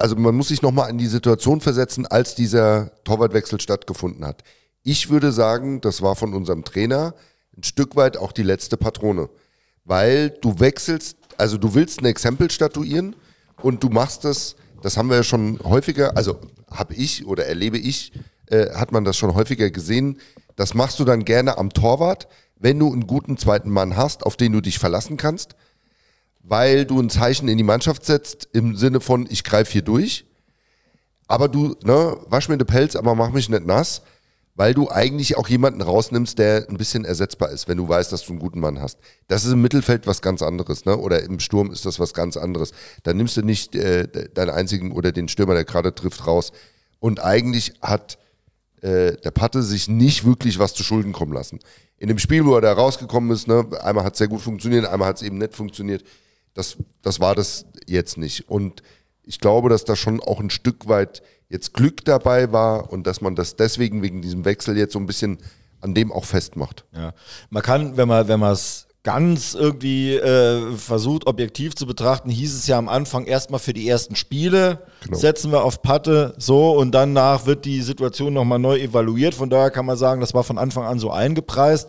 also man muss sich nochmal in die Situation versetzen, als dieser Torwartwechsel stattgefunden hat. Ich würde sagen, das war von unserem Trainer ein Stück weit auch die letzte Patrone. Weil du wechselst, also du willst ein Exempel statuieren und du machst das, das haben wir ja schon häufiger, also habe ich oder erlebe ich, äh, hat man das schon häufiger gesehen, das machst du dann gerne am Torwart, wenn du einen guten zweiten Mann hast, auf den du dich verlassen kannst, weil du ein Zeichen in die Mannschaft setzt im Sinne von, ich greife hier durch, aber du, ne, wasch mir den Pelz, aber mach mich nicht nass, weil du eigentlich auch jemanden rausnimmst, der ein bisschen ersetzbar ist, wenn du weißt, dass du einen guten Mann hast. Das ist im Mittelfeld was ganz anderes, ne? Oder im Sturm ist das was ganz anderes. Dann nimmst du nicht äh, deinen einzigen oder den Stürmer, der gerade trifft, raus. Und eigentlich hat äh, der Patte sich nicht wirklich was zu Schulden kommen lassen. In dem Spiel, wo er da rausgekommen ist, ne, einmal hat es sehr gut funktioniert, einmal hat es eben nicht funktioniert. Das, das war das jetzt nicht. Und ich glaube, dass da schon auch ein Stück weit jetzt Glück dabei war und dass man das deswegen wegen diesem Wechsel jetzt so ein bisschen an dem auch festmacht. Ja. Man kann, wenn man, wenn man es ganz irgendwie äh, versucht, objektiv zu betrachten, hieß es ja am Anfang erstmal für die ersten Spiele, Genau. setzen wir auf Patte so und danach wird die Situation nochmal neu evaluiert. Von daher kann man sagen, das war von Anfang an so eingepreist.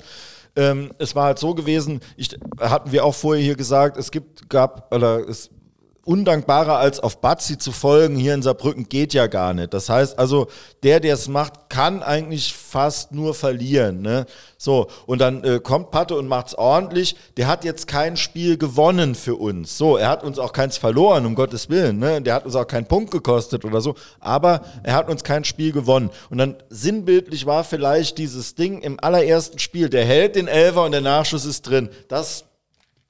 Ähm, es war halt so gewesen, ich, hatten wir auch vorher hier gesagt, es gibt, gab, oder es undankbarer als auf Batzi zu folgen hier in Saarbrücken geht ja gar nicht. Das heißt also, der, der es macht, kann eigentlich fast nur verlieren. Ne? So, und dann äh, kommt Patte und macht's ordentlich. Der hat jetzt kein Spiel gewonnen für uns. So, er hat uns auch keins verloren, um Gottes Willen. Ne? Der hat uns auch keinen Punkt gekostet oder so. Aber er hat uns kein Spiel gewonnen. Und dann sinnbildlich war vielleicht dieses Ding im allerersten Spiel, der hält den Elfer und der Nachschuss ist drin. Das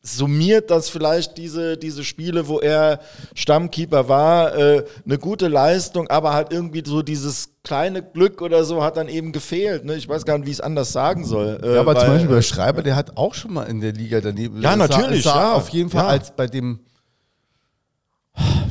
summiert das vielleicht diese, diese Spiele, wo er Stammkeeper war, äh, eine gute Leistung, aber halt irgendwie so dieses kleine Glück oder so hat dann eben gefehlt. Ne? Ich weiß gar nicht, wie ich es anders sagen soll. Äh, Ja, aber zum weil, Beispiel bei Schreiber, der hat auch schon mal in der Liga daneben. Ja, sah- natürlich, es sah ja. Auf jeden Fall Ja. als bei dem.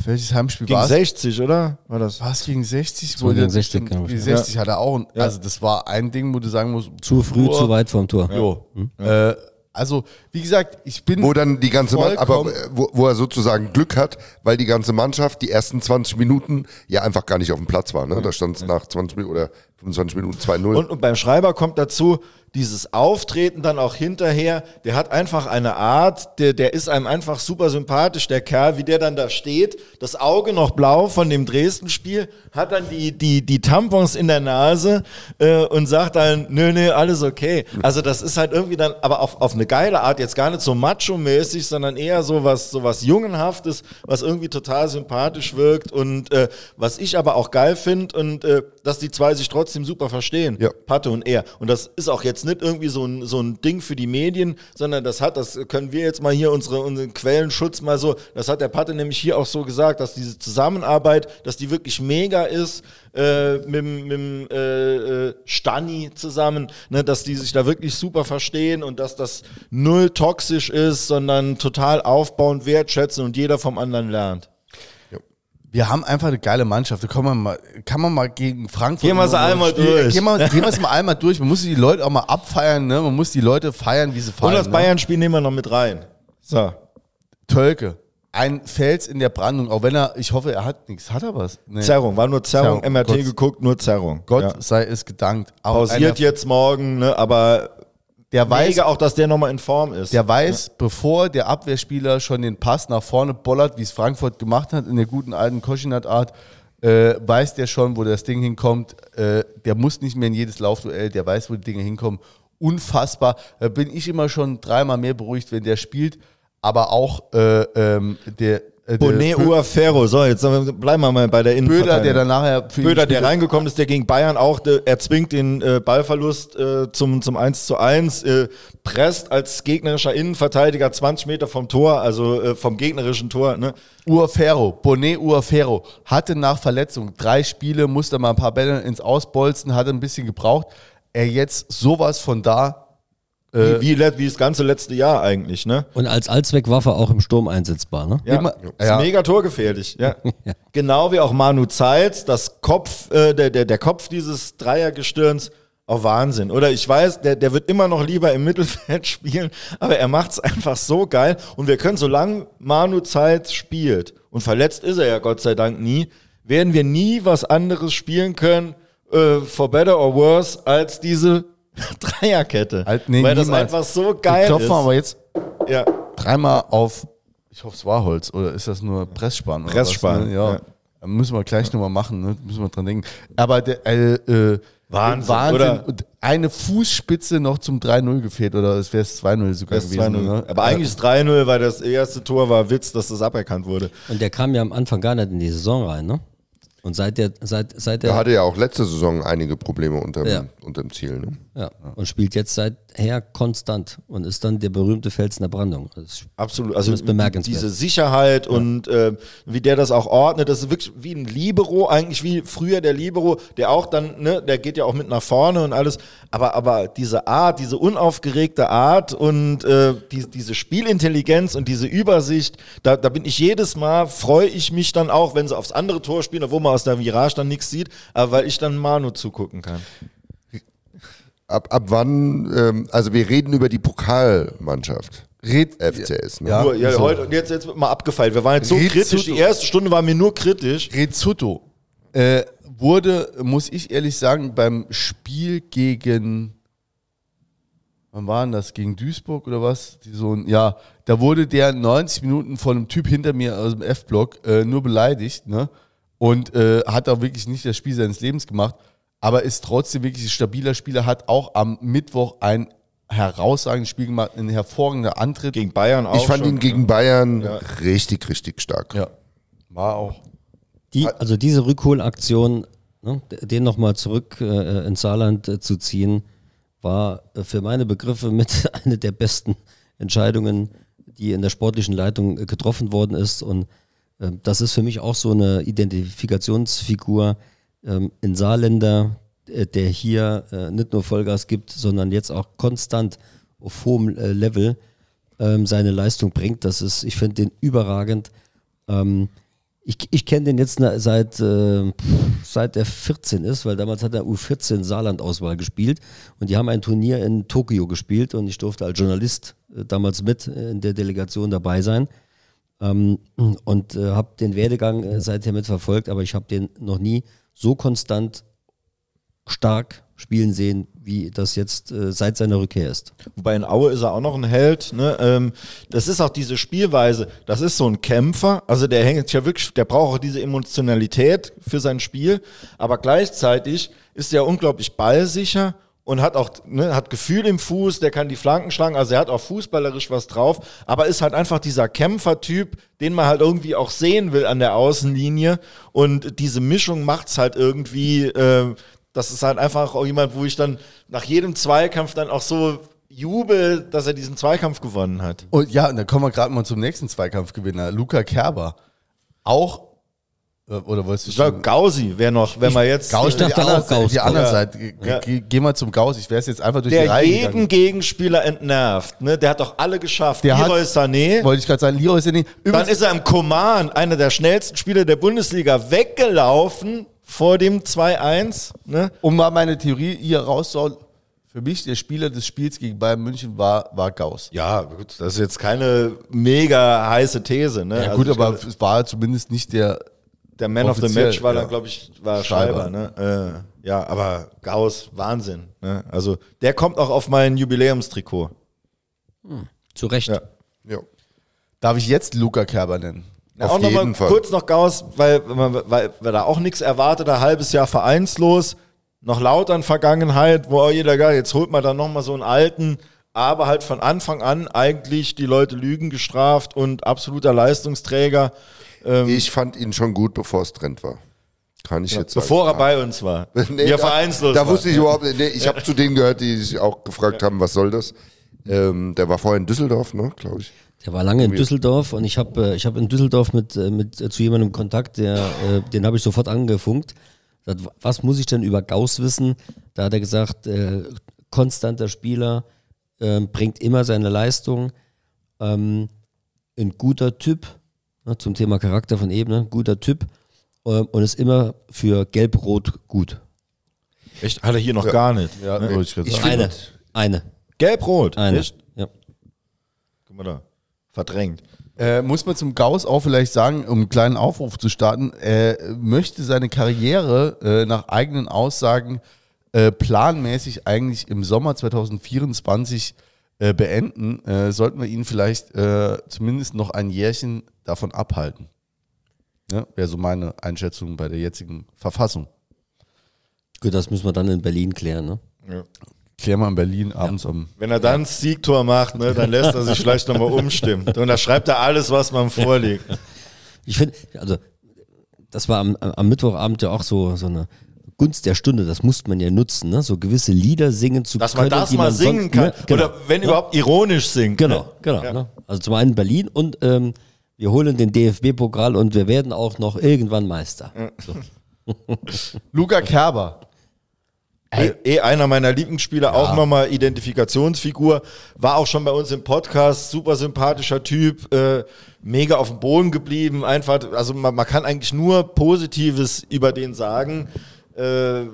Welches Heimspiel gegen war es? 60, oder? War das? War es gegen 60? So gegen 60, gegen glaub ich. 60 hat er auch. Also, das war ein Ding, wo du sagen musst. Zu früh, boah, zu weit vom Tor. Jo. Äh, also, wie gesagt, ich bin. Wo dann die ganze Mannschaft, aber äh, wo, wo er sozusagen Glück hat, weil die ganze Mannschaft die ersten 20 Minuten ja einfach gar nicht auf dem Platz war. Ne? Da stand es nach 20 Minuten oder 25 Minuten 2-0. Und, und beim Schreiber kommt dazu dieses Auftreten dann auch hinterher. Der hat einfach eine Art, der, der ist einem einfach super sympathisch, der Kerl, wie der dann da steht. Das Auge noch blau von dem Dresden-Spiel, hat dann die, die, die Tampons in der Nase äh, und sagt dann, nö, nö, alles okay. Also das ist halt irgendwie dann, aber auf, auf eine geile Art, jetzt gar nicht so macho-mäßig, sondern eher so was, so was Jungenhaftes, was irgendwie total sympathisch wirkt und äh, was ich aber auch geil finde und äh, dass die zwei sich trotzdem super verstehen. Ja. Patte und er. Und das ist auch jetzt nicht irgendwie so ein, so ein Ding für die Medien, sondern das hat, das können wir jetzt mal hier unsere, unseren Quellenschutz mal so, das hat der Patte nämlich hier auch so gesagt, dass diese Zusammenarbeit, dass die wirklich mega ist, äh, mit, dem- äh, äh, Stani zusammen, ne, dass die sich da wirklich super verstehen und dass das null toxisch ist, sondern total aufbauend wertschätzen und jeder vom anderen lernt. Wir haben einfach eine geile Mannschaft. Da kann man mal, kann man mal gegen Frankfurt. Gehen wir mal einmal durch. Gehen wir, gehen wir es mal einmal durch. Man muss die Leute auch mal abfeiern. Ne? Man muss die Leute feiern, wie sie feiern. Und das ne? Bayern-Spiel nehmen wir noch mit rein. So. Tölke. Ein Fels in der Brandung. Auch wenn er, ich hoffe, er hat nichts. Hat er was? Nee. Zerrung, war nur Zerrung, Zerrung, MRT Gott. geguckt, nur Zerrung. Gott Ja. sei es gedankt. Pausiert jetzt morgen, ne, aber Der weiß, mega auch, dass der nochmal in Form ist. der weiß, bevor der Abwehrspieler schon den Pass nach vorne bollert, wie es Frankfurt gemacht hat, in der guten alten Koschinat-Art, äh, weiß der schon, wo das Ding hinkommt. Äh, der muss nicht mehr in jedes Laufduell, der weiß, wo die Dinge hinkommen. Unfassbar. Da bin ich immer schon dreimal mehr beruhigt, wenn der spielt. Aber auch äh, ähm, der, äh, Bonet Uaferro. So, jetzt bleiben wir mal bei der Böder, Innenverteidigung. der dann nachher für Böder, der reingekommen ist, der gegen Bayern auch, der, er zwingt den äh, Ballverlust äh, zum, zum 1 zu 1, äh, presst als gegnerischer Innenverteidiger 20 Meter vom Tor, also äh, vom gegnerischen Tor. Ne? Uaferro, Bonet Uaferro, hatte nach Verletzung drei Spiele, musste mal ein paar Bälle ins Ausbolzen, hatte ein bisschen gebraucht. Er jetzt sowas von da. Äh, Wie, wie, wie das ganze letzte Jahr eigentlich. Ne? Und als Allzweckwaffe auch im Sturm einsetzbar, ne? Ja, Immer- ist ja. mega torgefährlich. Ja. Genau wie auch Manu Zeitz, das Kopf, äh, der, der, der Kopf dieses Dreiergestirns, auch Wahnsinn. Oder ich weiß, der, der wird immer noch lieber im Mittelfeld spielen, aber er macht es einfach so geil. Und wir können, solange Manu Zeitz spielt, und verletzt ist er ja Gott sei Dank nie, werden wir nie was anderes spielen können, äh, for better or worse, als diese Dreierkette. Halt, nee, Weil das niemals. einfach so wir geil klopfen ist. aber jetzt ja. dreimal auf, ich hoffe es war Holz, oder ist das nur Pressspan? Oder Pressspan, Was, ne? ja. ja. Müssen wir gleich nochmal machen, ne? müssen wir dran denken. Aber der, äh, äh, Wahnsinn, Wahnsinn. oder? Eine Fußspitze noch zum 3-0 gefehlt oder es wäre es 2-0 sogar Das gewesen. 2-0. Ne? Aber eigentlich ist 3-0, weil das erste Tor war Witz, dass das aberkannt wurde. Und der kam ja am Anfang gar nicht in die Saison rein, ne? Und seit der, seit, seit Er der, hatte ja auch letzte Saison einige Probleme unterm, Ja. unterm Ziel. Ne? Ja, und spielt jetzt seither konstant und ist dann der berühmte Felsen der Brandung. Das ist Absolut. Also Das ist bemerkenswert. diese Sicherheit und äh, wie der das auch ordnet, das ist wirklich wie ein Libero, eigentlich wie früher der Libero, der auch dann, ne, der geht ja auch mit nach vorne und alles. Aber, aber diese Art, diese unaufgeregte Art und äh, die, diese Spielintelligenz und diese Übersicht, da, da bin ich jedes Mal, freue ich mich dann auch, wenn sie aufs andere Tor spielen, obwohl man aus der Virage dann nichts sieht, aber weil ich dann Manu zugucken kann. Ab, ab wann, ähm, also wir reden über die Pokalmannschaft. Red, FCS. Ne? Ja. nur, ja, so. heute, und jetzt, jetzt wird mal abgefeilt. Wir waren jetzt so Red kritisch, die erste Stunde war mir nur kritisch. Rezutto äh, wurde, muss ich ehrlich sagen, beim Spiel gegen, wann war denn das, gegen Duisburg oder was? Die so, ein- ja, da wurde der 90 Minuten von einem Typ hinter mir aus dem F-Block äh, nur beleidigt, ne? Und äh, hat auch wirklich nicht das Spiel seines Lebens gemacht, aber ist trotzdem wirklich ein stabiler Spieler, hat auch am Mittwoch ein herausragendes Spiel gemacht, ein hervorragender Antritt. Gegen Bayern auch. Ich fand schon, ihn gegen Bayern richtig, richtig stark. ja, war auch. Die, also diese Rückholaktion, ne, den nochmal zurück äh, ins Saarland äh, zu ziehen, war äh, für meine Begriffe mit einer der besten Entscheidungen, die in der sportlichen Leitung äh, getroffen worden ist. Und äh, das ist für mich auch so eine Identifikationsfigur, ähm, ein Saarländer, äh, der hier äh, nicht nur Vollgas gibt, sondern jetzt auch konstant auf hohem äh, Level ähm, seine Leistung bringt. Das ist, ich finde den überragend. Ähm, ich, ich kenne den jetzt seit, äh, seit er 14 ist, weil damals hat er U14 Saarland-Auswahl gespielt und die haben ein Turnier in Tokio gespielt und ich durfte als Journalist äh, damals mit äh, in der Delegation dabei sein ähm, und äh, habe den Werdegang äh, seither mitverfolgt, aber ich habe den noch nie so konstant stark spielen sehen, wie das jetzt äh, seit seiner Rückkehr ist. Wobei in Aue ist er auch noch ein Held. Ne? Ähm, das ist auch diese Spielweise. Das ist so ein Kämpfer. Also der hängt ja wirklich, der braucht auch diese Emotionalität für sein Spiel. Aber gleichzeitig ist er unglaublich ballsicher und hat auch ne, hat Gefühl im Fuß. Der kann die Flanken schlagen. Also er hat auch fußballerisch was drauf. Aber ist halt einfach dieser Kämpfertyp, den man halt irgendwie auch sehen will an der Außenlinie. Und diese Mischung macht's halt irgendwie. Äh, das ist halt einfach auch jemand, wo ich dann nach jedem Zweikampf dann auch so jubel, dass er diesen Zweikampf gewonnen hat. Und ja, und dann kommen wir gerade mal zum nächsten Zweikampfgewinner, Luca Kerber. Auch, oder wolltest du Ich glaube, Gausi wäre noch, wenn man jetzt Gauss, Ich dachte die andere auch Seite, Gauss die andere. Seite. Ja. ge- Geh mal zum Gauss. Ich wäre jetzt einfach durch die der Reihe jeden gegangen. Gegenspieler entnervt. Ne? Der hat doch alle geschafft. Der hat- Leroy Sané. Wollte ich gerade sagen, Leroy Sané. Dann Übrigens, ist er im Command, einer der schnellsten Spieler der Bundesliga, weggelaufen vor dem 2-1. Ne? um mal meine Theorie hier rauszuhauen, für mich der Spieler des Spiels gegen Bayern München war, war Gauss. Ja, gut, das ist jetzt keine mega heiße These. Ne? Ja, Also gut, ich aber es war zumindest nicht der. Der Man of the Match war ja. dann, glaube ich, war Schreiber. Schreiber. Ne? Äh, ja, aber Gauss, Wahnsinn. Ne? Also der kommt auch auf mein Jubiläumstrikot. Zu Recht. Ja. Ja. Darf ich jetzt Luca Kerber nennen? Ja, Auf auch noch mal jeden Fall. kurz noch Gauss, weil, weil, weil, weil da auch nichts erwartet, ein halbes Jahr vereinslos, noch lauter in Vergangenheit, wo auch jeder gar, jetzt holt man dann nochmal so einen alten, aber halt von Anfang an eigentlich die Leute Lügen gestraft und absoluter Leistungsträger, Ich fand ihn schon gut, bevor es Trend war. Kann ich jetzt sagen. bevor er bei uns war. Nee, da, vereinslos Da wusste ich überhaupt nicht. Nee, ich habe zu denen gehört, die sich auch gefragt haben, was soll das? Ähm, der war vorher in Düsseldorf, ne, glaube ich. Der war lange in Düsseldorf und ich habe äh, ich hab in Düsseldorf mit, äh, mit äh, zu jemandem Kontakt, der, äh, den habe ich sofort angefunkt. Sagt, was muss ich denn über Gauss wissen? Da hat er gesagt, äh, konstanter Spieler, äh, bringt immer seine Leistung, ähm, ein guter Typ, ne, zum Thema Charakter von Ebene, guter Typ äh, und ist immer für Gelb-Rot gut. Echt? Hat er hier noch gar nicht. Ja, wollte ich gerade sagen. Eine, eine, Gelb-Rot. eine. Echt? Ja. Guck mal da. Verdrängt. Äh, muss man zum Gauss auch vielleicht sagen, um einen kleinen Aufruf zu starten, er möchte seine Karriere äh, nach eigenen Aussagen äh, planmäßig eigentlich im Sommer 2024 äh, beenden. Äh, sollten wir ihn vielleicht äh, zumindest noch ein Jährchen davon abhalten. Ja, Wäre so meine Einschätzung bei der jetzigen Verfassung. Gut, das müssen wir dann in Berlin klären. Ne? Klär mal in Berlin abends um. Wenn er dann das Siegtor macht, ne, dann lässt er sich vielleicht nochmal umstimmen. Und da schreibt er alles, was man vorliegt. Ich finde, also das war am, am Mittwochabend ja auch so, so eine Gunst der Stunde, das musste man ja nutzen, ne? so gewisse Lieder singen zu Dass können. man das die mal sonst- singen kann. Ne? Genau. Oder wenn überhaupt ironisch singt. Genau, Ne? genau. Ja. Ne? Also zum einen Berlin und ähm, wir holen den DFB-Pokal und wir werden auch noch irgendwann Meister. So. Luca Kerber. Eh, eh einer meiner Lieblingsspieler, auch nochmal Identifikationsfigur, war auch schon bei uns im Podcast, super sympathischer Typ, äh, mega auf dem Boden geblieben, einfach, also man, man kann eigentlich nur Positives über den sagen. Äh,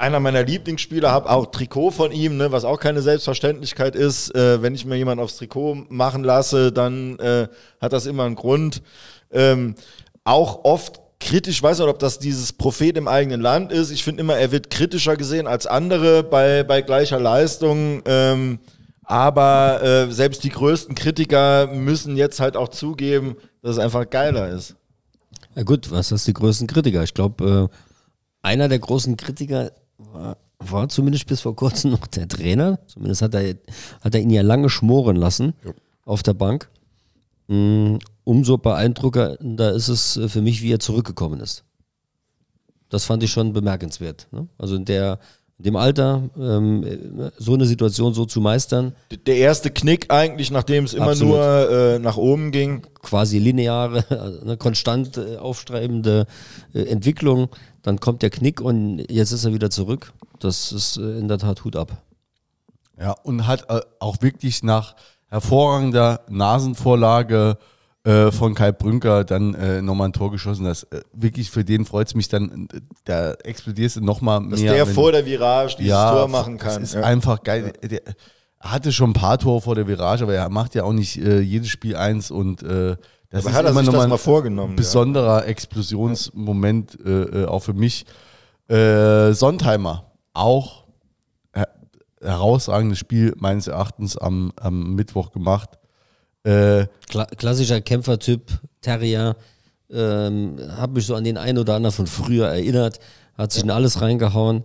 einer meiner Lieblingsspieler, habe auch Trikot von ihm, ne, was auch keine Selbstverständlichkeit ist. Äh, wenn ich mir jemand aufs Trikot machen lasse, dann äh, hat das immer einen Grund. Ähm, auch oft kritisch, ich weiß nicht, ob das dieses Prophet im eigenen Land ist. Ich finde immer, er wird kritischer gesehen als andere bei, bei gleicher Leistung. Ähm, aber äh, selbst die größten Kritiker müssen jetzt halt auch zugeben, dass es einfach geiler ist. Ja gut, was ist die größten Kritiker? Ich glaube, äh, einer der großen Kritiker war, war zumindest bis vor kurzem noch der Trainer. Zumindest hat er, hat er ihn ja lange schmoren lassen auf der Bank. Mm, umso beeindruckender ist es äh, für mich, wie er zurückgekommen ist. Das fand ich schon bemerkenswert. Ne? Also in, der, dem Alter ähm, äh, so eine Situation so zu meistern, Der erste Knick eigentlich, nachdem es immer Absolut. nur äh, nach oben ging. quasi lineare, also eine konstant äh, aufstrebende äh, Entwicklung. Dann kommt der Knick und jetzt ist er wieder zurück. Das ist äh, in der Tat Hut ab. Ja, und hat äh, auch wirklich nach hervorragender Nasenvorlage äh, von Kai Brünker dann äh, nochmal ein Tor geschossen. Das, äh, wirklich für den freut es mich dann, da explodierst du nochmal mehr. Dass der wenn- vor der Virage dieses Tor machen kann. Das ist Ja. einfach geil. Der, er hatte schon ein paar Tore vor der Virage, aber er macht ja auch nicht äh, jedes Spiel eins und äh, das Aber ist hat er immer sich noch das mal mal ein vorgenommen, ja. besonderer Explosionsmoment äh, äh, auch für mich. Äh, Sontheimer, auch her herausragendes Spiel meines Erachtens am, am Mittwoch gemacht. Äh, Kla klassischer Kämpfertyp, Terrier, ähm, habe mich so an den einen oder anderen von früher erinnert, hat sich in alles reingehauen.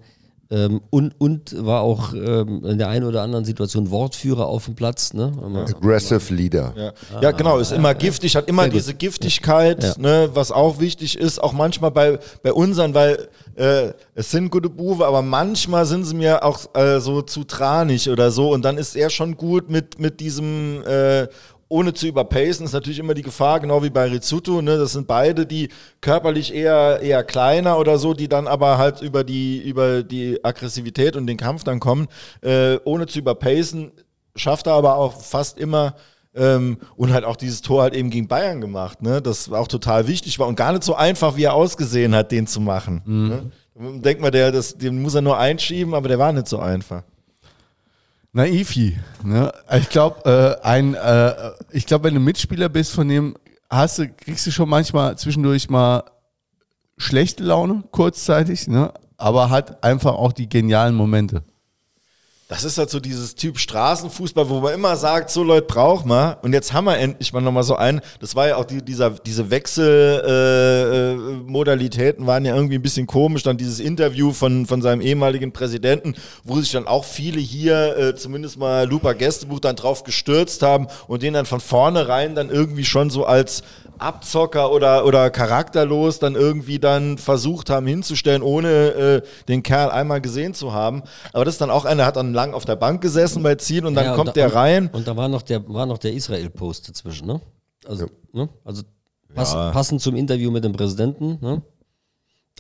Ähm, und, und war auch ähm, in der einen oder anderen Situation Wortführer auf dem Platz. Ne? Aggressive Leader. Ja, ja genau, ist immer giftig, hat immer diese Giftigkeit, Ja. ne, was auch wichtig ist, auch manchmal bei, bei unseren, weil äh, es sind gute Buwe, aber manchmal sind sie mir auch äh, so zu tranig oder so und dann ist er schon gut mit, mit diesem äh, ohne zu überpacen, ist natürlich immer die Gefahr, genau wie bei Rizzuto, ne, das sind beide, die körperlich eher, eher kleiner oder so, die dann aber halt über die, über die Aggressivität und den Kampf dann kommen, äh, ohne zu überpacen, schafft er aber auch fast immer ähm, und halt auch dieses Tor halt eben gegen Bayern gemacht, ne? Das auch total wichtig war und gar nicht so einfach, wie er ausgesehen hat, den zu machen. Ne? Denkt man, der, das, den muss er nur einschieben, aber der war nicht so einfach. Naivi. Ne? Ich glaube, äh, ein, äh, ich glaube, wenn du Mitspieler bist von dem, hast du, kriegst du schon manchmal zwischendurch mal schlechte Laune, kurzzeitig, ne? aber hat einfach auch die genialen Momente. Das ist halt so dieses Typ Straßenfußball, wo man immer sagt, so Leute braucht man. Und jetzt haben wir endlich mal nochmal so einen. Das war ja auch die, dieser, diese Wechselmodalitäten äh, Modalitäten waren ja irgendwie ein bisschen komisch. Dann dieses Interview von, von seinem ehemaligen Präsidenten, wo sich dann auch viele hier, äh, zumindest mal Lupa Gästebuch, dann drauf gestürzt haben und den dann von vornherein dann irgendwie schon so als Abzocker oder, oder charakterlos dann irgendwie dann versucht haben hinzustellen, ohne äh, den Kerl einmal gesehen zu haben. Aber das ist dann auch einer, der hat dann lang auf der Bank gesessen bei Ziel und dann Ja, kommt da, der rein. Und da war noch der, war noch der Israel-Post dazwischen, ne? Also, ne? also pass, passend zum Interview mit dem Präsidenten, ne?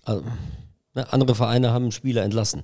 Also, ne? Andere Vereine haben Spieler entlassen.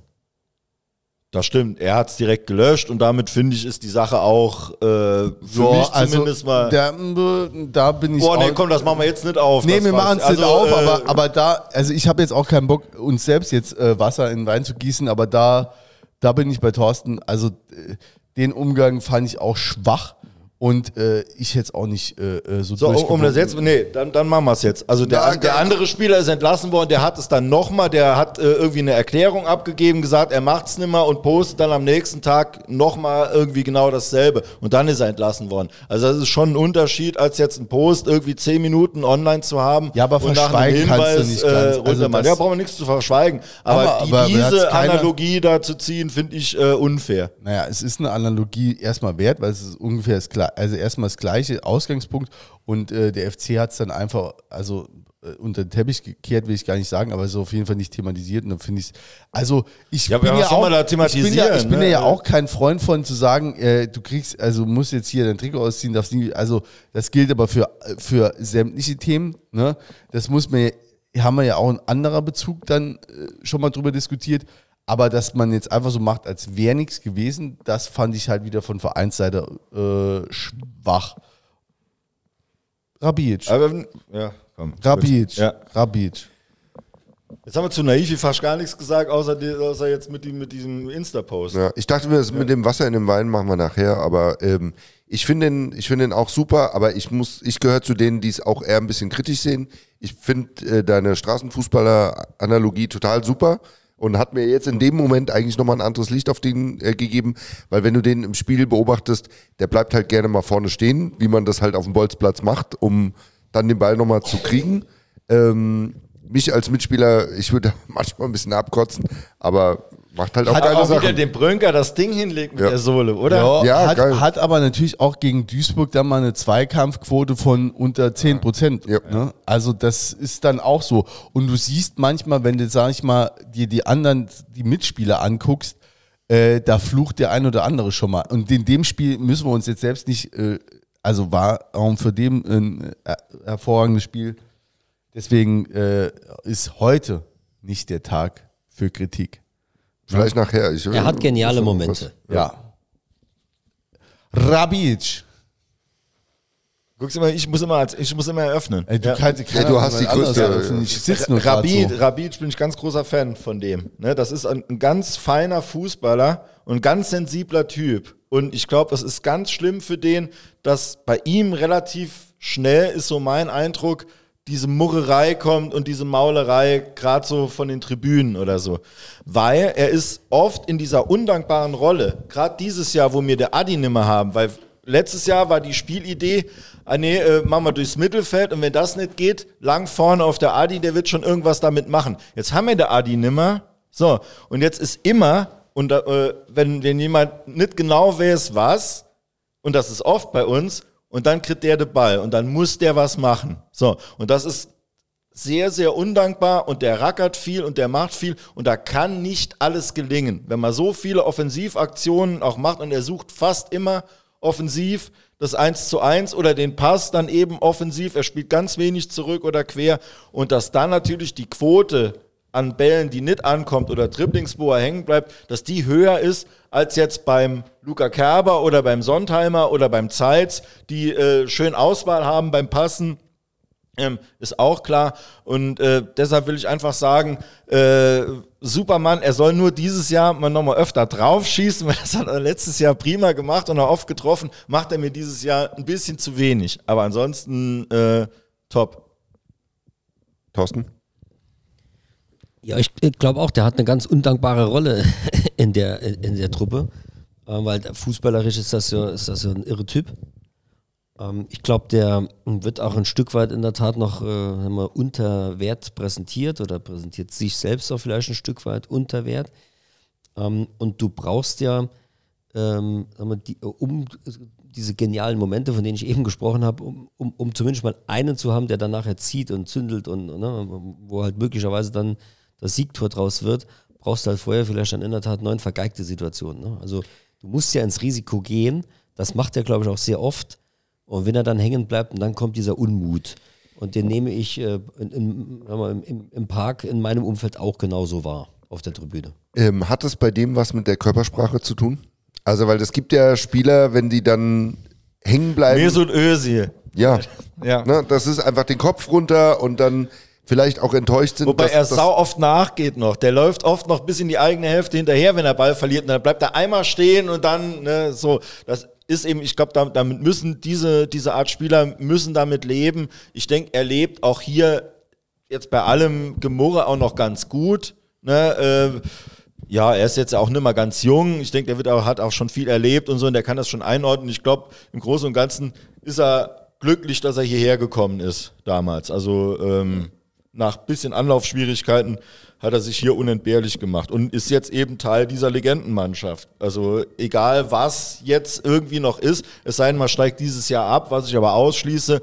Das stimmt, er hat es direkt gelöscht und damit finde ich, ist die Sache auch äh, für mich zumindest mal. Der, äh, da bin ich Boah, nee, komm, das machen wir jetzt nicht auf. Nee, wir machen es Also, nicht auf, äh, aber, aber da, also ich habe jetzt auch keinen Bock, uns selbst jetzt äh, Wasser in den Wein zu gießen, aber da, da bin ich bei Thorsten. Also äh, den Umgang fand ich auch schwach Und äh, ich hätte es auch nicht äh, äh, so So, um, das jetzt, nee, dann, dann machen wir es jetzt. Also der, an- der geil. andere Spieler ist entlassen worden, der hat es dann nochmal, der hat äh, irgendwie eine Erklärung abgegeben, gesagt, er macht es nicht mehr und postet dann am nächsten Tag nochmal irgendwie genau dasselbe. Und dann ist er entlassen worden. Also das ist schon ein Unterschied, als jetzt ein Post irgendwie zehn Minuten online zu haben. Ja, aber und nach einem verschweigen kannst du Hinweis, nicht äh, ganz. Also runtermachen. das- ja, brauchen wir nichts zu verschweigen. Aber, Aber- die, aber diese Analogie da zu ziehen, finde ich äh, unfair. Naja, es ist eine Analogie erstmal wert, weil es ist ungefähr das gleiche, also erstmal das gleiche Ausgangspunkt und äh, der FC hat es dann einfach, also äh, unter den Teppich gekehrt, will ich gar nicht sagen, aber so auf jeden Fall nicht thematisiert und dann finde ich es, also ich Ja, bin ja auch, da ich bin ja, ich bin ne? ja auch kein Freund von zu sagen, äh, du kriegst, also musst jetzt hier dein Trikot ausziehen, darfst nie, also das gilt aber für, für sämtliche Themen, ne, das muss man, haben wir ja auch ein anderer Bezug dann äh, schon mal drüber diskutiert, aber dass man jetzt einfach so macht, als wäre nichts gewesen, das fand ich halt wieder von Vereinsseite äh, schwach. Rabic. Aber, ja, komm. Rabic. Ja. Rabic. Jetzt haben wir zu naiv fast gar nichts gesagt, außer, die, außer jetzt mit, die, mit diesem Insta-Post. Ja, ich dachte mir, das mit dem Wasser in dem Wein machen wir nachher, aber ähm, ich finde den, ich finde den auch super, aber ich muss, ich gehöre zu denen, die es auch eher ein bisschen kritisch sehen. Ich finde äh, deine Straßenfußballer-Analogie total super und hat mir jetzt in dem Moment eigentlich nochmal ein anderes Licht auf den äh, gegeben, weil wenn du den im Spiel beobachtest, der bleibt halt gerne mal vorne stehen, wie man das halt auf dem Bolzplatz macht, um dann den Ball nochmal zu kriegen. Ähm, mich als Mitspieler, ich würde manchmal ein bisschen abkotzen, aber macht halt auch Hat geile auch wieder Sachen. dem Brönker das Ding hinlegt mit Ja. der Sohle, oder? Ja, Ja, hat, geil. hat aber natürlich auch gegen Duisburg dann mal eine Zweikampfquote von unter 10 Prozent. Ja. Ne? Also das ist dann auch so. Und du siehst manchmal, wenn du, sag ich mal, dir die anderen, die Mitspieler anguckst, äh, da flucht der ein oder andere schon mal. Und in dem Spiel müssen wir uns jetzt selbst nicht, äh, also war auch für dem ein äh, hervorragendes Spiel. Deswegen äh, ist heute nicht der Tag für Kritik. Vielleicht nachher. Ich, Er hat geniale Momente. Ja. Rabic. Guckst du mal, ich muss immer, als- ich muss immer eröffnen. Ey, du, Ja. kannst, Ja, du hast die größte- Ich sitze nur Rabid, so. Rabid bin ich ganz großer Fan von dem. Ne, das ist ein, ein ganz feiner Fußballer und ganz sensibler Typ. Und ich glaube, es ist ganz schlimm für den, dass bei ihm relativ schnell ist so mein Eindruck, diese Murrerei kommt und diese Maulerei gerade so von den Tribünen oder so. Weil er ist oft in dieser undankbaren Rolle, gerade dieses Jahr, wo wir der Adi nimmer haben, weil letztes Jahr war die Spielidee, ah nee, äh, machen wir durchs Mittelfeld und wenn das nicht geht, lang vorne auf der Adi, der wird schon irgendwas damit machen. Jetzt haben wir der Adi nimmer. So, und jetzt ist immer, und äh, wenn, wenn jemand nicht genau weiß, was, und das ist oft bei uns, und dann kriegt der den Ball und dann muss der was machen. So, und das ist sehr, sehr undankbar und der rackert viel und der macht viel und da kann nicht alles gelingen. Wenn man so viele Offensivaktionen auch macht und er sucht fast immer offensiv das 1 zu 1 oder den Pass dann eben offensiv, er spielt ganz wenig zurück oder quer und dass dann natürlich die Quote an Bällen, die nicht ankommt oder Dribblings, wo er hängen bleibt, dass die höher ist als jetzt beim Luca Kerber oder beim Sontheimer oder beim Zeitz, die äh, schön Auswahl haben beim Passen. Ähm, ist auch klar. Und äh, deshalb will ich einfach sagen, äh, Supermann, er soll nur dieses Jahr mal nochmal öfter drauf schießen, weil das hat er letztes Jahr prima gemacht und auch oft getroffen. Macht er mir dieses Jahr ein bisschen zu wenig. Aber ansonsten äh, top. Thorsten? Ja, ich glaube auch, der hat eine ganz undankbare Rolle in der, in der Truppe, äh, weil fußballerisch ist das ja, ist das ja ein irre Typ. Ähm, ich glaube, der wird auch ein Stück weit in der Tat noch äh, unter Wert präsentiert oder präsentiert sich selbst auch vielleicht ein Stück weit unter Wert. Ähm, und du brauchst ja, ähm, die, um diese genialen Momente, von denen ich eben gesprochen habe, um, um, um zumindest mal einen zu haben, der dann nachher zieht und zündelt und ne, wo halt möglicherweise dann das Siegtor draus wird, brauchst du halt vorher vielleicht dann in der Tat neun vergeigte Situationen. Ne? Also du musst ja ins Risiko gehen. Das macht er, glaube ich, auch sehr oft. Und wenn er dann hängen bleibt, und dann kommt dieser Unmut. Und den nehme ich äh, in, in, im, im Park in meinem Umfeld auch genauso wahr auf der Tribüne. Ähm, hat es bei dem was mit der Körpersprache zu tun? Also, weil es gibt ja Spieler, wenn die dann hängen bleiben. Mesut Özil. ja. Ja. Ne, das ist einfach den Kopf runter und dann vielleicht auch enttäuscht sind. Wobei dass- er sau oft nachgeht noch. Der läuft oft noch bis in die eigene Hälfte hinterher, wenn er Ball verliert. Und dann bleibt er einmal stehen und dann ne, so. Das, ist eben, ich glaube, damit, müssen diese, diese Art Spieler müssen damit leben. Ich denke, er lebt auch hier jetzt bei allem Gemurre auch noch ganz gut. Ne? Äh, ja, er ist jetzt auch nicht mehr ganz jung. Ich denke, der wird auch, hat auch schon viel erlebt und so und der kann das schon einordnen. Ich glaube, im Großen und Ganzen ist er glücklich, dass er hierher gekommen ist damals. Also ähm, nach bisschen Anlaufschwierigkeiten hat er sich hier unentbehrlich gemacht und ist jetzt eben Teil dieser Legendenmannschaft. Also egal was jetzt irgendwie noch ist, es sei denn, man steigt dieses Jahr ab, was ich aber ausschließe,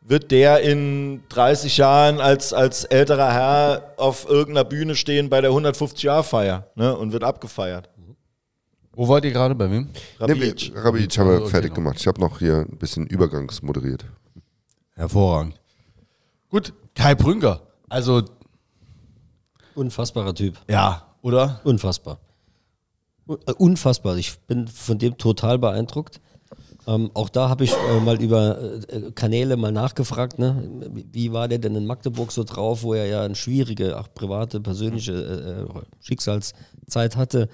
wird der in 30 Jahren als, als älterer Herr auf irgendeiner Bühne stehen bei der 150-Jahr-Feier ne, und wird abgefeiert. Wo wollt ihr gerade bei wem? Rabic. Nee, Rabic haben wir Okay, fertig noch. gemacht. Ich habe noch hier ein bisschen übergangsmoderiert. Hervorragend. Gut, Kai Brünker. Also, Unfassbarer Typ. ja, oder? Unfassbar. Un- äh, Unfassbar. Ich bin von dem total beeindruckt. Ähm, auch da habe ich äh, mal über äh, Kanäle mal nachgefragt, ne? wie war der denn in Magdeburg so drauf, wo er ja eine schwierige, auch private, persönliche äh, äh, Schicksalszeit hatte.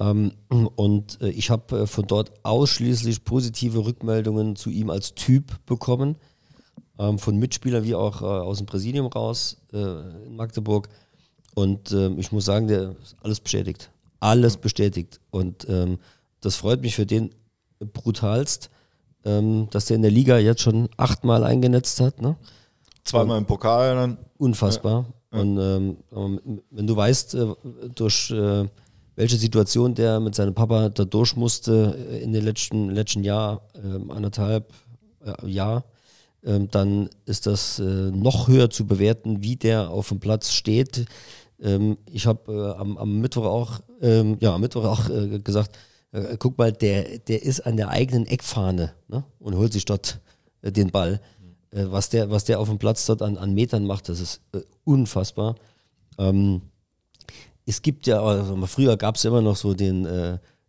Ähm, und äh, ich habe äh, von dort ausschließlich positive Rückmeldungen zu ihm als Typ bekommen, ähm, von Mitspielern wie auch äh, aus dem Präsidium raus äh, in Magdeburg. Und ähm, ich muss sagen, der ist alles bestätigt. Alles bestätigt. Und ähm, das freut mich für den brutalst, ähm, dass der in der Liga jetzt schon achtmal eingenetzt hat. Ne? Zweimal im Pokal dann. Unfassbar. Und ähm, ähm, wenn du weißt, äh, durch äh, welche Situation der mit seinem Papa da durch musste äh, in den letzten, letzten Jahr, ähm, anderthalb äh, Jahr, dann ist das äh, noch höher zu bewerten, wie der auf dem Platz steht. Ähm, ich habe äh, am, am Mittwoch auch, ähm, ja, am Mittwoch auch äh, gesagt, guck mal, der, der ist an der eigenen Eckfahne ne? und holt sich dort den Ball. Was, der, was der auf dem Platz dort an, an Metern macht, das ist unfassbar. Ähm, es gibt ja, also früher gab es immer noch so den,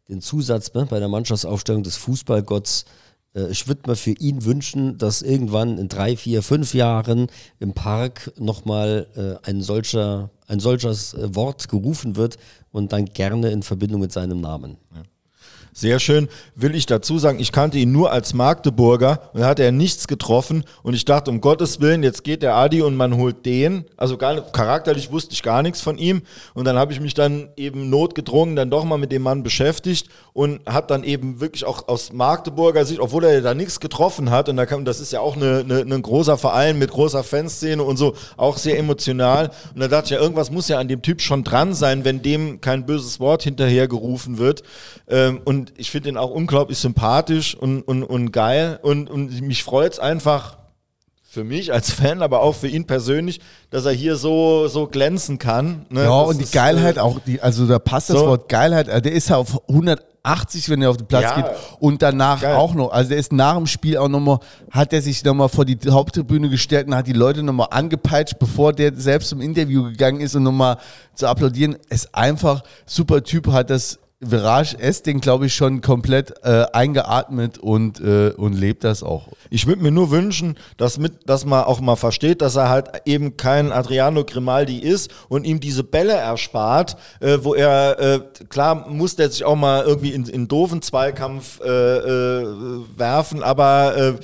den Zusatz ne, bei der Mannschaftsaufstellung des Fußballgotts. Äh, ich würde mir für ihn wünschen, dass irgendwann in drei, vier, fünf Jahren im Park nochmal äh, ein, solcher, ein solches äh, Wort gerufen wird und dann gerne in Verbindung mit seinem Namen. Sehr schön. Will ich dazu sagen, ich kannte ihn nur als Magdeburger und da hat er nichts getroffen und ich dachte, um Gottes Willen, jetzt geht der Adi und man holt den. Also gar nicht, charakterlich wusste ich gar nichts von ihm und dann habe ich mich dann eben notgedrungen dann doch mal mit dem Mann beschäftigt und habe dann eben wirklich auch aus Magdeburger Sicht, obwohl er da nichts getroffen hat und da kam, das ist ja auch eine, eine, ein großer Verein mit großer Fanszene und so, auch sehr emotional und da dachte ich ja, irgendwas muss ja an dem Typ schon dran sein, wenn dem kein böses Wort hinterhergerufen wird ähm, und ich finde ihn auch unglaublich sympathisch und, und, und geil und, und mich freut es einfach für mich als Fan, aber auch für ihn persönlich, dass er hier so, so glänzen kann. Ne? Ja, Das und die ist, Geilheit äh, auch, die, also da passt das so. Wort Geilheit, äh, der ist ja auf 180, wenn er auf den Platz Ja. geht und danach Geil. auch noch, also der ist nach dem Spiel auch nochmal, hat er sich nochmal vor die Haupttribüne gestellt und hat die Leute nochmal angepeitscht, bevor der selbst zum Interview gegangen ist und nochmal zu applaudieren, ist einfach super Typ, hat das Virage S-Ding, glaube ich, schon komplett äh, eingeatmet und, äh, und lebt das auch. Ich würde mir nur wünschen, dass, mit, dass man auch mal versteht, dass er halt eben kein Adriano Grimaldi ist und ihm diese Bälle erspart, äh, wo er, äh, klar muss der sich auch mal irgendwie in, in doofen Zweikampf äh, äh, werfen, aber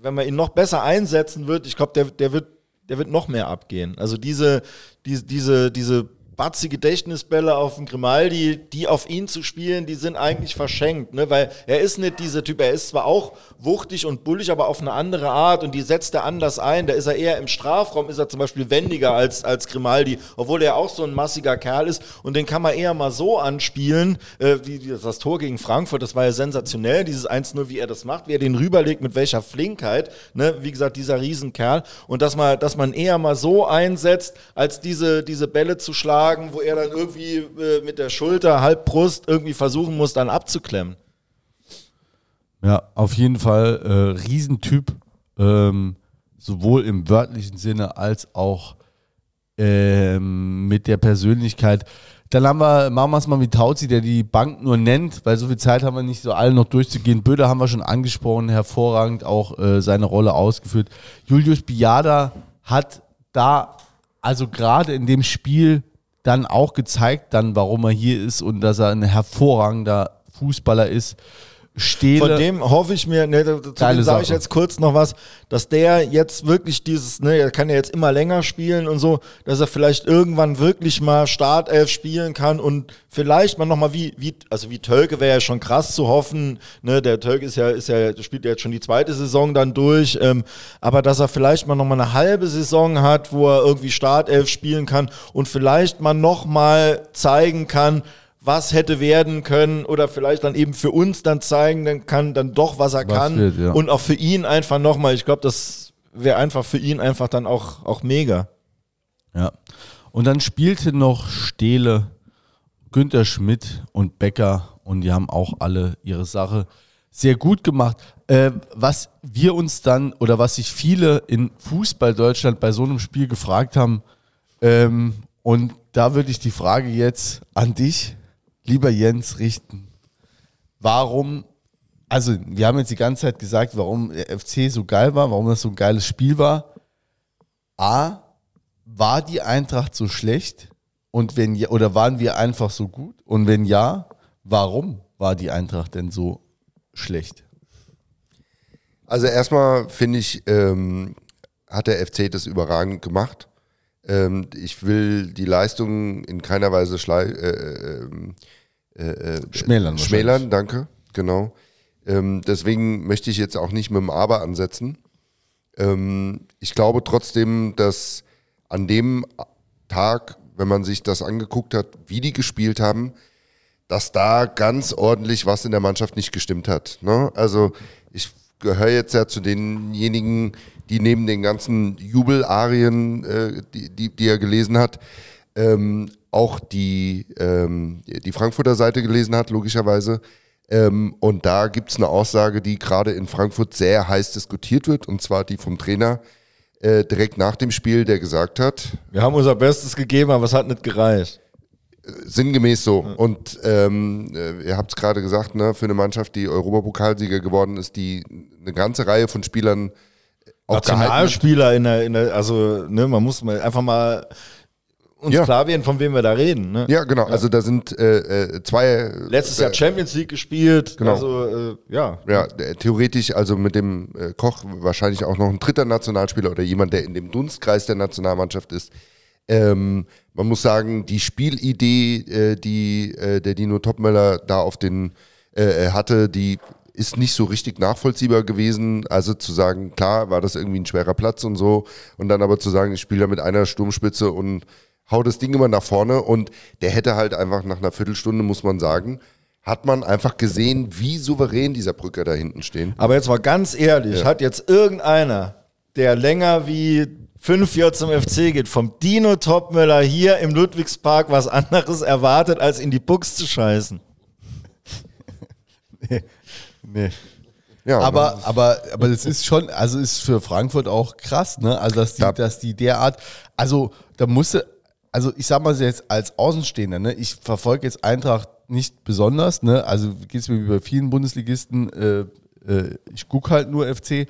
wenn man ihn noch besser einsetzen wird, ich glaube, der, der, wird, der wird noch mehr abgehen. Also diese, diese, diese, diese batzige Gedächtnisbälle auf den Grimaldi, die auf ihn zu spielen, die sind eigentlich verschenkt, ne? weil er ist nicht dieser Typ, er ist zwar auch wuchtig und bullig, aber auf eine andere Art und die setzt er anders ein, da ist er eher im Strafraum, ist er zum Beispiel wendiger als, als Grimaldi, obwohl er auch so ein massiger Kerl ist und den kann man eher mal so anspielen, äh, wie, das Tor gegen Frankfurt, das war ja sensationell, dieses 1-0, wie er das macht, wie er den rüberlegt, mit welcher Flinkheit, ne? wie gesagt, dieser Riesenkerl und dass man, dass man eher mal so einsetzt, als diese, diese Bälle zu schlagen, wo er dann irgendwie äh, mit der Schulter, Halbbrust irgendwie versuchen muss, dann abzuklemmen. Ja, auf jeden Fall äh, Riesentyp, ähm, sowohl im wörtlichen Sinne als auch ähm, mit der Persönlichkeit. Dann haben wir, machen wir es mal mit Tauzi, der die Bank nur nennt, weil so viel Zeit haben wir nicht so alle noch durchzugehen. Böder haben wir schon angesprochen, hervorragend auch äh, seine Rolle ausgeführt. Julius Biada hat da, also gerade in dem Spiel, dann auch gezeigt, dann warum er hier ist und dass er ein hervorragender Fußballer ist. Stehle. Von dem hoffe ich mir, ne, zu Geile dem sage ich jetzt kurz noch was, dass der jetzt wirklich dieses, ne, er kann ja jetzt immer länger spielen und so, dass er vielleicht irgendwann wirklich mal Startelf spielen kann und vielleicht mal nochmal wie, wie, also wie Tölke wäre ja schon krass zu hoffen, ne, der Tölke ist ja, ist ja, spielt ja jetzt schon die zweite Saison dann durch, ähm, aber dass er vielleicht mal nochmal eine halbe Saison hat, wo er irgendwie Startelf spielen kann und vielleicht mal nochmal zeigen kann, was hätte werden können oder vielleicht dann eben für uns dann zeigen, dann kann dann doch, was er Was kann wird, ja. und auch für ihn einfach nochmal, ich glaube, das wäre einfach für ihn einfach dann auch, auch mega. Ja. Und dann spielte noch Stehle, Günther Schmidt und Becker und die haben auch alle ihre Sache sehr gut gemacht. Äh, was wir uns dann oder was sich viele in Fußball Deutschland bei so einem Spiel gefragt haben, ähm, und da würde ich die Frage jetzt an dich, lieber Jens, richten. Warum, also wir haben jetzt die ganze Zeit gesagt, warum der FC so geil war, warum das so ein geiles Spiel war. A, war die Eintracht so schlecht? Und wenn ja, oder waren wir einfach so gut? Und wenn ja, warum war die Eintracht denn so schlecht? Also erstmal finde ich, ähm, hat der FC das überragend gemacht. Ähm, ich will die Leistung in keiner Weise schlei äh, ähm, äh, äh, Schmälern Schmälern, danke, genau. Ähm, deswegen möchte ich jetzt auch nicht mit dem Aber ansetzen. Ähm, ich glaube trotzdem, dass an dem Tag, wenn man sich das angeguckt hat, wie die gespielt haben, dass da ganz ordentlich was in der Mannschaft nicht gestimmt hat. Ne? Also ich gehöre jetzt ja zu denjenigen, die neben den ganzen Jubelarien, äh, die, die, die er gelesen hat, ähm, auch die, ähm, die Frankfurter Seite gelesen hat, logischerweise. Ähm, und da gibt es eine Aussage, die gerade in Frankfurt sehr heiß diskutiert wird, und zwar die vom Trainer äh, direkt nach dem Spiel, der gesagt hat, Wir haben unser Bestes gegeben, aber es hat nicht gereicht. Sinngemäß so. Und ähm, äh, ihr habt es gerade gesagt, ne, für eine Mannschaft, die Europapokalsieger geworden ist, die eine ganze Reihe von Spielern auch gehalten hat. Nationalspieler in der, in der, also, ne, man muss mal einfach mal uns Ja. klar werden, von wem wir da reden. Ne? Ja, genau. Also da sind äh, äh, zwei. Letztes äh, Jahr Champions League gespielt. Genau. Also, äh, ja. Ja, theoretisch, also mit dem äh, Koch wahrscheinlich auch noch ein dritter Nationalspieler oder jemand, der in dem Dunstkreis der Nationalmannschaft ist. Ähm, man muss sagen, die Spielidee, äh, die äh, der Dino Topmöller da auf den äh, äh, hatte, die ist nicht so richtig nachvollziehbar gewesen. Also zu sagen, klar, war das irgendwie ein schwerer Platz und so. Und dann aber zu sagen, ich spiele da mit einer Sturmspitze und hau das Ding immer nach vorne. Und der hätte halt einfach nach einer Viertelstunde, muss man sagen, hat man einfach gesehen, wie souverän dieser Brücker da hinten stehen. Aber jetzt mal ganz ehrlich, Ja. hat jetzt irgendeiner, der länger wie fünf Jahre zum FC geht, vom Dino Topmöller hier im Ludwigspark was anderes erwartet, als in die Buchs zu scheißen? Nee. Ja, Aber, aber, aber das ist schon, also ist für Frankfurt auch krass, ne? Also, dass die, Ja. dass die derart, also da musste, also ich sag mal jetzt als Außenstehender, ne? Ich verfolge jetzt Eintracht nicht besonders, ne? Also geht es mir wie bei vielen Bundesligisten, äh, äh, ich gucke halt nur FC.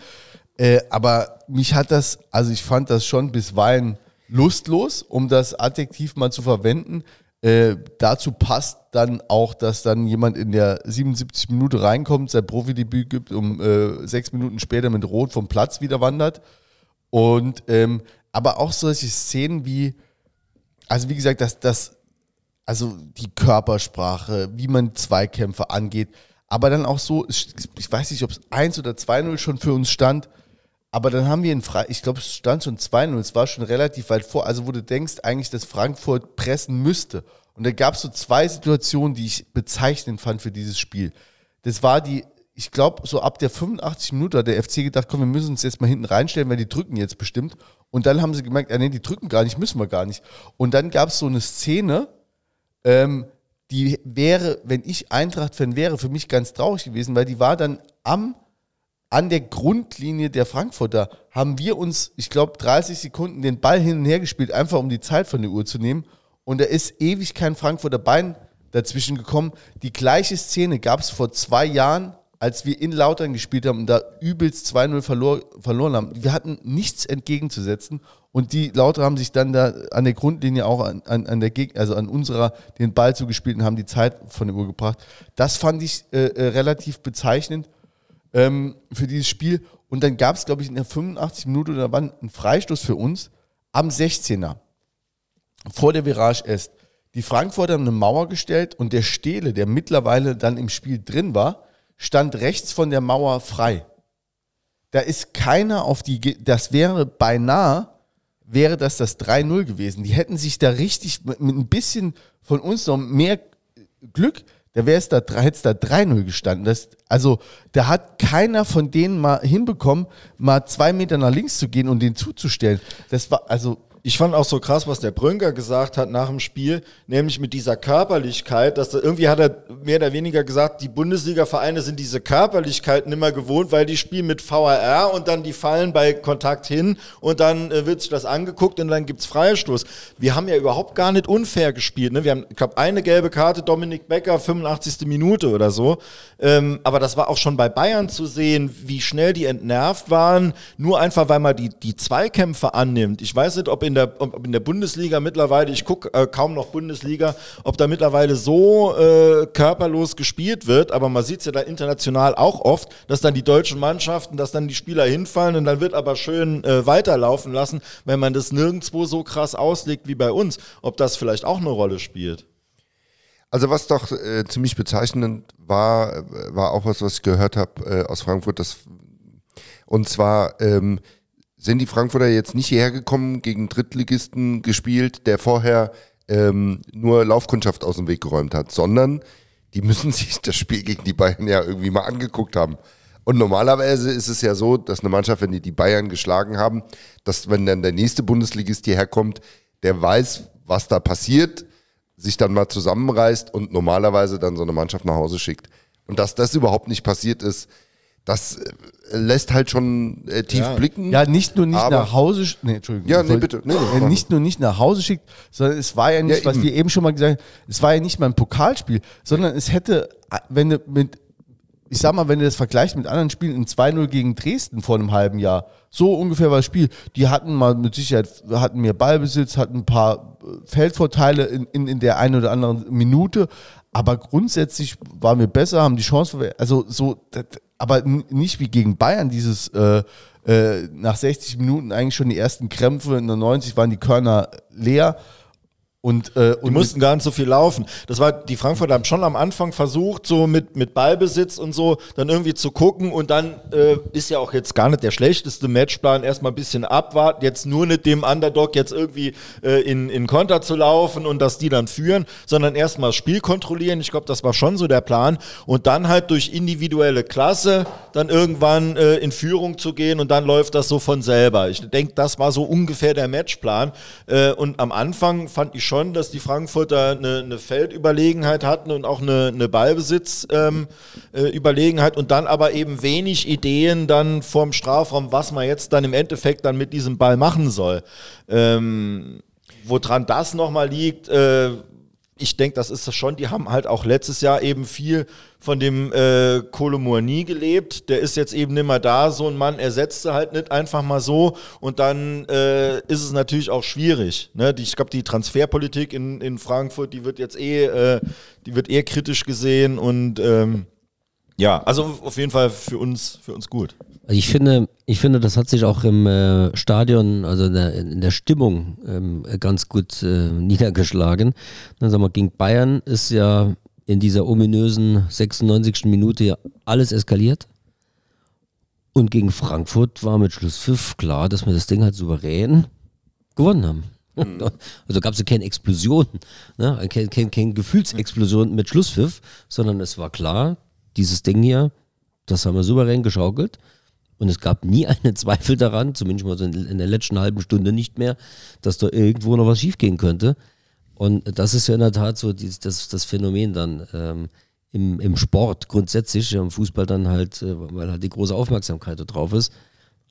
Äh, aber mich hat das, also ich fand das schon bisweilen lustlos, um das Adjektiv mal zu verwenden. Äh, dazu passt dann auch, dass dann jemand in der 77 Minute reinkommt, sein Profidebüt gibt, um äh, sechs Minuten später mit Rot vom Platz wieder wandert. Und ähm, aber auch solche Szenen wie, also wie gesagt, dass das, also die Körpersprache, wie man Zweikämpfe angeht, aber dann auch so, ich weiß nicht, ob es 1 oder 2-0 schon für uns stand, aber dann haben wir in Freiburg, ich glaube, es stand schon 2-0, es war schon relativ weit vor, also wo du denkst eigentlich, dass Frankfurt pressen müsste. Und da gab es so zwei Situationen, die ich bezeichnend fand für dieses Spiel. Das war die, ich glaube, so ab der 85 Minute hat der FC gedacht, komm, wir müssen uns jetzt mal hinten reinstellen, weil die drücken jetzt bestimmt. Und dann haben sie gemerkt, ah, nee, die drücken gar nicht, müssen wir gar nicht. Und dann gab es so eine Szene, ähm, die wäre, wenn ich Eintracht-Fan wäre, für mich ganz traurig gewesen, weil die war dann am, an der Grundlinie der Frankfurter, haben wir uns, ich glaube, 30 Sekunden den Ball hin und her gespielt, einfach um die Zeit von der Uhr zu nehmen. Und da ist ewig kein Frankfurter Bein dazwischen gekommen. Die gleiche Szene gab es vor zwei Jahren als wir in Lautern gespielt haben und da übelst 2-0 verlor, verloren haben. Wir hatten nichts entgegenzusetzen und die Lauter haben sich dann da an der Grundlinie auch an, an, an der Geg also an unserer den Ball zugespielt und haben die Zeit von der Uhr gebracht. Das fand ich äh, äh, relativ bezeichnend ähm, für dieses Spiel. Und dann gab es, glaube ich, in der 85 Minute da war ein Freistoß für uns am 16er vor der Virage Est. Die Frankfurter haben eine Mauer gestellt und der Stele, der mittlerweile dann im Spiel drin war, stand rechts von der Mauer frei. Da ist keiner auf die, Ge- das wäre beinahe, wäre das das 3-0 gewesen. Die hätten sich da richtig mit, ein bisschen von uns noch mehr Glück, da wäre es da, hätte es da 3-0 gestanden. Das, also, da hat keiner von denen mal hinbekommen, mal zwei Meter nach links zu gehen und den zuzustellen. Das war, also, Ich fand auch so krass, was der Brünker gesagt hat nach dem Spiel, nämlich mit dieser Körperlichkeit, dass da, irgendwie hat er mehr oder weniger gesagt, die Bundesliga-Vereine sind diese Körperlichkeit nimmer gewohnt, weil die spielen mit VAR und dann die fallen bei Kontakt hin und dann äh, wird sich das angeguckt und dann gibt's Freistoß. Wir haben ja überhaupt gar nicht unfair gespielt. Ne? Wir haben, ich glaube, eine gelbe Karte, Dominik Becker, 85. Minute oder so. Ähm, aber das war auch schon bei Bayern zu sehen, wie schnell die entnervt waren, nur einfach, weil man die, die Zweikämpfe annimmt. Ich weiß nicht, ob in der, ob in der Bundesliga mittlerweile, ich gucke äh, kaum noch Bundesliga, ob da mittlerweile so äh, körperlos gespielt wird, aber man sieht es ja da international auch oft, dass dann die deutschen Mannschaften, dass dann die Spieler hinfallen und dann wird aber schön äh, weiterlaufen lassen, wenn man das nirgendwo so krass auslegt wie bei uns, ob das vielleicht auch eine Rolle spielt. Also was doch äh, ziemlich bezeichnend war, äh, war auch was, was ich gehört habe äh, aus Frankfurt. Das, und zwar ähm, sind die Frankfurter jetzt nicht hierher gekommen, gegen Drittligisten gespielt, der vorher ähm, nur Laufkundschaft aus dem Weg geräumt hat, sondern die müssen sich das Spiel gegen die Bayern ja irgendwie mal angeguckt haben. Und normalerweise ist es ja so, dass eine Mannschaft, wenn die die Bayern geschlagen haben, dass wenn dann der nächste Bundesligist hierher kommt, der weiß, was da passiert, sich dann mal zusammenreißt und normalerweise dann so eine Mannschaft nach Hause schickt. Und dass das überhaupt nicht passiert ist, das äh, lässt halt schon äh, tief Ja. blicken. ja, nicht nur nicht nach Hause, sch- nee, Entschuldigung. Ja, nee, Soll- bitte. Nee, nee, äh, nicht nur nicht nach Hause schickt, sondern es war ja nicht, Ja, was eben. wir eben schon mal gesagt haben, es war ja nicht mal ein Pokalspiel, sondern es hätte, äh, wenn du mit, ich sag mal, wenn du das vergleichst mit anderen Spielen, ein 2-0 gegen Dresden vor einem halben Jahr, so ungefähr war das Spiel. Die hatten mal mit Sicherheit, hatten mehr Ballbesitz, hatten ein paar Feldvorteile in, in, in der einen oder anderen Minute, aber grundsätzlich waren wir besser, haben die Chance, also so, das, aber nicht wie gegen Bayern, dieses äh, äh, nach 60 Minuten eigentlich schon die ersten Krämpfe, in der 90 waren die Körner leer. Und, äh, Die und mussten gar nicht so viel laufen. Das war, die Frankfurter haben schon am Anfang versucht, so mit, mit Ballbesitz und so, dann irgendwie zu gucken und dann äh, ist ja auch jetzt gar nicht der schlechteste Matchplan, erstmal ein bisschen abwarten, jetzt nur nicht dem Underdog jetzt irgendwie äh, in, in Konter zu laufen und dass die dann führen, sondern erstmal das Spiel kontrollieren. Ich glaube, das war schon so der Plan und dann halt durch individuelle Klasse dann irgendwann äh, in Führung zu gehen und dann läuft das so von selber. Ich denke, das war so ungefähr der Matchplan äh, und am Anfang fand ich schon, dass die Frankfurter eine, eine Feldüberlegenheit hatten und auch eine, eine Ballbesitzüberlegenheit ähm, äh, und dann aber eben wenig Ideen dann vorm Strafraum, was man jetzt dann im Endeffekt dann mit diesem Ball machen soll. Ähm, woran das nochmal liegt, äh, ich denke, das ist das schon, die haben halt auch letztes Jahr eben viel von dem äh, Kolomourni gelebt. Der ist jetzt eben nicht mehr da. So ein Mann ersetzt sie halt nicht einfach mal so. Und dann äh, ist es natürlich auch schwierig. Ne? Die, ich glaube, die Transferpolitik in, in Frankfurt, die wird jetzt eh, äh, die wird eher kritisch gesehen. Und ähm, ja, also auf jeden Fall für uns, für uns gut. Ich finde, ich finde, das hat sich auch im äh, Stadion, also in der, in der Stimmung ähm, ganz gut äh, niedergeschlagen. Dann sagen wir, gegen Bayern ist ja in dieser ominösen 96. Minute ja alles eskaliert. Und gegen Frankfurt war mit Schlusspfiff klar, dass wir das Ding halt souverän gewonnen haben. Also gab es ja keine Explosion, ne? keine, keine, keine Gefühlsexplosion mit Schlusspfiff, sondern es war klar, dieses Ding hier, das haben wir souverän geschaukelt. Und es gab nie einen Zweifel daran, zumindest mal in, der letzten halben Stunde nicht mehr, dass da irgendwo noch was schiefgehen könnte. Und das ist ja in der Tat so die, das, das Phänomen dann ähm, im, im Sport grundsätzlich, im Fußball dann halt, äh, weil halt die große Aufmerksamkeit da drauf ist.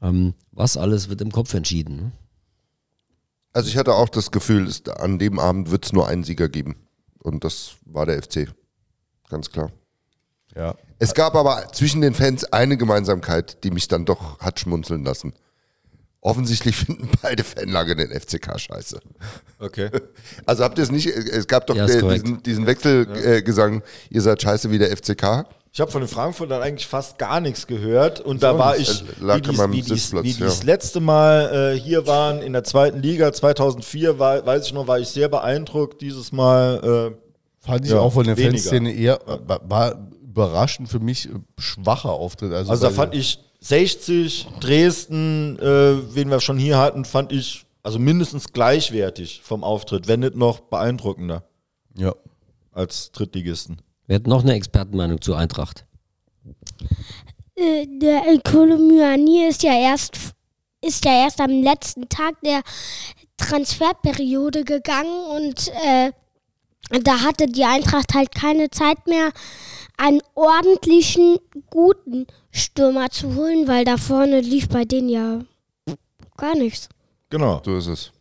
Ähm, was alles wird im Kopf entschieden. Ne? Also ich hatte auch das Gefühl, an dem Abend wird es nur einen Sieger geben. Und das war der FC. Ganz klar. Ja. Es gab aber zwischen den Fans eine Gemeinsamkeit, die mich dann doch hat schmunzeln lassen. Offensichtlich finden beide Fanlager den FCK scheiße. Okay. Also habt ihr es nicht, es gab doch Ja, diesen, diesen Wechselgesang, ihr seid scheiße wie der FCK. Ich habe von den Frankfurtern eigentlich fast gar nichts gehört und da war ich, wie an die, meinem wie die, wie die ja. das letzte Mal äh, hier waren in der zweiten Liga 2004, war, weiß ich noch, war ich sehr beeindruckt. Dieses Mal äh, Fand ich Ja, auch von der weniger. Fanszene eher, war, war überraschend für mich äh, schwacher Auftritt. Also, Also da fand ich 60, Dresden, äh, wen wir schon hier hatten, fand ich also mindestens gleichwertig vom Auftritt, wenn nicht noch beeindruckender Ja. als Drittligisten. Wer hat noch eine Expertenmeinung zu Eintracht? Äh, der Kolomyani ist ja erst ist ja erst am letzten Tag der Transferperiode gegangen und äh, da hatte die Eintracht halt keine Zeit mehr, einen ordentlichen, guten Stürmer zu holen, weil da vorne lief bei denen ja gar nichts. Genau. So ist es.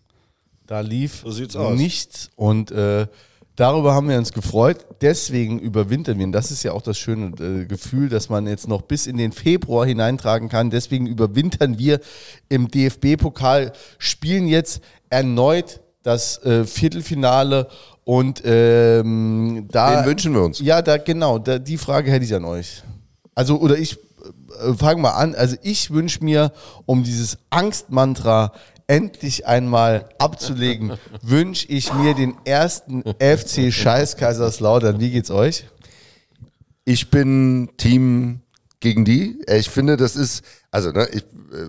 Da lief So nichts und äh, darüber haben wir uns gefreut. Deswegen überwintern wir. Und das ist ja auch das schöne äh, Gefühl, dass man jetzt noch bis in den Februar hineintragen kann. Deswegen überwintern wir im DFB-Pokal, spielen jetzt erneut das äh, Viertelfinale und ähm, da Den wünschen wir uns. ja, da genau, da, die Frage hätte ich an euch. Also, oder ich äh, fange mal an. Also, ich wünsche mir, um dieses Angstmantra endlich einmal abzulegen, wünsche ich mir den ersten FC Scheiß Kaiserslautern. Wie geht's euch? Ich bin Team gegen die. Äh, Ich finde, das ist, also ne, ich äh,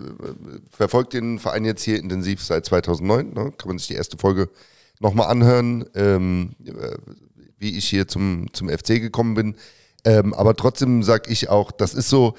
verfolge den Verein jetzt hier intensiv seit 2009. Ne, kann man sich die erste Folge nochmal anhören, ähm, äh, wie ich hier zum, zum FC gekommen bin. Ähm, aber trotzdem sage ich auch, das ist so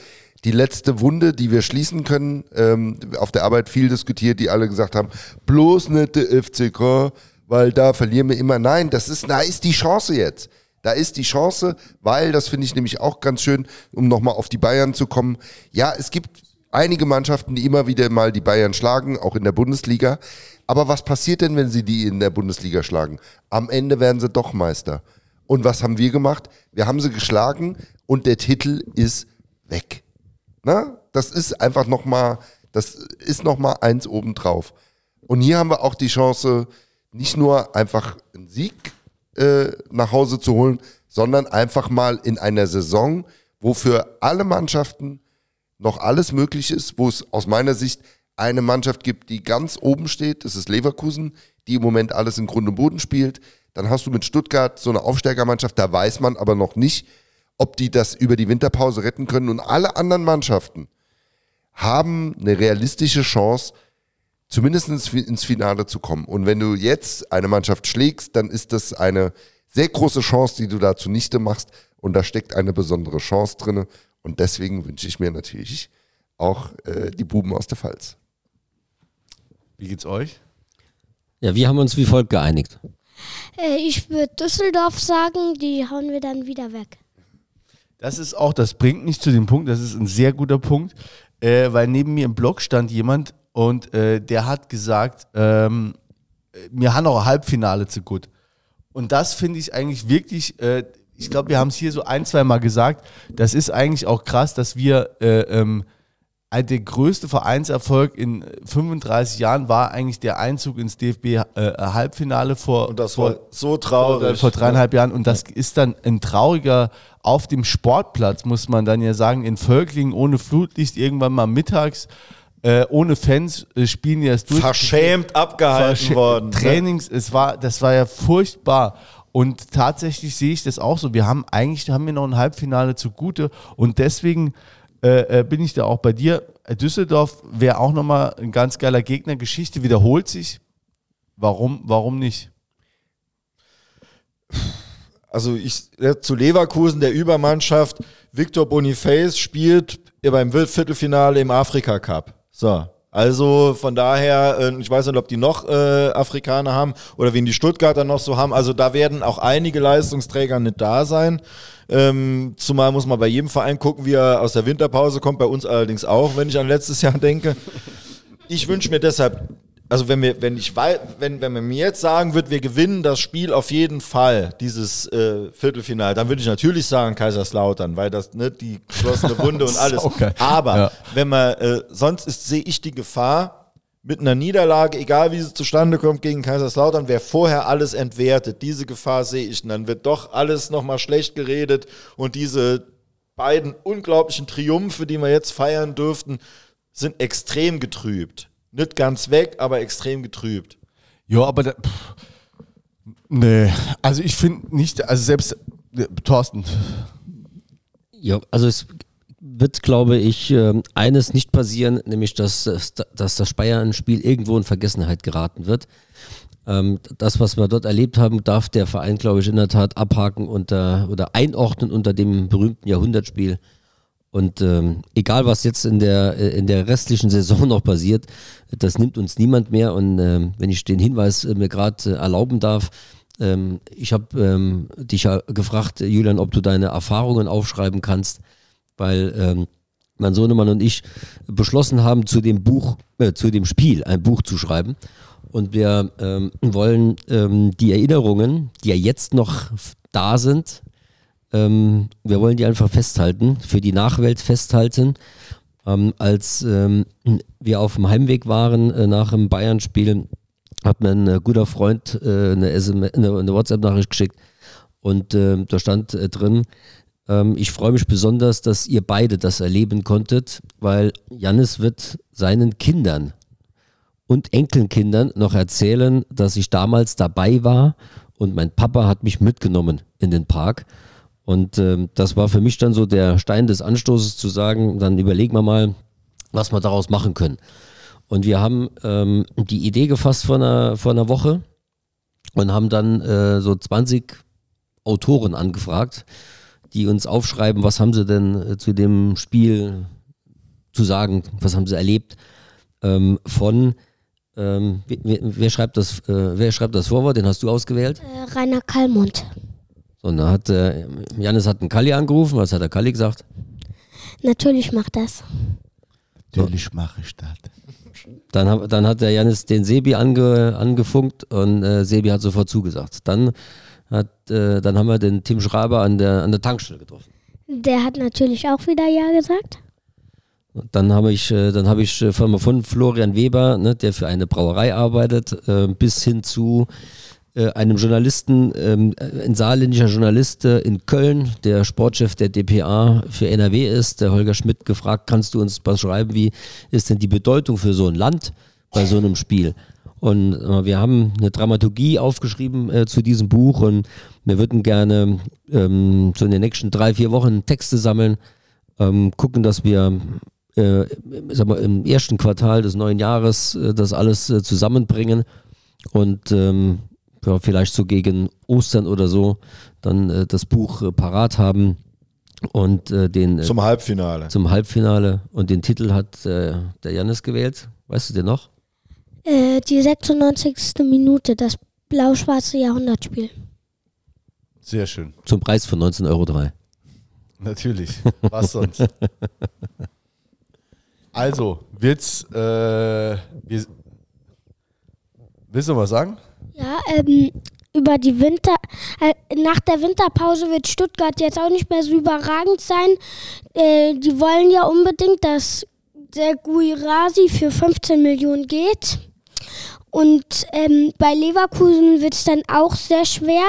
die letzte Wunde, die wir schließen können. Ähm, auf der Arbeit viel diskutiert, die alle gesagt haben, bloß nicht der FCK, weil da verlieren wir immer. Nein, das ist, da ist die Chance jetzt. Da ist die Chance, weil, das finde ich nämlich auch ganz schön, um nochmal auf die Bayern zu kommen. Ja, es gibt einige Mannschaften, die immer wieder mal die Bayern schlagen, auch in der Bundesliga. Aber was passiert denn, wenn sie die in der Bundesliga schlagen? Am Ende werden sie doch Meister. Und was haben wir gemacht? Wir haben sie geschlagen und der Titel ist weg. Na, das ist einfach nochmal, das ist nochmal eins obendrauf. Und hier haben wir auch die Chance, nicht nur einfach einen Sieg äh, nach Hause zu holen, sondern einfach mal in einer Saison, wo für alle Mannschaften noch alles möglich ist, wo es aus meiner Sicht eine Mannschaft gibt, die ganz oben steht, das ist Leverkusen, die im Moment alles in Grund und Boden spielt. Dann hast du mit Stuttgart so eine Aufsteigermannschaft, da weiß man aber noch nicht, ob die das über die Winterpause retten können. Und alle anderen Mannschaften haben eine realistische Chance, zumindest ins, Finale zu kommen. Und wenn du jetzt eine Mannschaft schlägst, dann ist das eine sehr große Chance, die du da zunichte machst. Und da steckt eine besondere Chance drin. Und deswegen wünsche ich mir natürlich auch äh, die Buben aus der Pfalz. Wie geht's euch? Ja, wir haben uns wie folgt geeinigt. Äh, ich würde Düsseldorf sagen, die hauen wir dann wieder weg. Das ist auch, das bringt mich zu dem Punkt, das ist ein sehr guter Punkt, äh, weil neben mir im Blog stand jemand und äh, der hat gesagt, ähm, mir haben auch ein Halbfinale zu gut. Und das finde ich eigentlich wirklich, äh, ich glaube, wir haben es hier so ein, zwei Mal gesagt, das ist eigentlich auch krass, dass wir äh, ähm, ein- der größte Vereinserfolg in 35 Jahren war eigentlich der Einzug ins DFB-Halbfinale vor, Und das vor, war so vor, traurig. vor dreieinhalb Jahren. Und das ist dann ein trauriger, auf dem Sportplatz, muss man dann ja sagen, in Völklingen ohne Flutlicht, irgendwann mal mittags, äh, ohne Fans, äh, spielen die das durch. Verschämt abgehalten Verschä- worden. ne? Trainings, es war, das war ja furchtbar. Und tatsächlich sehe ich das auch so. Wir haben eigentlich haben wir noch ein Halbfinale zugute und deswegen äh, äh, bin ich da auch bei dir. Düsseldorf wäre auch nochmal ein ganz geiler Gegner. Geschichte wiederholt sich. Warum, warum nicht? Also ich ja, zu Leverkusen, der Übermannschaft, Victor Boniface spielt beim Viertelfinale im Afrika Cup. So. Also von daher, äh, ich weiß nicht, ob die noch äh, Afrikaner haben oder wen die Stuttgarter noch so haben. Also da werden auch einige Leistungsträger nicht da sein. Ähm, zumal muss man bei jedem Verein gucken, wie er aus der Winterpause kommt. Bei uns allerdings auch, wenn ich an letztes Jahr denke. Ich wünsche mir deshalb also wenn wir, wenn ich wenn, wenn man mir jetzt sagen wird, wir gewinnen das Spiel auf jeden Fall, dieses äh, Viertelfinale, dann würde ich natürlich sagen Kaiserslautern, weil das ne, die geschlossene Wunde und alles. Aber Ja. wenn man äh, sonst ist, sehe ich die Gefahr mit einer Niederlage, egal wie sie zustande kommt gegen Kaiserslautern, wer vorher alles entwertet, diese Gefahr sehe ich. Und dann wird doch alles nochmal schlecht geredet und diese beiden unglaublichen Triumphe, die wir jetzt feiern dürften, sind extrem getrübt. Nicht ganz weg, aber extrem getrübt. Ja, aber da, pff, nee, also ich finde nicht, also selbst äh, Thorsten, Ja, also es wird, glaube ich, ähm, eines nicht passieren, nämlich dass, dass das Bayern-Spiel irgendwo in Vergessenheit geraten wird. Ähm, Das, was wir dort erlebt haben, darf der Verein, glaube ich, in der Tat abhaken unter, oder einordnen unter dem berühmten Jahrhundertspiel. Und ähm, egal, was jetzt in der, äh, in der restlichen Saison noch passiert, das nimmt uns niemand mehr. Und ähm, wenn ich den Hinweis äh, mir gerade äh, erlauben darf, ähm, ich habe ähm, dich ja gefragt, Julian, ob du deine Erfahrungen aufschreiben kannst, weil ähm, mein Sohnemann und ich beschlossen haben, zu dem Buch, äh, zu dem Spiel ein Buch zu schreiben. Und wir ähm, wollen ähm, die Erinnerungen, die ja jetzt noch da sind, ähm, wir wollen die einfach festhalten, für die Nachwelt festhalten. Ähm, als ähm, wir auf dem Heimweg waren äh, nach dem Bayern-Spiel, hat mir ein äh, guter Freund äh, eine, eine, eine WhatsApp-Nachricht geschickt und ähm, da stand äh, drin, ähm, ich freue mich besonders, dass ihr beide das erleben konntet, weil Jannis wird seinen Kindern und Enkelkindern noch erzählen, dass ich damals dabei war und mein Papa hat mich mitgenommen in den Park. Und ähm, das war für mich dann so der Stein des Anstoßes zu sagen, dann überlegen wir mal, was wir daraus machen können. Und wir haben ähm, die Idee gefasst vor einer, vor einer Woche und haben dann äh, so 20 Autoren angefragt, die uns aufschreiben, was haben sie denn äh, zu dem Spiel zu sagen, was haben sie erlebt, ähm, von ähm, wer, wer, schreibt das, äh, wer schreibt das Vorwort? Den hast du ausgewählt. Äh, Rainer Kallmund. So, und dann hat äh, Janis hat einen Kalli angerufen. Was hat der Kalli gesagt? Natürlich macht das. natürlich mache ich das. Dann, hab, dann hat der Janis den Sebi ange, angefunkt und äh, Sebi hat sofort zugesagt. Dann, hat, äh, dann haben wir den Tim Schreiber an der, an der Tankstelle getroffen. Der hat natürlich auch wieder Ja gesagt. Und Dann habe ich, äh, dann habe ich äh, von, von Florian Weber, ne, der für eine Brauerei arbeitet, äh, bis hin zu äh, einem Journalisten, ähm, ein saarländischer Journalist äh, in Köln, der Sportchef der DPA für NRW ist, der Holger Schmidt, gefragt, kannst du uns was schreiben, wie ist denn die Bedeutung für so ein Land bei so einem Spiel? Und äh, wir haben eine Dramaturgie aufgeschrieben äh, zu diesem Buch und wir würden gerne ähm, so in den nächsten drei, vier Wochen Texte sammeln, ähm, gucken, dass wir äh, sag mal, im ersten Quartal des neuen Jahres äh, das alles äh, zusammenbringen und ähm, ja, vielleicht so gegen Ostern oder so dann äh, das Buch äh, parat haben und äh, den äh, Zum Halbfinale. zum Halbfinale und den Titel hat äh, der Jannis gewählt. Weißt du den noch? Äh, die 96. Minute, das blau-schwarze Jahrhundertspiel. Sehr schön. Zum Preis von 19,03 Euro. Natürlich. Was sonst? Also, wird's, äh, wir, willst du was sagen? Ja, ähm, über die Winter, äh, nach der Winterpause wird Stuttgart jetzt auch nicht mehr so überragend sein. Äh, die wollen ja unbedingt, dass der Guirasi für 15 Millionen geht. Und ähm, bei Leverkusen wird es dann auch sehr schwer.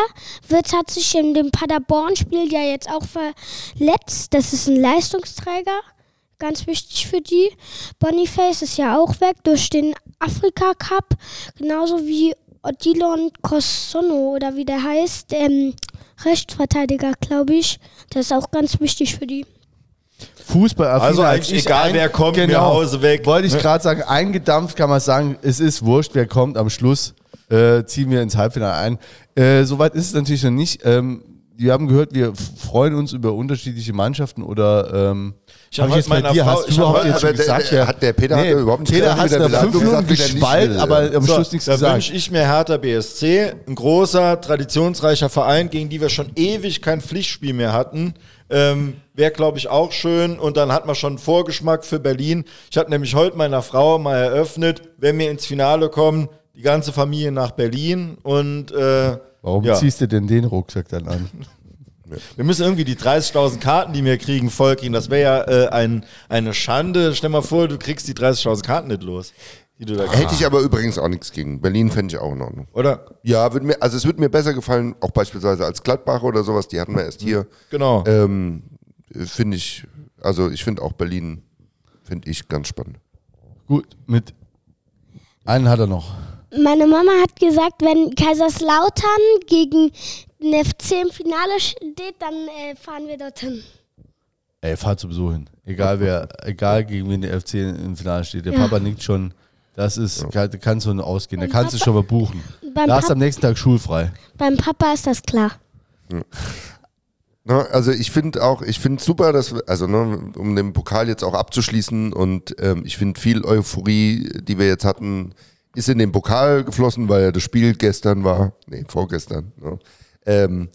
Wirtz hat sich in dem Paderborn-Spiel ja jetzt auch verletzt. Das ist ein Leistungsträger, ganz wichtig für die. Boniface ist ja auch weg durch den Afrika-Cup, genauso wie Odilon Kossono oder wie der heißt, ähm, Rechtsverteidiger, glaube ich. Das ist auch ganz wichtig für die. Fußball Also eigentlich egal, wer kommt, mir Hause weg. Wollte ich gerade sagen, eingedampft kann man sagen, es ist wurscht, wer kommt am Schluss, äh, ziehen wir ins Halbfinale ein. Äh, Soweit ist es natürlich noch nicht. Ähm, wir haben gehört, wir freuen uns über unterschiedliche Mannschaften oder ähm, Ich hab hab jetzt meiner dir, Frau- hast du überhaupt jetzt schon gesagt, der- hat der Peter hat überhaupt nicht Peter hat der fünf Minuten gesagt, wie der nicht gespalt, will. aber am So, Schluss nichts da gesagt. wünsche ich mir Hertha BSC, ein großer, traditionsreicher Verein, gegen die wir schon ewig kein Pflichtspiel mehr hatten. Ähm, Wäre, glaube ich, auch schön. Und dann hat man schon einen Vorgeschmack für Berlin. Ich habe nämlich heute meiner Frau mal eröffnet, wenn wir ins Finale kommen, die ganze Familie nach Berlin. Und äh, Warum ja. ziehst du denn den Rucksack dann an? wir müssen irgendwie die 30.000 Karten, die wir kriegen, vollkriegen. Das wäre ja äh, ein, eine Schande. Stell mal vor, du kriegst die 30.000 Karten nicht los. Die du da Hätte ich aber übrigens auch nichts gegen. Berlin fände ich auch in Ordnung. Oder? Ja, würd mir, also es würde mir besser gefallen, auch beispielsweise als Gladbach oder sowas, die hatten wir erst hier. Genau. Ähm, finde ich, also ich finde auch Berlin, finde ich ganz spannend. Gut, mit einen hat er noch. Meine Mama hat gesagt, wenn Kaiserslautern gegen FC im Finale steht, dann äh, fahren wir dorthin. Ey, fahr sowieso hin. Egal wer, egal gegen wen der FC im Finale steht. Der Ja. Papa nickt schon. Das ist, kann, kannst du ausgehen. Da kannst du Papa- schon mal buchen. Beim, Da hast am nächsten Tag schulfrei. beim Papa ist das klar. Ne, also ich finde auch, ich finde super, dass wir, also ne, um den Pokal jetzt auch abzuschließen und ähm, ich finde viel Euphorie, die wir jetzt hatten, ist in den Pokal geflossen, weil ja das Spiel gestern war, nee, vorgestern. Ne. Ähm,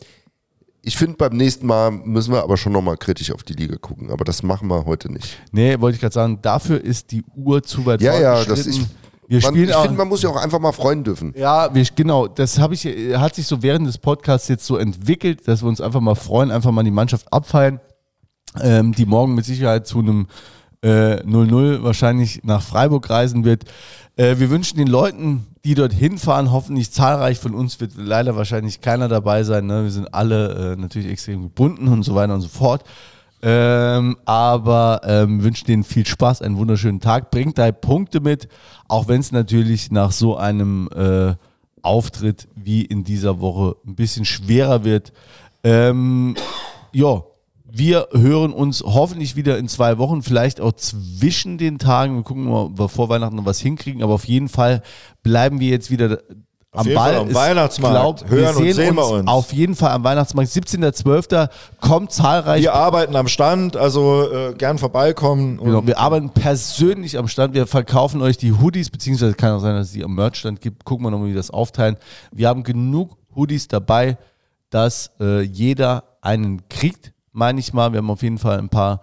ich finde, beim nächsten Mal müssen wir aber schon nochmal kritisch auf die Liga gucken, aber das machen wir heute nicht. Nee, wollte ich gerade sagen, dafür ist die Uhr zu weit Ja, ja, das ist, Wir man, spielen ich finde, man muss ja auch einfach mal freuen dürfen. Ja, wir, genau. Das habe ich, äh, hat sich so während des Podcasts jetzt so entwickelt, dass wir uns einfach mal freuen, einfach mal die Mannschaft abfeiern, ähm, die morgen mit Sicherheit zu einem äh, 0-0 wahrscheinlich nach Freiburg reisen wird. Äh, wir wünschen den Leuten, die dort hinfahren, hoffentlich zahlreich. Von uns wird leider wahrscheinlich keiner dabei sein. Ne? Wir sind alle äh, natürlich extrem gebunden und so weiter und so fort. Ähm, aber ähm, wünsche denen viel Spaß, einen wunderschönen Tag. Bringt drei Punkte mit, auch wenn es natürlich nach so einem äh, Auftritt wie in dieser Woche ein bisschen schwerer wird. Ähm, ja, wir hören uns hoffentlich wieder in zwei Wochen, vielleicht auch zwischen den Tagen. Wir gucken mal, ob wir vor Weihnachten noch was hinkriegen, aber auf jeden Fall bleiben wir jetzt wieder am Ball. Fall am Weihnachtsmarkt. Glaub, Hören wir und sehen sehen wir uns, uns. auf jeden Fall am Weihnachtsmarkt. 17.12. kommt zahlreich. Wir arbeiten am Stand, also äh, gern vorbeikommen. Genau, wir arbeiten persönlich am Stand. Wir verkaufen euch die Hoodies, beziehungsweise kann auch sein, dass es die am Merchstand gibt. Gucken wir nochmal, wie wir das aufteilen. Wir haben genug Hoodies dabei, dass äh, jeder einen kriegt, meine ich mal. Wir haben auf jeden Fall ein paar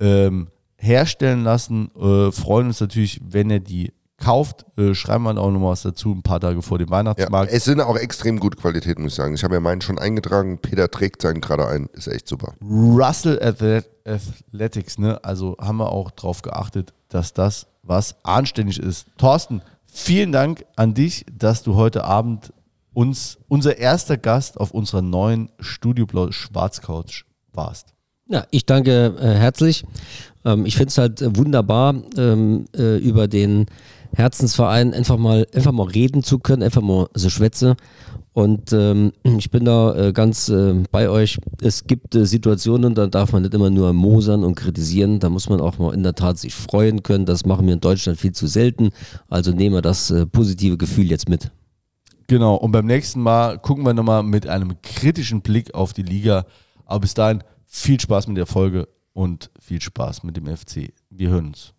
ähm, herstellen lassen. Äh, freuen uns natürlich, wenn ihr die kauft. Äh, schreiben wir auch nochmal was dazu, ein paar Tage vor dem Ja, Weihnachtsmarkt. es sind auch extrem gute Qualitäten, muss ich sagen. Ich habe ja meinen schon eingetragen. Peter trägt seinen gerade ein. Ist echt super. Russell Athlet- Athletics, ne? Also haben wir auch drauf geachtet, dass das was anständig ist. Thorsten, vielen Dank an dich, dass du heute Abend uns unser erster Gast auf unserer neuen Studio Blau Schwarzcouch warst. Ja, ich danke äh, herzlich. Ähm, ich finde es halt äh, wunderbar, ähm, äh, über den Herzensverein einfach mal, einfach mal reden zu können, einfach mal so Schwätze. Und ähm, ich bin da äh, ganz äh, bei euch. Es gibt äh, Situationen, da darf man nicht immer nur mosern und kritisieren. Da muss man auch mal in der Tat sich freuen können. Das machen wir in Deutschland viel zu selten. Also nehmen wir das positive Gefühl jetzt mit. Genau, und beim nächsten Mal gucken wir nochmal mit einem kritischen Blick auf die Liga. Aber bis dahin viel Spaß mit der Folge und viel Spaß mit dem FC. Wir hören uns.